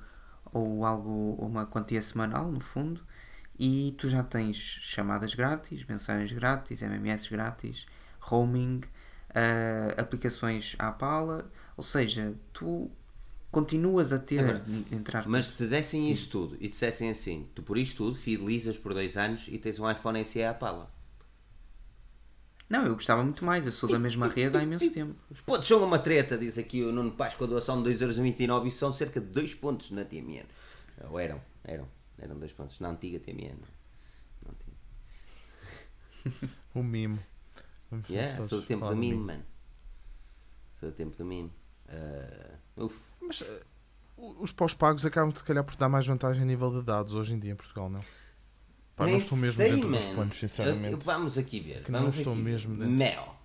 [SPEAKER 2] ou algo, uma quantia semanal, no fundo, e tu já tens chamadas grátis, mensagens grátis, MMS grátis, roaming, ah, aplicações à pala, ou seja, tu continuas a ter,
[SPEAKER 1] Agora,
[SPEAKER 2] entre aspas,
[SPEAKER 1] Mas se te dessem isto tudo e dissessem assim, tu por isto tudo fidelizas por dois anos e tens um iPhone SE à pala.
[SPEAKER 2] Não, eu gostava muito mais, eu sou da mesma rede há imenso tempo.
[SPEAKER 1] Os pontos são uma treta, diz aqui o Nuno Paz com a doação de 2,29€ e são cerca de 2 pontos na TMN. Ou eram, eram, eram 2 pontos na antiga TMN. Não tinha.
[SPEAKER 3] O mimo. Vamos-
[SPEAKER 1] Yeah, sou do tempo do mimo, mano. Sou do tempo do mimo. Uh, uf.
[SPEAKER 3] Mas o- os pós-pagos acabam de se calhar por dar mais vantagem a nível de dados hoje em dia em Portugal, não? Pá, não estou mesmo
[SPEAKER 1] sei,
[SPEAKER 3] dentro dos
[SPEAKER 1] man.
[SPEAKER 3] planos, sinceramente.
[SPEAKER 1] Eu- eu- vamos aqui ver.
[SPEAKER 3] Que não
[SPEAKER 1] vamos
[SPEAKER 3] estou
[SPEAKER 1] aqui ver.
[SPEAKER 3] mesmo dentro.
[SPEAKER 1] Mel.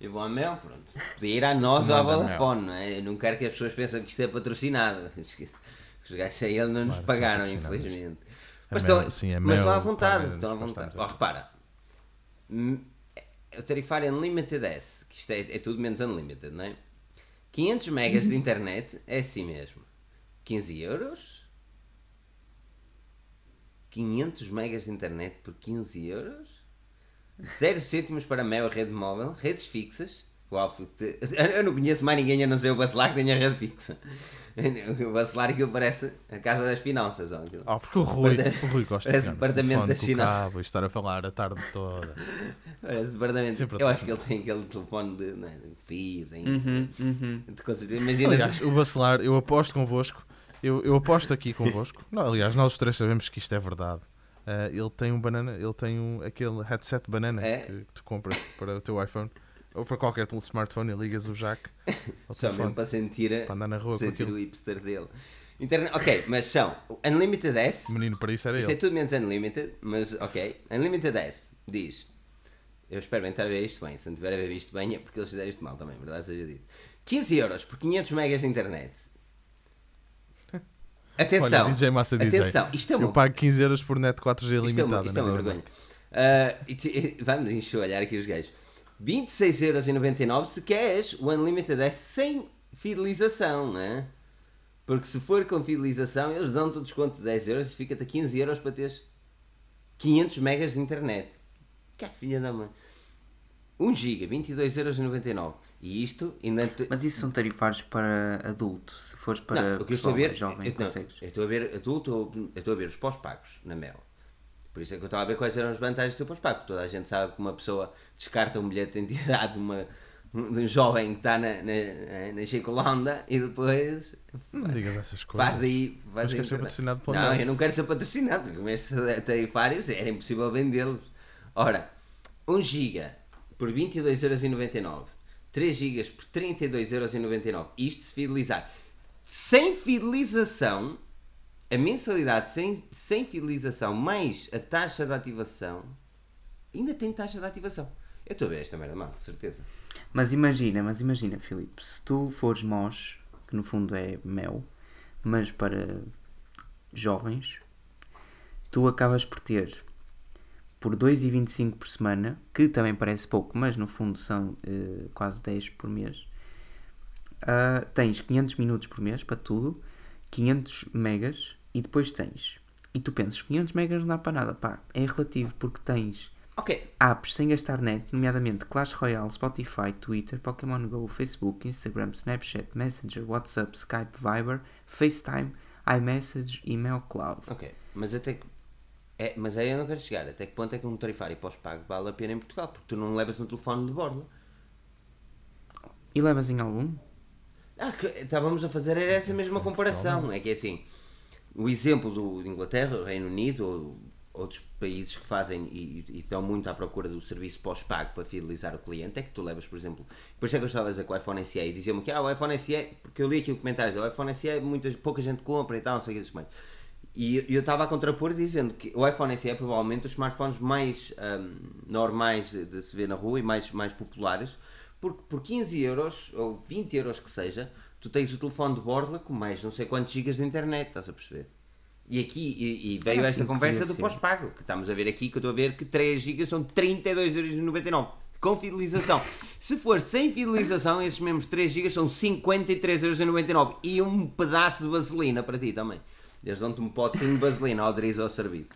[SPEAKER 1] Eu vou a Mel, pronto. Podia ir a nós ou à
[SPEAKER 3] Manda
[SPEAKER 1] Vodafone, não é? Eu não quero que as pessoas pensem que isto é patrocinado. Os gajos aí não nos
[SPEAKER 3] Claro,
[SPEAKER 1] pagaram, infelizmente.
[SPEAKER 3] A
[SPEAKER 1] Mas,
[SPEAKER 3] Mel,
[SPEAKER 1] estão,
[SPEAKER 3] sim, a
[SPEAKER 1] mas estão à vontade. Estão à vontade. Oh, repara. O tarifário Unlimited S, que isto é, é tudo menos Unlimited, não é? 500 megas de internet é assim mesmo. 15 euros? 500 megas de internet por 15 euros? 0 cêntimos para Mel rede móvel, redes fixas. Uau, eu não conheço mais ninguém a não ser o Bacelar que tenha rede fixa. O Bacelar aquilo parece a casa das finanças. ó.
[SPEAKER 3] Ah, porque o Rui, o Rui gosta
[SPEAKER 1] parece
[SPEAKER 3] de
[SPEAKER 1] departamento
[SPEAKER 3] telefone
[SPEAKER 1] da
[SPEAKER 3] com o
[SPEAKER 1] China.
[SPEAKER 3] cabo e estar a falar a tarde toda.
[SPEAKER 1] Parece departamento.
[SPEAKER 3] Sempre
[SPEAKER 1] Eu acho que ele tem aquele telefone de, não é, de tem,
[SPEAKER 2] Uhum, uhum.
[SPEAKER 1] Imagina.
[SPEAKER 3] Aliás, o Bacelar, eu aposto convosco, eu, eu aposto aqui convosco. Não, aliás, nós os três sabemos que isto é verdade. Ah, ele tem um banana, ele tem um, aquele headset banana
[SPEAKER 1] É?
[SPEAKER 3] que, que tu compras para o teu iPhone ou para qualquer tele- smartphone e ligas o jack
[SPEAKER 1] Só mesmo para sentir, a-
[SPEAKER 3] Para andar na rua
[SPEAKER 1] sentir o hipster dele. Internet, ok, mas são Unlimited S.
[SPEAKER 3] Menino, para isso era
[SPEAKER 1] Isto é
[SPEAKER 3] ele.
[SPEAKER 1] tudo menos Unlimited, mas ok. Unlimited S diz. Eu espero bem estar a ver isto bem. Se não tiver a ver isto bem é porque eles fizeram isto mal também, verdade seja dito. 15 euros por 500 megas de internet. Atenção.
[SPEAKER 3] Olha, DJ Massa DJ.
[SPEAKER 1] Atenção, isto é uma
[SPEAKER 3] Eu pago 15 euros por net 4G
[SPEAKER 1] Isto é uma, isto é uma
[SPEAKER 3] mesma.
[SPEAKER 1] vergonha. Ah, e te- vamos enxoalhar aqui os gajos. 26,99€ se queres o Unlimited S sem fidelização, né? Porque se for com fidelização, eles dão-te o desconto de 10€ euros e fica-te a 15€ euros para teres 500 megas de internet. Que filha da mãe. 1 GB, 22,99€. E isto ainda te...
[SPEAKER 2] Mas isso são tarifários para adulto. Se fores para
[SPEAKER 1] Não, o que eu estou a ver,
[SPEAKER 2] jovem,
[SPEAKER 1] eu, não, eu estou a ver, estou, eu estou a ver os pós-pagos na Mel. Por isso é que eu estava a ver quais eram as vantagens do pós-pago. Toda a gente sabe que uma pessoa descarta um bilhete de identidade de, uma, de um jovem que está na, na, na Chicolanda e depois
[SPEAKER 3] Não digas essas coisas.
[SPEAKER 1] faz aí. Faz
[SPEAKER 3] Mas
[SPEAKER 1] aí
[SPEAKER 3] queres ser patrocinado pela
[SPEAKER 1] Não, eu não quero ser patrocinado, porque com estes tarifários era impossível vendê-los. Ora, 1 GB por 22,99€, 3 GB por 32,99€, isto se fidelizar. Sem fidelização, a mensalidade sem, sem fidelização mais a taxa de ativação, ainda tem taxa de ativação. Eu estou a ver esta merda mal, de certeza.
[SPEAKER 2] Mas imagina, mas imagina, Filipe, se tu fores MOS, que no fundo é mel, mas para jovens, tu acabas por ter por 2,25 por semana, que também parece pouco, mas no fundo são eh, quase 10 por mês. Ah, tens 500 minutos por mês para tudo, 500 megas e depois tens. E tu pensas, 500 megas não dá para nada. Pá, é relativo porque tens
[SPEAKER 1] Ok,
[SPEAKER 2] apps sem gastar net, nomeadamente Clash Royale, Spotify, Twitter, Pokémon Go, Facebook, Instagram, Snapchat, Messenger, WhatsApp, Skype, Viber, FaceTime, iMessage, Email Cloud.
[SPEAKER 1] ok. Mas até que. É, mas aí eu não quero chegar. Até que ponto é que um tarifário pós-pago vale a pena em Portugal? Porque tu não levas um telefone de bordo.
[SPEAKER 2] E levas em algum?
[SPEAKER 1] Ah, que estávamos a fazer era essa mesma comparação. É que é assim, o exemplo do, Inglaterra, Reino Unido, ou outros países que fazem e, e estão muito à procura do serviço pós-pago para fidelizar o cliente, é que tu levas, por exemplo, por é que eu estava a dizer com o iPhone SE e diziam-me que ah, o iPhone SE, porque eu li aqui o comentário, o iPhone SE muita, pouca gente compra e tal, não sei o que mais. E eu estava a contrapor dizendo que o iPhone SE é provavelmente os smartphones mais ahm, normais de se ver na rua e mais, mais populares, porque por 15 euros ou 20 euros que seja, tu tens o telefone de borla com mais não sei quantos gigas de internet, estás a perceber? E aqui e, e veio
[SPEAKER 2] Ah,
[SPEAKER 1] esta
[SPEAKER 2] sim,
[SPEAKER 1] conversa do pós-pago, que estamos a ver aqui, que eu estou a ver que 3 gigas são 32,99€ com fidelização. Se for sem fidelização, esses mesmos 3 gigas são 53,99€ e um pedaço de vaselina para ti também. Eles dão-te um potezinho de vaselina aderir ao serviço.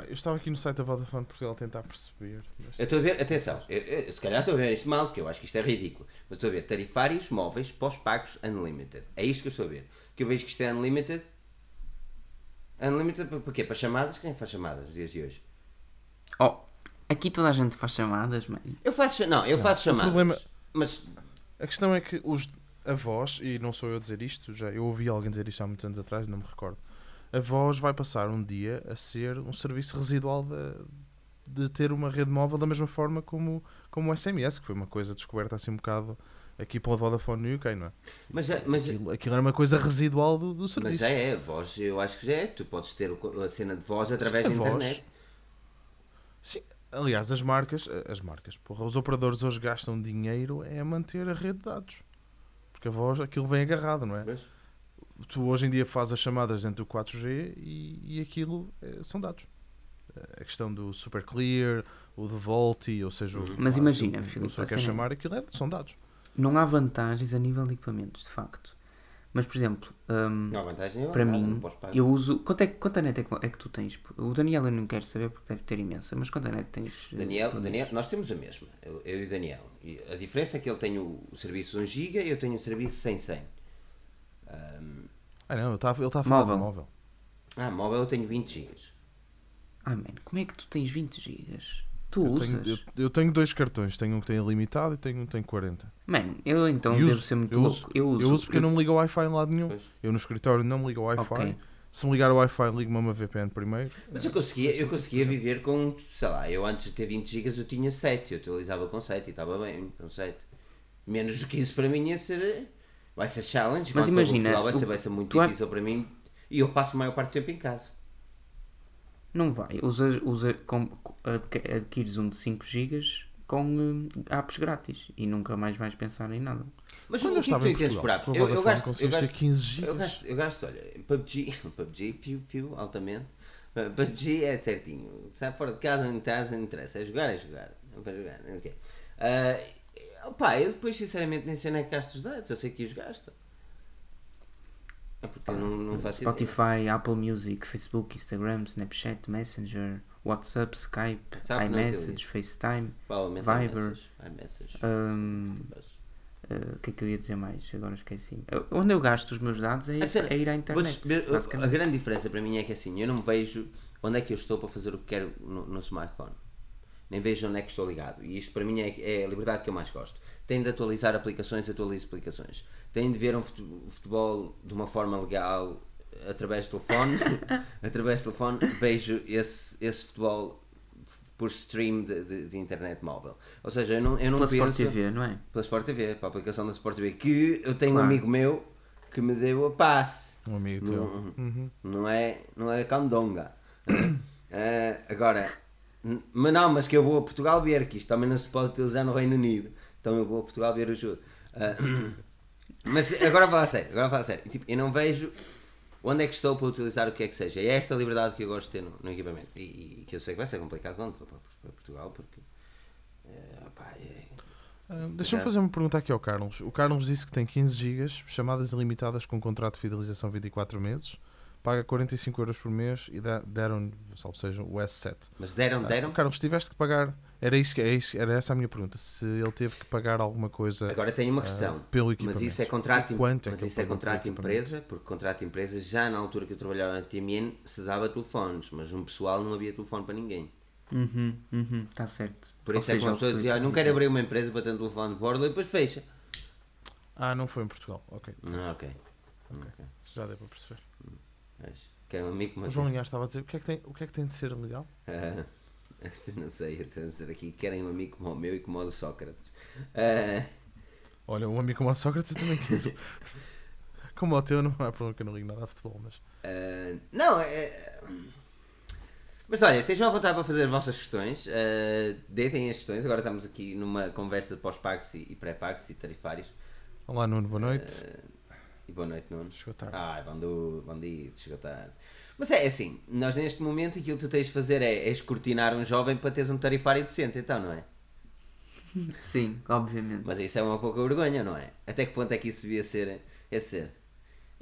[SPEAKER 3] Pá, eu estava aqui no site da Vodafone Portugal a tentar perceber. mas-
[SPEAKER 1] Eu estou a ver, atenção, eu, eu- se calhar estou a ver isto mal, porque eu acho que isto é ridículo. Mas estou a ver tarifários móveis pós-pagos unlimited. É isto que eu estou a ver. Que eu vejo que isto é unlimited. Unlimited para, para quê? Para chamadas? Quem faz chamadas nos dias de hoje?
[SPEAKER 2] Oh, aqui toda a gente faz chamadas, mano.
[SPEAKER 1] Eu faço, não, eu faço chamadas.
[SPEAKER 3] problema-
[SPEAKER 1] Mas
[SPEAKER 3] A questão é que os avós, e não sou eu a dizer isto, já eu ouvi alguém dizer isto há muitos anos atrás, não me recordo. A voz vai passar um dia a ser um serviço residual de, de ter uma rede móvel da mesma forma como, como o SMS, que foi uma coisa descoberta assim um bocado aqui pela Vodafone no UK, não é?
[SPEAKER 1] Mas, já- mas,
[SPEAKER 3] Aquilo, aquilo era uma coisa residual do, do
[SPEAKER 1] mas
[SPEAKER 3] serviço.
[SPEAKER 1] já é, voz, eu acho que já é. Tu podes ter a cena de voz através
[SPEAKER 3] Sim,
[SPEAKER 1] da
[SPEAKER 3] a voz.
[SPEAKER 1] internet.
[SPEAKER 3] Sim, aliás, as marcas, as marcas, porra, os operadores hoje gastam dinheiro é manter a rede de dados. Porque a voz, aquilo vem agarrado, não é?
[SPEAKER 1] Mas,
[SPEAKER 3] Tu hoje em dia fazes as chamadas dentro do 4G e, e aquilo eh, são dados. A questão do super clear, o de VoLTE, ou seja, o,
[SPEAKER 2] Mas
[SPEAKER 3] ah,
[SPEAKER 2] imagina, Filipe,
[SPEAKER 3] a
[SPEAKER 2] a
[SPEAKER 3] quer
[SPEAKER 2] cena-
[SPEAKER 3] chamar, aquilo é, são dados.
[SPEAKER 2] Não há vantagens a nível de equipamentos, de facto. Mas, por exemplo, hum,
[SPEAKER 1] não há vantagem
[SPEAKER 2] para
[SPEAKER 1] nada,
[SPEAKER 2] mim,
[SPEAKER 1] não
[SPEAKER 2] eu uso. Quanto, é, que- quanta net é que, é que tu tens? O Daniel eu não quero saber porque deve ter imensa, mas quanta net tens? eh,
[SPEAKER 1] Daniel,
[SPEAKER 2] mês?
[SPEAKER 1] Daniel, nós temos a mesma, eu, eu e o Daniel. E a diferença é que ele tem o, o serviço 1 GB e eu tenho o serviço 100 100.
[SPEAKER 3] Ah não, ele está ele tá a falar
[SPEAKER 2] Móvel.
[SPEAKER 3] de móvel.
[SPEAKER 1] Ah, móvel eu tenho 20 GB.
[SPEAKER 2] Ah, mano, como é que tu tens 20 gigas? Tu
[SPEAKER 3] Eu
[SPEAKER 2] usas?
[SPEAKER 3] tenho, eu, eu tenho dois cartões, tenho um que tem ilimitado e tenho um que tem 40.
[SPEAKER 2] Mano, eu então
[SPEAKER 3] E
[SPEAKER 2] devo
[SPEAKER 3] uso,
[SPEAKER 2] ser muito
[SPEAKER 3] eu
[SPEAKER 2] louco.
[SPEAKER 3] uso,
[SPEAKER 2] eu uso.
[SPEAKER 3] Eu uso porque eu não me ligo ao Wi-Fi em lado nenhum.
[SPEAKER 1] Pois.
[SPEAKER 3] Eu no escritório não me ligo ao Wi-Fi.
[SPEAKER 2] Ok.
[SPEAKER 3] Se me ligar ao Wi-Fi, ligo-me a uma VPN primeiro.
[SPEAKER 1] Mas eu conseguia, eu conseguia viver com, sei lá, eu antes de ter 20 GB eu tinha 7, eu utilizava com 7 e estava bem com 7. Menos do que isso para mim ia ser. Vai ser challenge,
[SPEAKER 2] Mas imagina,
[SPEAKER 1] Portugal vai ser, vai ser muito
[SPEAKER 2] tu
[SPEAKER 1] difícil para mim e eu passo a maior parte do tempo em casa.
[SPEAKER 2] Não vai. Usa, usa, com, adqu- adquires um de 5 gigas com hum, apps grátis e nunca mais vais pensar em nada.
[SPEAKER 1] Mas
[SPEAKER 3] Quando
[SPEAKER 1] o
[SPEAKER 3] eu
[SPEAKER 1] que é que
[SPEAKER 3] estava
[SPEAKER 1] tu
[SPEAKER 3] em
[SPEAKER 1] entendes por apps? Eu, eu gasto, eu
[SPEAKER 3] ter
[SPEAKER 1] gasto,
[SPEAKER 3] 15
[SPEAKER 1] eu gasto, eu gasto, olha, PUBG, PUBG, piu, piu, altamente. Uh, PUBG é certinho. Sai fora de casa, em casa, não interessa. É jogar, é jogar. É para jogar. ok. Uh, opá, eu depois sinceramente nem sei onde é que gasto os dados. Eu sei que os gasto. É porque eu não, não faço ideia.
[SPEAKER 2] Spotify, Apple Music, Facebook, Instagram, Snapchat, Messenger, WhatsApp, Skype,
[SPEAKER 1] Sabe
[SPEAKER 2] iMessage. FaceTime. Viber.
[SPEAKER 1] iMessage, iMessage.
[SPEAKER 2] hum,
[SPEAKER 1] Mas-
[SPEAKER 2] uh, O que é que eu ia dizer mais? Agora esqueci. Uh, Onde eu gasto os meus dados é, é ir à internet.
[SPEAKER 1] descrever- a grande diferença para mim é que assim, eu não vejo onde é que eu estou para fazer o que quero no, no smartphone. Nem vejo onde é que estou ligado. E isto para mim é, é a liberdade que eu mais gosto. Tenho de atualizar aplicações, atualizo aplicações. Tenho de ver um fute- futebol de uma forma legal através do telefone. através do telefone vejo esse, esse futebol por stream de, de- de internet móvel. Ou seja, eu não, eu não
[SPEAKER 2] Pela
[SPEAKER 1] penso...
[SPEAKER 2] Sport TV, não é?
[SPEAKER 1] Pela Sport TV, para a aplicação da Sport TV. Que eu tenho um
[SPEAKER 2] Claro.
[SPEAKER 1] amigo meu que me deu a passe.
[SPEAKER 3] Um amigo teu. Uhum.
[SPEAKER 1] Não é, não é candonga. Eh, agora, mas não, mas que eu vou a Portugal ver, que isto também não se pode utilizar no Reino Unido. Então eu vou a Portugal ver o jogo. Eh, Mas agora a falar a sério, agora a falar a sério. Tipo, eu não vejo onde é que estou para utilizar o que é que seja. É esta liberdade que eu gosto de ter no, no equipamento. E, e que eu sei que vai ser complicado quando for para, para Portugal, porque. eh, pá, é-
[SPEAKER 3] Ah, Deixa-me fazer uma pergunta aqui ao Carlos. O Carlos disse que tem 15 GB, chamadas ilimitadas com contrato de fidelização 24 meses, paga 45 euros por mês e deram, salvo seja, o S7.
[SPEAKER 1] mas deram,
[SPEAKER 3] Ah,
[SPEAKER 1] deram.
[SPEAKER 3] Carlos, tiveste que pagar. Era, isso, que- é isso, era essa a minha pergunta. Se ele teve que pagar alguma coisa
[SPEAKER 1] Agora tenho uma
[SPEAKER 3] ah,
[SPEAKER 1] questão.
[SPEAKER 3] pelo
[SPEAKER 1] Mas isso é contrato,
[SPEAKER 3] E quanto é
[SPEAKER 1] mas
[SPEAKER 3] ele
[SPEAKER 1] isso é contrato empresa, porque contrato de empresa já na altura que eu trabalhava na TMN se dava telefones, mas um pessoal não havia telefone para ninguém.
[SPEAKER 2] Uhum, uhum, está certo.
[SPEAKER 1] Por
[SPEAKER 2] Ou
[SPEAKER 1] isso é que uma pessoa dizia, "Ah, não quero abrir uma empresa para ter um telefone de bordo e depois fecha.
[SPEAKER 3] Ah, não foi em Portugal. Ok,
[SPEAKER 1] Ah, ok. Ok.
[SPEAKER 3] já deu para perceber.
[SPEAKER 1] Mas, quero um amigo que
[SPEAKER 3] O João Linhares estava a dizer o que é que tem, o que é que tem de ser legal?
[SPEAKER 1] Ah, não sei, eu estou a dizer aqui, querem um amigo como o meu e como o do Sócrates. Ah,
[SPEAKER 3] Olha, um amigo como o Sócrates eu também quero. como o teu, não há problema que eu não ligo nada a futebol, mas.
[SPEAKER 1] ah, não, é... Mas olha, estejam à vontade para fazer as vossas questões, ah, deitem as questões, agora estamos aqui numa conversa de pós-pagos e, e pré-pagos e tarifários.
[SPEAKER 3] Olá, Nuno, boa noite.
[SPEAKER 1] E boa noite, Nuno.
[SPEAKER 3] Chegou tarde.
[SPEAKER 1] Ai, bom, do, bom dia, chegou tarde. Mas é assim, nós neste momento aquilo que tu tens de fazer é, é escrutinar um jovem para teres um tarifário decente, então, não é?
[SPEAKER 2] Sim, obviamente.
[SPEAKER 1] Mas isso é uma pouca vergonha, não é? Até que ponto é que isso devia ser? É ser.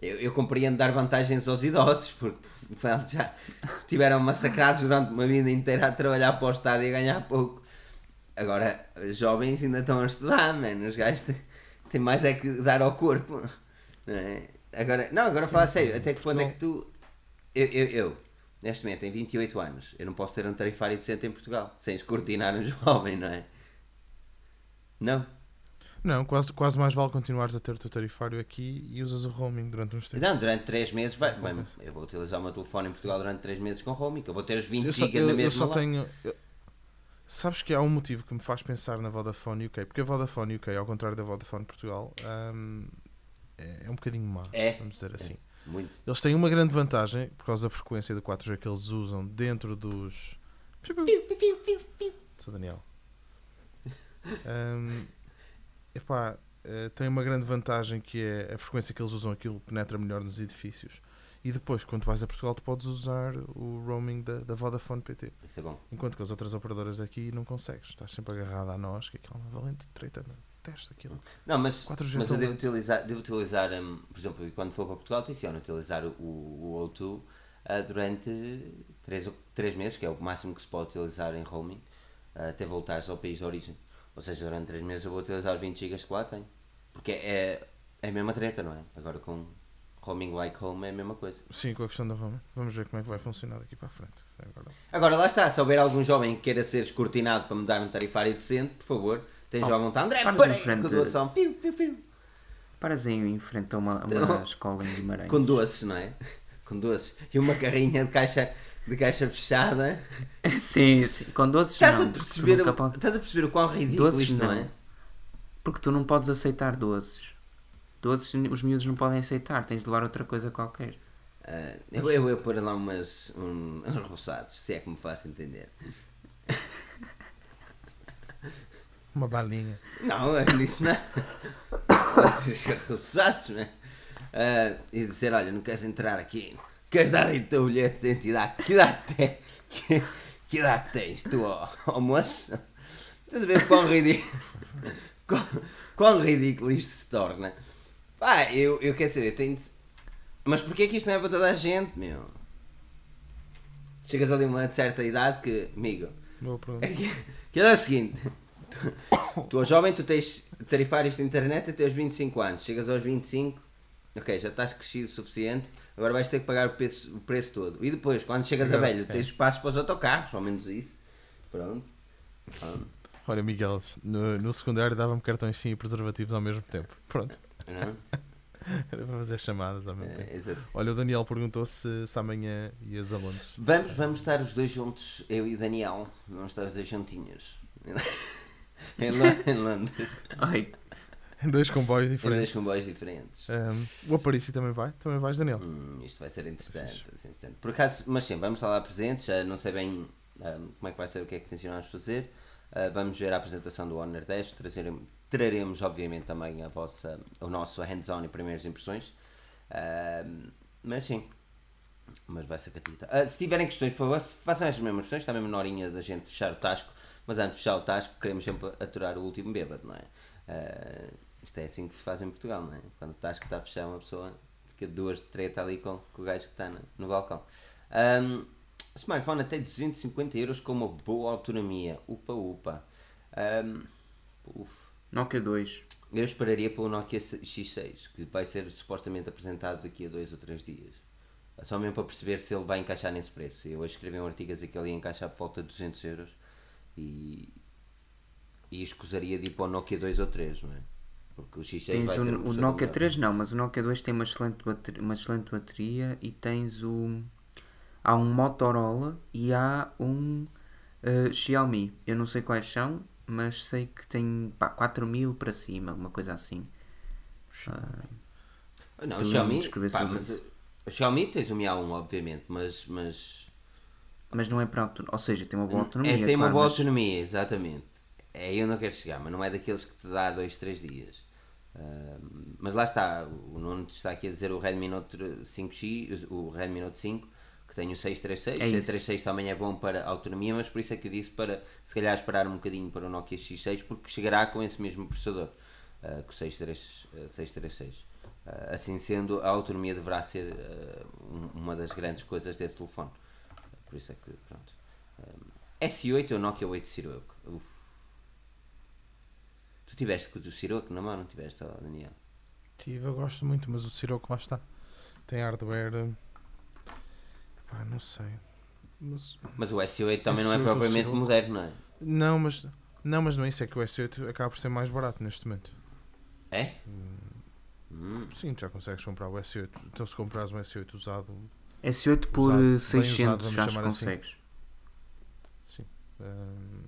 [SPEAKER 1] Eu, eu compreendo dar vantagens aos idosos, porque eles já tiveram massacrados durante uma vida inteira a trabalhar para o Estado e a ganhar pouco. Agora, os jovens ainda estão a estudar, mano. Os gajos têm, têm mais é que dar ao corpo. Não, é? agora, não, agora falar sério, até que ponto é que tu. Eu, eu, eu, neste momento, tenho 28 anos, eu não posso ter um tarifário decente em Portugal, sem escrutinar um jovem, não é? Não.
[SPEAKER 3] Não, quase, quase mais vale continuares a ter o teu tarifário aqui e usas o roaming durante uns tempos.
[SPEAKER 1] Não, durante 3 meses vai. bem, eu vou utilizar o meu telefone em Portugal durante 3 meses com roaming, eu vou ter os 20
[SPEAKER 3] eu só,
[SPEAKER 1] GB
[SPEAKER 3] eu-
[SPEAKER 1] na
[SPEAKER 3] eu
[SPEAKER 1] mesma
[SPEAKER 3] só
[SPEAKER 1] lá.
[SPEAKER 3] tenho. eu- Sabes que há um motivo que me faz pensar na Vodafone UK, porque a Vodafone UK, ao contrário da Vodafone Portugal, hum, é, é um bocadinho má,
[SPEAKER 1] É.
[SPEAKER 3] vamos dizer assim.
[SPEAKER 1] Muito.
[SPEAKER 3] Eles têm uma grande vantagem por causa da frequência do 4G que eles usam dentro dos. Sou Daniel. Hum, epá, eh, tem uma grande vantagem que é a frequência que eles usam, aquilo penetra melhor nos edifícios. E depois, quando vais a Portugal, tu podes usar o roaming da, da Vodafone PT.
[SPEAKER 1] Isso é bom.
[SPEAKER 3] Enquanto que as outras operadoras aqui não consegues. Estás sempre agarrado a nós, que aquilo é uma valente treta, mano. Testa aquilo.
[SPEAKER 1] Não, mas,
[SPEAKER 3] 4G
[SPEAKER 1] mas eu devo utilizar, devo utilizar hum, por exemplo, quando for para Portugal, tenciono utilizar o, o O2 ah, durante 3, três meses, que é o máximo que se pode utilizar em roaming, ah, até voltares ao país de origem. Ou seja, durante 3 meses eu vou utilizar os 20 GB que lá tenho. Porque é, é a mesma treta, não é? Agora com roaming like home é a mesma coisa.
[SPEAKER 3] Sim, com a questão da roaming. Vamos ver como é que vai funcionar daqui para a frente. Agora.
[SPEAKER 1] Agora, lá está, se houver algum jovem que queira ser escrutinado para me dar um tarifário decente, por favor, esteja
[SPEAKER 2] Oh,
[SPEAKER 1] à vontade. André,
[SPEAKER 2] paras
[SPEAKER 1] parei
[SPEAKER 2] em frente.
[SPEAKER 1] com doação. Piu, piu, piu.
[SPEAKER 2] Paras aí em frente a uma, uma
[SPEAKER 1] Então-
[SPEAKER 2] escola em Guimarães.
[SPEAKER 1] Com doces, não é? Com doces. E uma carrinha de caixa, de caixa fechada.
[SPEAKER 2] sim, sim. Com doces
[SPEAKER 1] Estás,
[SPEAKER 2] não.
[SPEAKER 1] a perceber, o-
[SPEAKER 2] podes-
[SPEAKER 1] estás a perceber o quão ridículo
[SPEAKER 2] Doces
[SPEAKER 1] isto não,
[SPEAKER 2] não.
[SPEAKER 1] é?
[SPEAKER 2] Porque tu não podes aceitar doces. Doces os miúdos não podem aceitar. Tens de levar outra coisa qualquer.
[SPEAKER 1] Ah, eu, eu ia pôr lá umas, um, uns roçados, se é que me faço entender.
[SPEAKER 3] Uma balinha.
[SPEAKER 1] Não, eu não disse não é? Ah, e dizer, olha, não queres entrar aqui? Queres dar aí o teu bilhete de identidade? Que idade, te, que, que idade tens tu, ó, ó moço? Estás a ver quão ridículo, quão, quão ridículo isto se torna? Pá, eu, eu quero saber, tenho de... Mas porquê que isto não é para toda a gente, meu? Chegas ali a uma certa idade que, amigo,
[SPEAKER 3] Boa
[SPEAKER 1] é que, que é o seguinte: tu, tu jovem, tu tens tarifários de internet até aos 25 anos. Chegas aos 25, ok, já estás crescido o suficiente, agora vais ter que pagar o preço, o preço todo. E depois, quando chegas a
[SPEAKER 3] Agora,
[SPEAKER 1] velho,
[SPEAKER 3] é.
[SPEAKER 1] tens espaço para os autocarros, ao menos isso. Pronto. Pronto.
[SPEAKER 3] Olha, Miguel, no, no secundário dava-me cartões sim e preservativos ao mesmo tempo. Pronto. Era para fazer chamadas ao mesmo tempo.
[SPEAKER 1] É.
[SPEAKER 3] Olha, o Daniel perguntou se, se amanhã ias a Londres.
[SPEAKER 1] Vamos, vamos estar os dois juntos, eu e o Daniel. Vamos estar os dois juntinhos. em, Lo- em Londres.
[SPEAKER 2] Ai,
[SPEAKER 3] Em dois comboios
[SPEAKER 1] Em dois
[SPEAKER 3] diferentes.
[SPEAKER 1] comboios diferentes.
[SPEAKER 3] Um, o Aparício também vai? Também vais, Daniel?
[SPEAKER 1] Hum, isto vai ser interessante, vai ser interessante. Por acaso, mas sim, vamos estar lá presentes, já não sei bem ah, como é que vai ser, o que é que tencionamos fazer. Ah, vamos ver a apresentação do Honor 10, trazer, traremos, obviamente, também a vossa, o nosso hands-on e primeiras impressões. Ahm, mas sim, mas vai ser catita. Ah, se tiverem questões, por favor, se façam as mesmas questões, está mesmo na horinha da gente fechar o tasco, mas antes de fechar o tasco, queremos sempre aturar o último bêbado, não é? Ah, isto é assim que se faz em Portugal, não é? Quando o tasco está a fechar, uma pessoa fica duas de treta ali com, com o gajo que está no, no balcão. Um, smartphone até 250 euros com uma boa autonomia. Upa, upa. Um, uf.
[SPEAKER 2] Nokia 2.
[SPEAKER 1] Eu esperaria pelo Nokia X6, que vai ser supostamente apresentado daqui a dois ou três dias. Só mesmo para perceber se ele vai encaixar nesse preço. Eu hoje escrevi um artigo a dizer que ele ia encaixar por volta de 200 euros e, e escusaria de ir para o Nokia 2 ou 3, não é? Porque o X6
[SPEAKER 2] Tens
[SPEAKER 1] vai
[SPEAKER 2] o,
[SPEAKER 1] ter um
[SPEAKER 2] o Nokia
[SPEAKER 1] melhor.
[SPEAKER 2] 3 não, mas o Nokia 2 tem uma excelente bateria, uma excelente bateria e tens o. Há um Motorola e há um eh, Xiaomi. Eu não sei quais são, mas sei que tem pá, 4000 para cima, alguma coisa assim.
[SPEAKER 1] Não, o
[SPEAKER 2] Tu
[SPEAKER 1] Xiaomi, pá, mas,
[SPEAKER 2] isso.
[SPEAKER 1] o Xiaomi tens o Mi A1, obviamente, mas, mas
[SPEAKER 2] Mas não é para autonomia. Ou seja, tem uma boa autonomia.
[SPEAKER 1] é, tem uma
[SPEAKER 2] claro,
[SPEAKER 1] boa
[SPEAKER 2] mas-
[SPEAKER 1] autonomia, exatamente. É aí eu não quero chegar, mas não é daqueles que te dá 2, 3 dias. Ah, mas lá está, o Nuno está aqui a dizer o Redmi Note 5X, o Redmi Note 5, que tem o 636.
[SPEAKER 2] É
[SPEAKER 1] o
[SPEAKER 2] isso.
[SPEAKER 1] 636 também é bom para autonomia, mas por isso é que eu disse para se calhar esperar um bocadinho para o Nokia X6, porque chegará com esse mesmo processador, ah, com o 63, ah, 636. Ah, assim sendo, a autonomia deverá ser ah, um- uma das grandes coisas desse telefone. Por isso é que, pronto. Um, S8 ou Nokia 8 Siroco? Uf. Tu tiveste com o do na mão, não tiveste, ó, Daniel?
[SPEAKER 3] Tive, eu gosto muito, mas o Siroco lá está. Tem hardware. Pá, não sei. Mas,
[SPEAKER 1] Mas o S8 também não é
[SPEAKER 3] S8 ou
[SPEAKER 1] propriamente moderno, não é?
[SPEAKER 3] não, mas. Não, mas não é isso, é que o S8 acaba por ser mais barato neste momento.
[SPEAKER 1] É? Hum.
[SPEAKER 3] Sim, tu já consegues comprar o S8. Então se comprares um S8 usado,
[SPEAKER 2] S8 por
[SPEAKER 3] Usado,
[SPEAKER 2] eh,
[SPEAKER 3] bem
[SPEAKER 2] 600
[SPEAKER 3] usado,
[SPEAKER 2] já
[SPEAKER 3] chamar assim.
[SPEAKER 2] consegues.
[SPEAKER 3] sim. hum,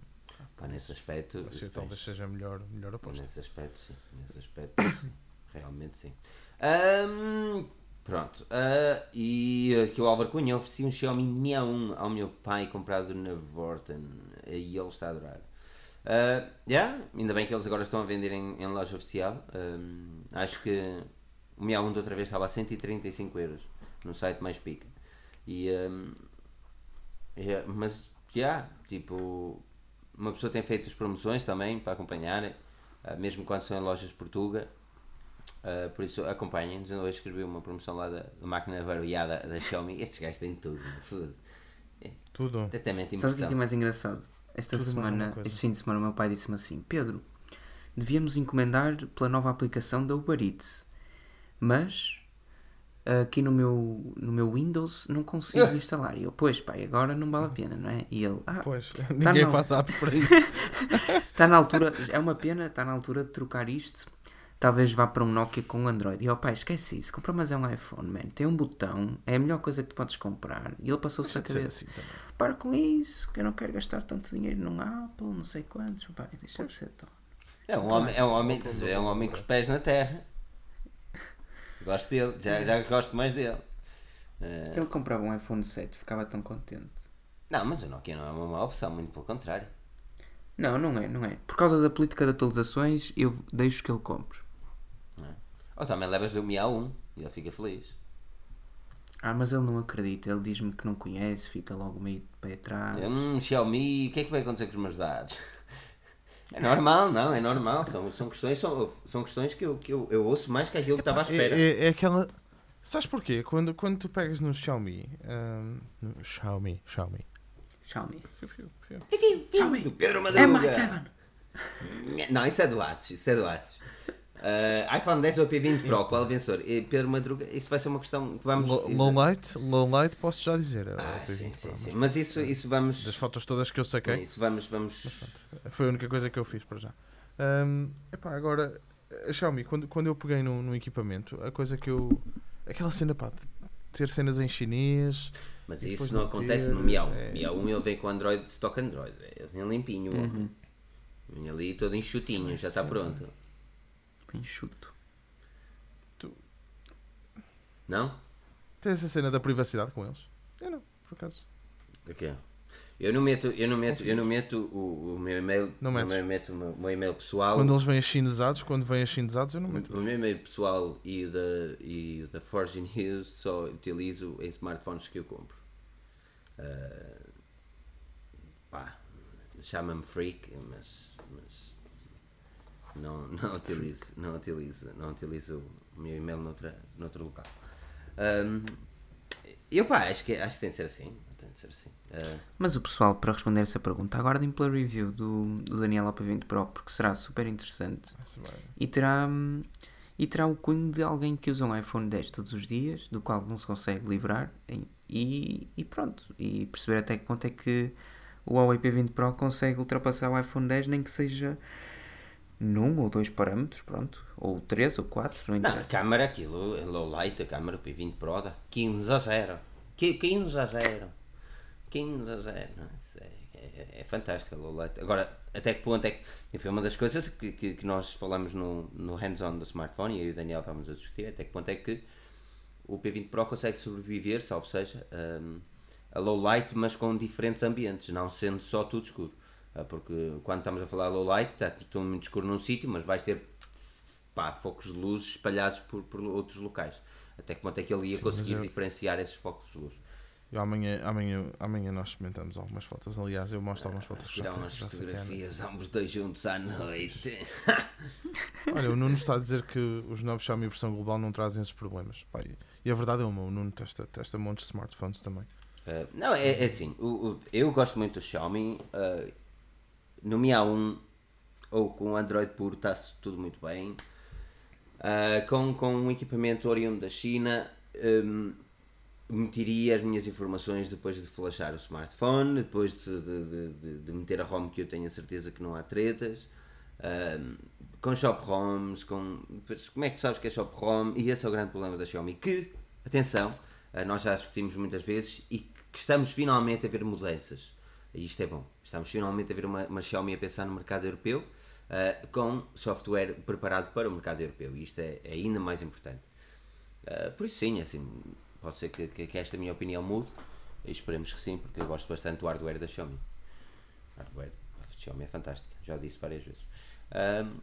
[SPEAKER 1] Pá, nesse aspecto.
[SPEAKER 3] o S8
[SPEAKER 1] tens-
[SPEAKER 3] talvez seja melhor, melhor aposta.
[SPEAKER 1] Nesse aspecto, sim. Nesse aspecto, sim. Realmente, sim. Ahm, pronto. ah, e aqui o Álvaro Cunha ofereci um Xiaomi Mi A1 ao meu pai comprado na Vorten. E ele está a adorar. Ah, yeah, ainda bem que eles agora estão a vender em, em loja oficial. Ahm, acho que o Mi A1 da outra vez estava a 135 euros no site mais pica. E, yeah, mas, já, tipo, uma pessoa tem feito as promoções também para acompanhar, ah, mesmo quando são em lojas Portuga. Ah, por isso acompanhem-nos. Eu hoje escrevi uma promoção lá da, da máquina variada da Xiaomi. Estes gajos têm tudo,
[SPEAKER 3] Tudo.
[SPEAKER 1] Até mete
[SPEAKER 2] Sabes o que é
[SPEAKER 1] impressão.
[SPEAKER 2] mais engraçado? Esta
[SPEAKER 3] Tudo
[SPEAKER 2] semana, este fim de semana, o meu pai disse-me assim: Pedro, devíamos encomendar pela nova aplicação da Uber Eats, mas aqui no meu, no meu Windows não consigo instalar. E eu, pois pai, agora não vale a pena, não é? E ele, ah,
[SPEAKER 3] Pois, ninguém
[SPEAKER 2] não.
[SPEAKER 3] faz apps para isso.
[SPEAKER 2] está na altura, é uma pena, está na altura de trocar isto. Talvez vá para um Nokia com Android. E eu, pai, esquece isso, compra mais é um iPhone, man. Tem um botão, é a melhor coisa que tu podes comprar. E ele passou-se a cabeça.
[SPEAKER 3] assim também.
[SPEAKER 2] para com isso, que eu não quero gastar tanto dinheiro num Apple, não sei quantos, pai, deixa de ser tão.
[SPEAKER 1] É um homem, é um homem, é um homem com os pés na terra. Gosto dele, já, já gosto mais dele. Ah,
[SPEAKER 2] Ele comprava um iPhone 7, ficava tão contente.
[SPEAKER 1] não, mas o Nokia não é uma má opção, muito pelo contrário.
[SPEAKER 2] Não, não é, não é. Por causa da política de atualizações, eu deixo que ele compre.
[SPEAKER 1] Ou também levas do Mi A1 e ele fica feliz.
[SPEAKER 2] Ah, mas ele não acredita, ele diz-me que não conhece, fica logo meio de pé atrás.
[SPEAKER 1] Hum, Xiaomi, o que é que vai acontecer com os meus dados? É normal, não, é normal. São, são questões, são, são questões que, eu, que eu, eu ouço mais que aquilo que estava à espera.
[SPEAKER 3] É, é, é aquela. Sabes porquê? Quando, quando tu pegas no Xiaomi. hum, no Xiaomi. Xiaomi.
[SPEAKER 2] Xiaomi. Xiaomi.
[SPEAKER 1] Do Pedro
[SPEAKER 2] É
[SPEAKER 1] Madruga.
[SPEAKER 2] M7.
[SPEAKER 1] Não, isso é do Asus, isso é do Asus. Ah, iPhone 10 ou P20 Pro, qual é o vencedor? E Pedro Madruga, isto vai ser uma questão que vamos...
[SPEAKER 3] Low, low light, low light, posso já dizer. é
[SPEAKER 1] Ah,
[SPEAKER 3] P20
[SPEAKER 1] sim,
[SPEAKER 3] Pro,
[SPEAKER 1] sim,
[SPEAKER 3] mas
[SPEAKER 1] sim. Mas isso, isso vamos...
[SPEAKER 3] Das fotos todas que eu saquei,
[SPEAKER 1] Isso vamos, vamos...
[SPEAKER 3] foi a única coisa que eu fiz para já. Hum, epá, agora, a Xiaomi, quando, quando eu peguei no, no equipamento, a coisa que eu. Aquela cena, pá, de ter cenas em chinês.
[SPEAKER 1] Mas isso não
[SPEAKER 3] meter,
[SPEAKER 1] acontece no Mi A1.
[SPEAKER 3] é-
[SPEAKER 1] Mi A1 ele vem com Android, stock Android. Ele vem limpinho. o homem. Vem ali todo enxutinho, já está
[SPEAKER 3] sim.
[SPEAKER 2] Bem chuto.
[SPEAKER 1] Não?
[SPEAKER 3] Tem essa cena da privacidade com eles. Eu não, por acaso.
[SPEAKER 1] O? Eu não meto, eu não meto, eu não meto o, o meu e-mail,
[SPEAKER 3] Não
[SPEAKER 1] eu meto o meu, o meu e-mail pessoal.
[SPEAKER 3] Quando eles vêm chinesados, quando vêm chinesados, eu não meto.
[SPEAKER 1] O meu e-mail pessoal e o da, e o da Forge News só utilizo em smartphones que eu compro. Ah, pá, chama-me freak, mas, mas não, não utilizo, não utilizo, não utilizo o meu e-mail noutra, noutro local. Ahm, eu pá, acho que, acho que tem de ser assim. Tem de ser assim. Ah,
[SPEAKER 2] Mas o pessoal, para responder essa pergunta, aguardem pela review do, do Daniel AP20 Pro, porque será super interessante. E terá, e terá o cunho de alguém que usa um iPhone 10 todos os dias, do qual não se consegue livrar, e, e pronto. E perceber até que ponto é que o Huawei P20 Pro consegue ultrapassar o iPhone 10, nem que seja num ou dois parâmetros, pronto. Ou três ou quatro, não
[SPEAKER 1] Não, a
[SPEAKER 2] interessa.
[SPEAKER 1] câmara, aquilo, low light, a câmara P20 Pro dá 15 a 0. Qui- 15 a 0. 15 a 0. Não, isso é, é, é fantástico a low light. Agora, até que ponto é que. Foi uma das coisas que, que, que nós falamos no, no hands-on do smartphone e eu e o Daniel estávamos a discutir. Até que ponto é que o P20 Pro consegue sobreviver, salvo seja, hum, a low light, mas com diferentes ambientes, não sendo só tudo escuro. Ah, Porque quando estamos a falar low light, está tudo muito escuro num sítio, mas vais ter pá, focos de luz espalhados por, por outros locais. Até que ponto é que ele ia
[SPEAKER 3] Sim,
[SPEAKER 1] conseguir
[SPEAKER 3] eu-
[SPEAKER 1] diferenciar esses focos de luz?
[SPEAKER 3] Eu amanhã, amanhã, amanhã nós experimentamos algumas fotos. Aliás, eu mostro algumas fotos que já
[SPEAKER 1] umas
[SPEAKER 3] já
[SPEAKER 1] fotografias, ambos dois juntos à noite.
[SPEAKER 3] Olha, o Nuno está a dizer que os novos Xiaomi versão global não trazem esses problemas. E- e a verdade é uma, o Nuno testa, testa montes de smartphones também.
[SPEAKER 1] Uh, não, é, é assim, o, o- eu gosto muito do Xiaomi. uh, no Mi A1 ou com Android puro está tudo muito bem. Uh, com, com um equipamento oriundo da China, um, meteria as minhas informações depois de flashar o smartphone, depois de, de, de- de- meter a ROM que eu tenho a certeza que não há tretas. um, com shop ROMs, com. como é que tu sabes que é shop ROM? E esse é o grande problema da Xiaomi. Que, atenção, uh, nós já discutimos muitas vezes e que estamos finalmente a ver mudanças. E isto é bom. Estamos finalmente a ver uma, uma Xiaomi a pensar no mercado europeu uh, com software preparado para o mercado europeu. E isto é, é ainda mais importante. Uh, por isso, sim, assim, pode ser que, que, que esta minha opinião mude. E esperemos que sim, porque eu gosto bastante do hardware da Xiaomi. O hardware da Xiaomi é fantástico, já o disse várias vezes. Um,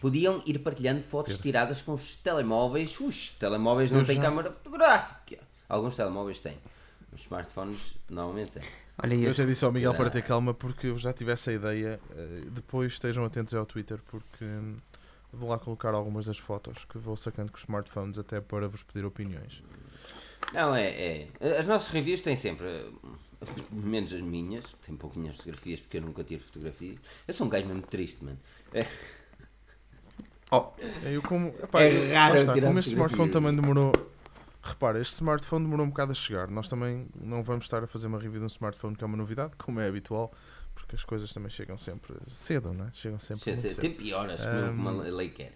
[SPEAKER 1] podiam ir partilhando fotos tiradas com os telemóveis. Os telemóveis não
[SPEAKER 3] Eu
[SPEAKER 1] têm
[SPEAKER 3] já-
[SPEAKER 1] câmara fotográfica. Alguns telemóveis têm. Os smartphones normalmente têm.
[SPEAKER 2] Olha
[SPEAKER 3] Eu já disse ao Miguel para
[SPEAKER 1] Ah.
[SPEAKER 3] ter calma porque eu já tive essa ideia. eh, Depois estejam atentos ao Twitter porque hum, vou lá colocar algumas das fotos que vou sacando com os smartphones até para vos pedir opiniões.
[SPEAKER 1] Não, é, é. As nossas reviews têm sempre, menos as minhas, tem pouquinhas fotografias porque eu nunca tiro fotografias. Eu sou um gajo mesmo triste, mano. É,
[SPEAKER 2] Oh,
[SPEAKER 3] Eu como, epá,
[SPEAKER 1] É
[SPEAKER 3] eu-
[SPEAKER 1] raro
[SPEAKER 3] está,
[SPEAKER 1] tirar
[SPEAKER 3] como este smartphone também demorou. Repara, este smartphone demorou um bocado a chegar. Nós também não vamos estar a fazer uma review de um smartphone que é uma novidade, como é habitual, porque as coisas também chegam sempre cedo, não é? Chegam sempre muito cedo.
[SPEAKER 1] tem pioras que não- como a lei quer.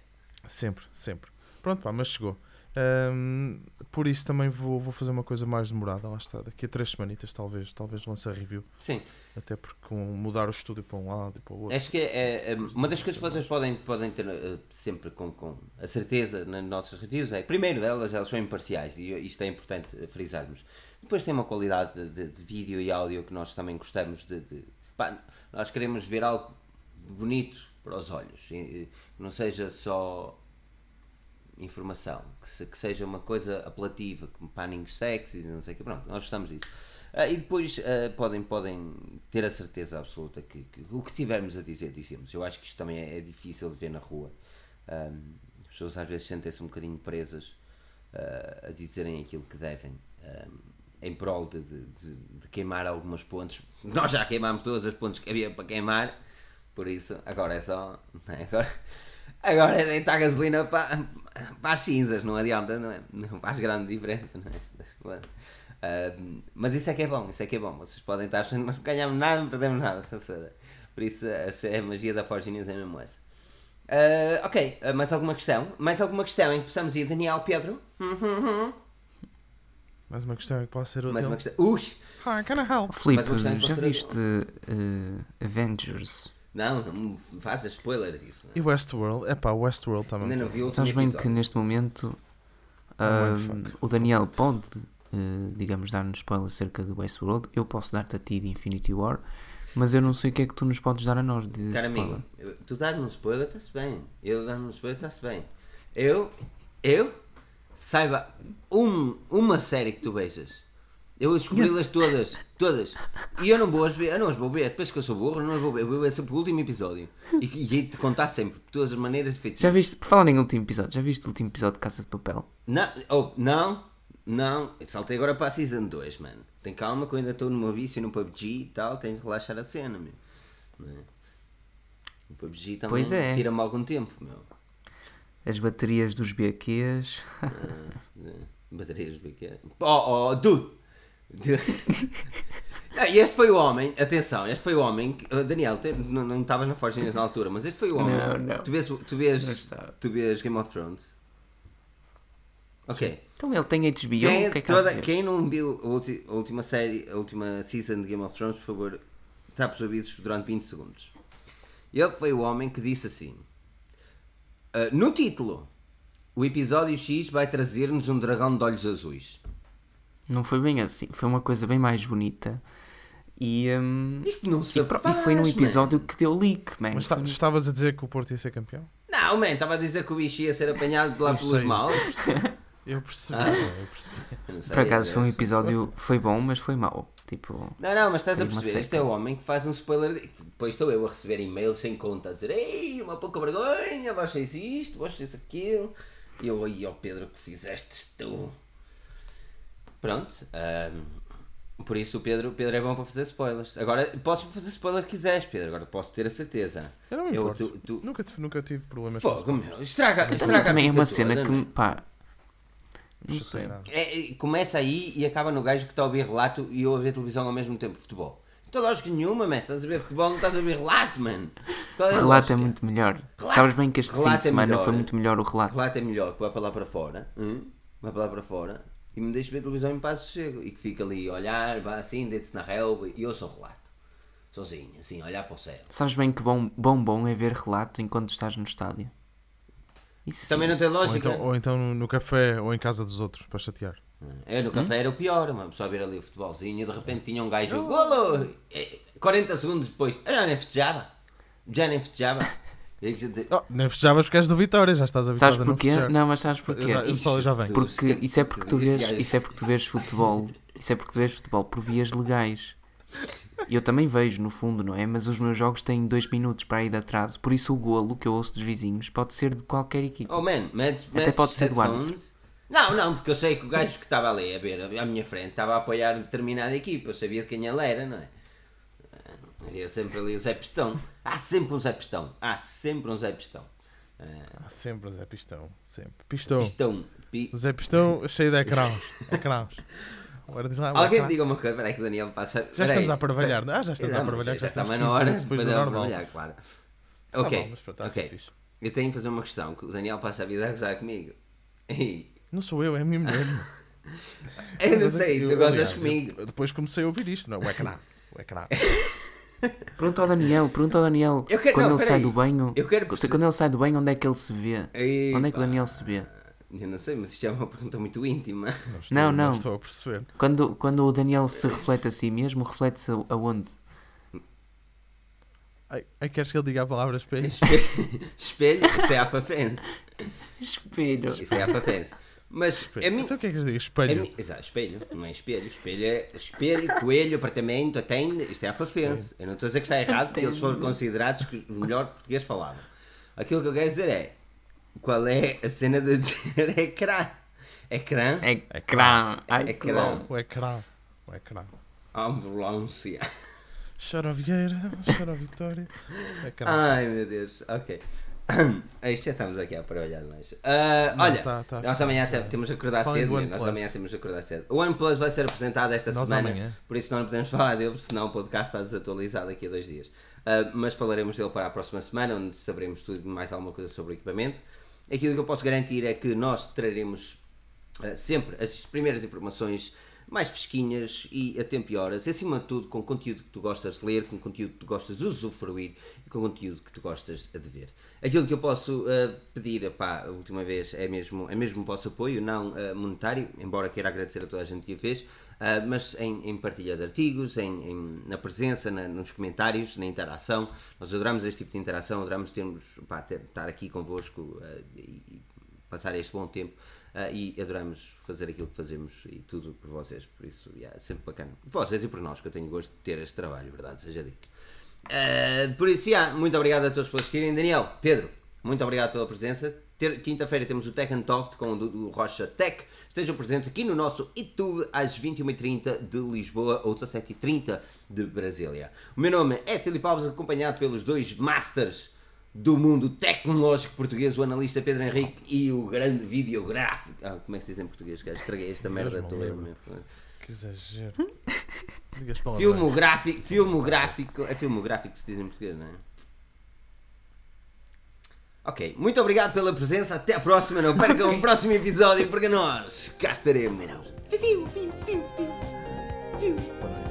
[SPEAKER 3] Sempre, sempre. Pronto, pá, mas chegou. Ahm, por isso também vou, vou fazer uma coisa mais demorada, lá está. Daqui a três semanitas talvez, talvez lance a review.
[SPEAKER 1] Sim,
[SPEAKER 3] Até porque com mudar o estúdio para um lado e para o outro.
[SPEAKER 1] acho que é, é, uma das coisas que vocês podem, podem ter eh, sempre com, com a certeza nas nossas reviews é, primeiro delas, elas são imparciais e isto é importante eh, frisarmos. Depois tem uma qualidade de, de vídeo e áudio que nós também gostamos de. de- pá, nós queremos ver algo bonito para os olhos, e não seja só informação, que, se- que seja uma coisa apelativa, como paninhos sexys e não sei o que, pronto, nós gostamos disso. Ah, e depois ah, podem, podem ter a certeza absoluta que, que o que tivermos a dizer, dizemos. Eu acho que isto também é, é difícil de ver na rua. As pessoas às vezes sentem-se um bocadinho presas ah, a dizerem aquilo que devem. em prol de, de- de- de queimar algumas pontes. Nós já queimámos todas as pontes que havia para queimar, por isso agora é só. é? Agora, agora é deitar gasolina para, para as cinzas, não adianta, não é? Não faz grande diferença, não é? Ahm, mas isso é que é bom, isso é que é bom. Vocês podem estar achando, não ganhamos nada, não perdemos nada, só foda. Por isso a, a magia da Forge News é mesmo essa. Ah, ok, ah, mais alguma questão? Mais alguma questão em que possamos ir? Daniel, Pedro?
[SPEAKER 3] Mais uma questão que pode ser útil.
[SPEAKER 1] Mais uma questão? Ui!
[SPEAKER 3] Hi, can I help?
[SPEAKER 2] Filipe, já viste eh, Avengers?
[SPEAKER 1] Não, não me faças spoiler disso. não é?
[SPEAKER 3] E Westworld? É pá, Westworld também.
[SPEAKER 1] Ainda não vi o último
[SPEAKER 2] Sabes bem
[SPEAKER 1] episódio.
[SPEAKER 2] que neste momento
[SPEAKER 3] mindfuck.
[SPEAKER 2] o Daniel pode eh, digamos, dar-nos spoilers acerca do Westworld. Eu posso dar-te a ti de Infinity War, mas eu não sei o que é que tu nos podes dar a nós de
[SPEAKER 1] Cara
[SPEAKER 2] spoiler.
[SPEAKER 1] amigo, tu dar-me um spoiler está-se bem. Eu dar-me um spoiler está-se bem. Eu, eu, saiba um, uma série que tu vejas. Eu descobri-las todas, todas. E eu não vou as ver, eu não as vou ver. Depois que eu sou burro, não as vou ver. Eu vou ver sempre o último episódio. E, e te contar sempre, de todas as maneiras feitas.
[SPEAKER 2] Já viste, por falar em último episódio, já viste o último episódio de Casa de Papel?
[SPEAKER 1] Não, oh, não, não. Saltei agora para a Season 2, mano. Tem calma que eu ainda estou no meu vício no PUBG e tal. Tenho de relaxar a cena, meu. É? O PUBG também
[SPEAKER 2] é.
[SPEAKER 1] tira-me algum tempo, meu.
[SPEAKER 2] As baterias dos BQs.
[SPEAKER 1] Eh, Baterias BQ. Oh, oh, dude! Ah, e este foi o homem, atenção, este foi o homem. que- uh, Daniel, te- não não estavas na Forginhas na altura, mas este foi o homem.
[SPEAKER 2] Não, não.
[SPEAKER 1] Tu vês, tu vês, tu vês Game of Thrones? Ok.
[SPEAKER 2] Então ele tem HBO,
[SPEAKER 1] Quem,
[SPEAKER 2] o que é que há a
[SPEAKER 1] toda- quem não viu a, última série, a última season de Game of Thrones, por favor, tapos os ouvidos durante 20 segundos. Ele foi o homem que disse assim: ah, No título, o episódio X vai trazer-nos um dragão de olhos azuis.
[SPEAKER 2] Não foi bem assim, foi uma coisa bem mais bonita. E, hum,
[SPEAKER 1] Isto não se
[SPEAKER 2] e, pro- e
[SPEAKER 1] faz,
[SPEAKER 2] foi num
[SPEAKER 1] man.
[SPEAKER 2] episódio que deu leak, man.
[SPEAKER 3] Mas estavas a dizer que o Porto ia ser campeão?
[SPEAKER 1] Não, man, estava a dizer que o bicho ia ser apanhado lá pelos
[SPEAKER 3] sei.
[SPEAKER 1] maus.
[SPEAKER 3] Eu percebi,
[SPEAKER 1] Ah.
[SPEAKER 3] eu percebi.
[SPEAKER 1] Sei,
[SPEAKER 2] Por acaso foi um episódio, foi bom, mas foi mau. Tipo,
[SPEAKER 1] Não, não, mas estás a perceber, este é o homem que faz um spoiler. de- Depois estou eu a receber e-mails sem conta a dizer Ei, uma pouca vergonha, vós fez isto, vós fez aquilo. E eu, ai, ó Pedro, que fizeste tu. Pronto, ahm, por isso o Pedro, o Pedro é bom para fazer spoilers. Agora, podes fazer spoiler que quiseres, Pedro, agora posso ter a certeza.
[SPEAKER 3] Eu não me
[SPEAKER 1] Eu,
[SPEAKER 3] importo.
[SPEAKER 1] tu, tu,
[SPEAKER 3] Nunca, tive- nunca tive problemas com
[SPEAKER 1] Fogo, meu, estraga,
[SPEAKER 2] também,
[SPEAKER 1] estraga a
[SPEAKER 2] também é uma cena
[SPEAKER 1] toda,
[SPEAKER 2] que,
[SPEAKER 1] não
[SPEAKER 2] me- pá, não sei.
[SPEAKER 3] nada.
[SPEAKER 1] É, é, começa aí e acaba no gajo que está a ouvir relato e eu a ver televisão ao mesmo tempo futebol. Então lógico nenhuma, man. Estás a ver futebol, não estás a ouvir relato, man. Qual é
[SPEAKER 2] Relato
[SPEAKER 1] lógica?
[SPEAKER 2] é muito melhor.
[SPEAKER 1] Relato-
[SPEAKER 2] Sabes bem que este fim
[SPEAKER 1] relato
[SPEAKER 2] de
[SPEAKER 1] é
[SPEAKER 2] semana
[SPEAKER 1] melhor,
[SPEAKER 2] foi
[SPEAKER 1] é?
[SPEAKER 2] muito melhor o relato.
[SPEAKER 1] Relato é melhor que vai para lá para fora. hum? Vai para lá para fora e me deixa ver televisão em paz sossego. E que fica ali a olhar, vai assim, deita-se na relva e eu sou relato. Sozinho, assim, a olhar para o céu.
[SPEAKER 2] Sabes bem que bom, bom, bom é ver relato enquanto estás no estádio. Isso sim.
[SPEAKER 1] Também não tem
[SPEAKER 3] Ou
[SPEAKER 1] lógica.
[SPEAKER 3] então, ou então no café ou em casa dos outros para chatear.
[SPEAKER 1] Eu
[SPEAKER 2] Hum?
[SPEAKER 1] no café era o pior, uma pessoa a ver ali o futebolzinho e de repente tinha um gajo, golo! Eh, 40 segundos depois, eu já nem festejava. Já nem festejava. Que- de-
[SPEAKER 3] Oh, nem festejavas porque és do Vitória, já estás habituado
[SPEAKER 2] Sabes
[SPEAKER 3] a não
[SPEAKER 2] porquê?
[SPEAKER 3] festejar.
[SPEAKER 2] Não, mas sabes porquê?
[SPEAKER 3] Eu- pessoal já vem.
[SPEAKER 2] Porque
[SPEAKER 1] que-
[SPEAKER 2] isso é porque tu vês, isso é porque tu vês futebol, isso é porque tu vês futebol por vias legais. Eu também vejo, no fundo, não é? Mas os meus jogos têm dois minutos para ir de atraso. Por isso o golo que eu ouço dos vizinhos pode ser de qualquer equipa.
[SPEAKER 1] Oh man, metes,
[SPEAKER 2] Até pode ser do
[SPEAKER 1] headphones. Não, não, porque eu sei que o gajo que estava ali a ver à minha frente estava a apoiar determinada equipa, eu sabia de quem ele era, não é? Havia sempre ali o Zé Pistão. Há sempre um Zé Pistão. Há sempre um Zé Pistão. Ah,
[SPEAKER 3] Há sempre o Zé Pistão. Sempre. Pistão.
[SPEAKER 1] Pistão. Pi-
[SPEAKER 3] O Zé Pistão cheio de ecrãos. ecrãos. Agora diz lá.
[SPEAKER 1] Alguém me diga uma coisa, peraí que o Daniel passa.
[SPEAKER 3] Já estamos a parvalhar. Ah, já estamos a
[SPEAKER 1] Não, mas
[SPEAKER 3] parvalhar.
[SPEAKER 1] Já, está
[SPEAKER 3] estamos
[SPEAKER 1] mais
[SPEAKER 3] 15
[SPEAKER 1] na hora, depois é
[SPEAKER 3] normal.
[SPEAKER 1] trabalhar, claro.
[SPEAKER 3] Tá
[SPEAKER 1] Ok,
[SPEAKER 3] bom, mas pronto, está a ser
[SPEAKER 1] ok.
[SPEAKER 3] fixe.
[SPEAKER 1] Eu tenho que fazer uma questão, que o Daniel passa a vida a gozar comigo. E
[SPEAKER 3] Não sou eu, é a minha mulher.
[SPEAKER 1] eu não sei, tu gozas comigo.
[SPEAKER 3] eu depois comecei a ouvir isto, não? O ecrã. O ecrã.
[SPEAKER 2] Pergunta ao Daniel, pergunta ao Daniel.
[SPEAKER 1] Eu quero-
[SPEAKER 2] quando
[SPEAKER 1] não,
[SPEAKER 2] ele sai
[SPEAKER 1] peraí.
[SPEAKER 2] do banho,
[SPEAKER 1] Eu quero
[SPEAKER 2] quando ele sai do banho, onde é que ele se vê?
[SPEAKER 1] Ei,
[SPEAKER 2] Onde é que o. Daniel se vê?
[SPEAKER 1] Eu não sei, mas isto é uma pergunta muito íntima.
[SPEAKER 3] estou-
[SPEAKER 2] Não, não.
[SPEAKER 3] estou a perceber.
[SPEAKER 2] Quando, quando o Daniel se reflete a si mesmo, reflete-se a- aonde?
[SPEAKER 3] Ai, ai, queres que ele diga a palavra espelho?
[SPEAKER 1] Espelho, isso é afafense.
[SPEAKER 2] Espelho.
[SPEAKER 1] Isso é afafense. Mas
[SPEAKER 3] Espelho.
[SPEAKER 1] a mim.
[SPEAKER 3] Então o que é que eu digo?
[SPEAKER 1] a
[SPEAKER 3] Espelho.
[SPEAKER 1] mim- Exato, espelho, não é espelho. Espelho é espelho, coelho, apartamento, atende. Isto é afafense. Eu não estou a dizer que está errado, porque eles foram considerados que o melhor português falavam. Aquilo que eu quero dizer é. Qual é a cena de dizer ecrã? Ecrã?
[SPEAKER 2] É
[SPEAKER 1] Ecrã.
[SPEAKER 2] bom.
[SPEAKER 3] O ecrã. O ecrã.
[SPEAKER 1] Ambulância.
[SPEAKER 3] Chora Vieira, chora Vitória. Ecrã.
[SPEAKER 1] Ai meu Deus, ok. Isto já estamos aqui a trabalhar demais. Ah,
[SPEAKER 3] Não,
[SPEAKER 1] olha,
[SPEAKER 3] tá- tá
[SPEAKER 1] nós amanhã te- temos que acordar cedo.
[SPEAKER 3] do
[SPEAKER 1] né? Nós amanhã temos que acordar cedo. O OnePlus vai ser apresentado esta
[SPEAKER 3] Nós
[SPEAKER 1] semana,
[SPEAKER 3] amanhã.
[SPEAKER 1] por isso não podemos falar dele, senão o podcast está desatualizado daqui a dois dias. Ah, mas falaremos dele para a próxima semana, onde saberemos tudo e mais alguma coisa sobre o equipamento. Aquilo que eu posso garantir é que nós traremos Uh, sempre as primeiras informações mais fresquinhas e a tempo e horas, e acima de tudo com conteúdo que tu gostas de ler, com conteúdo que tu gostas de usufruir e com conteúdo que tu gostas de ver. Aquilo que eu posso uh, pedir, epá, a última vez, é mesmo, é mesmo o vosso apoio, não uh, monetário, embora queira agradecer a toda a gente que o fez, uh, mas em, em partilha de artigos, em, em- na presença, na- nos comentários, na interação. Nós adoramos este tipo de interação, adoramos termos, epá, ter- estar aqui convosco e, passar este bom tempo uh, e adoramos fazer aquilo que fazemos e tudo por vocês, por isso yeah, é sempre bacana. Vocês e por nós, que eu tenho gosto de ter este trabalho, verdade seja dito. Uh, por isso, yeah, muito obrigado a todos por assistirem. Daniel, Pedro, muito obrigado pela presença. Ter- Quinta-feira temos o Tech and Talk com o do, Rocha Tech. Estejam presentes aqui no nosso YouTube às 21h30 de Lisboa ou 17h30 de Brasília. O meu nome é Filipe Alves, acompanhado pelos dois masters do mundo tecnológico português, o analista Pedro Henrique e o grande videográfico. Ah, como é que se diz em português? cara? Estraguei esta merda toda.
[SPEAKER 3] Que exagero. Palavras.
[SPEAKER 1] Filmográfico, filmográfico, é filmográfico que se diz em português, não é? Ok, muito obrigado pela presença, até a próxima, não percam o próximo episódio, porque nós cá estaremos. Fiu, fiu, fiu, fiu, fiu.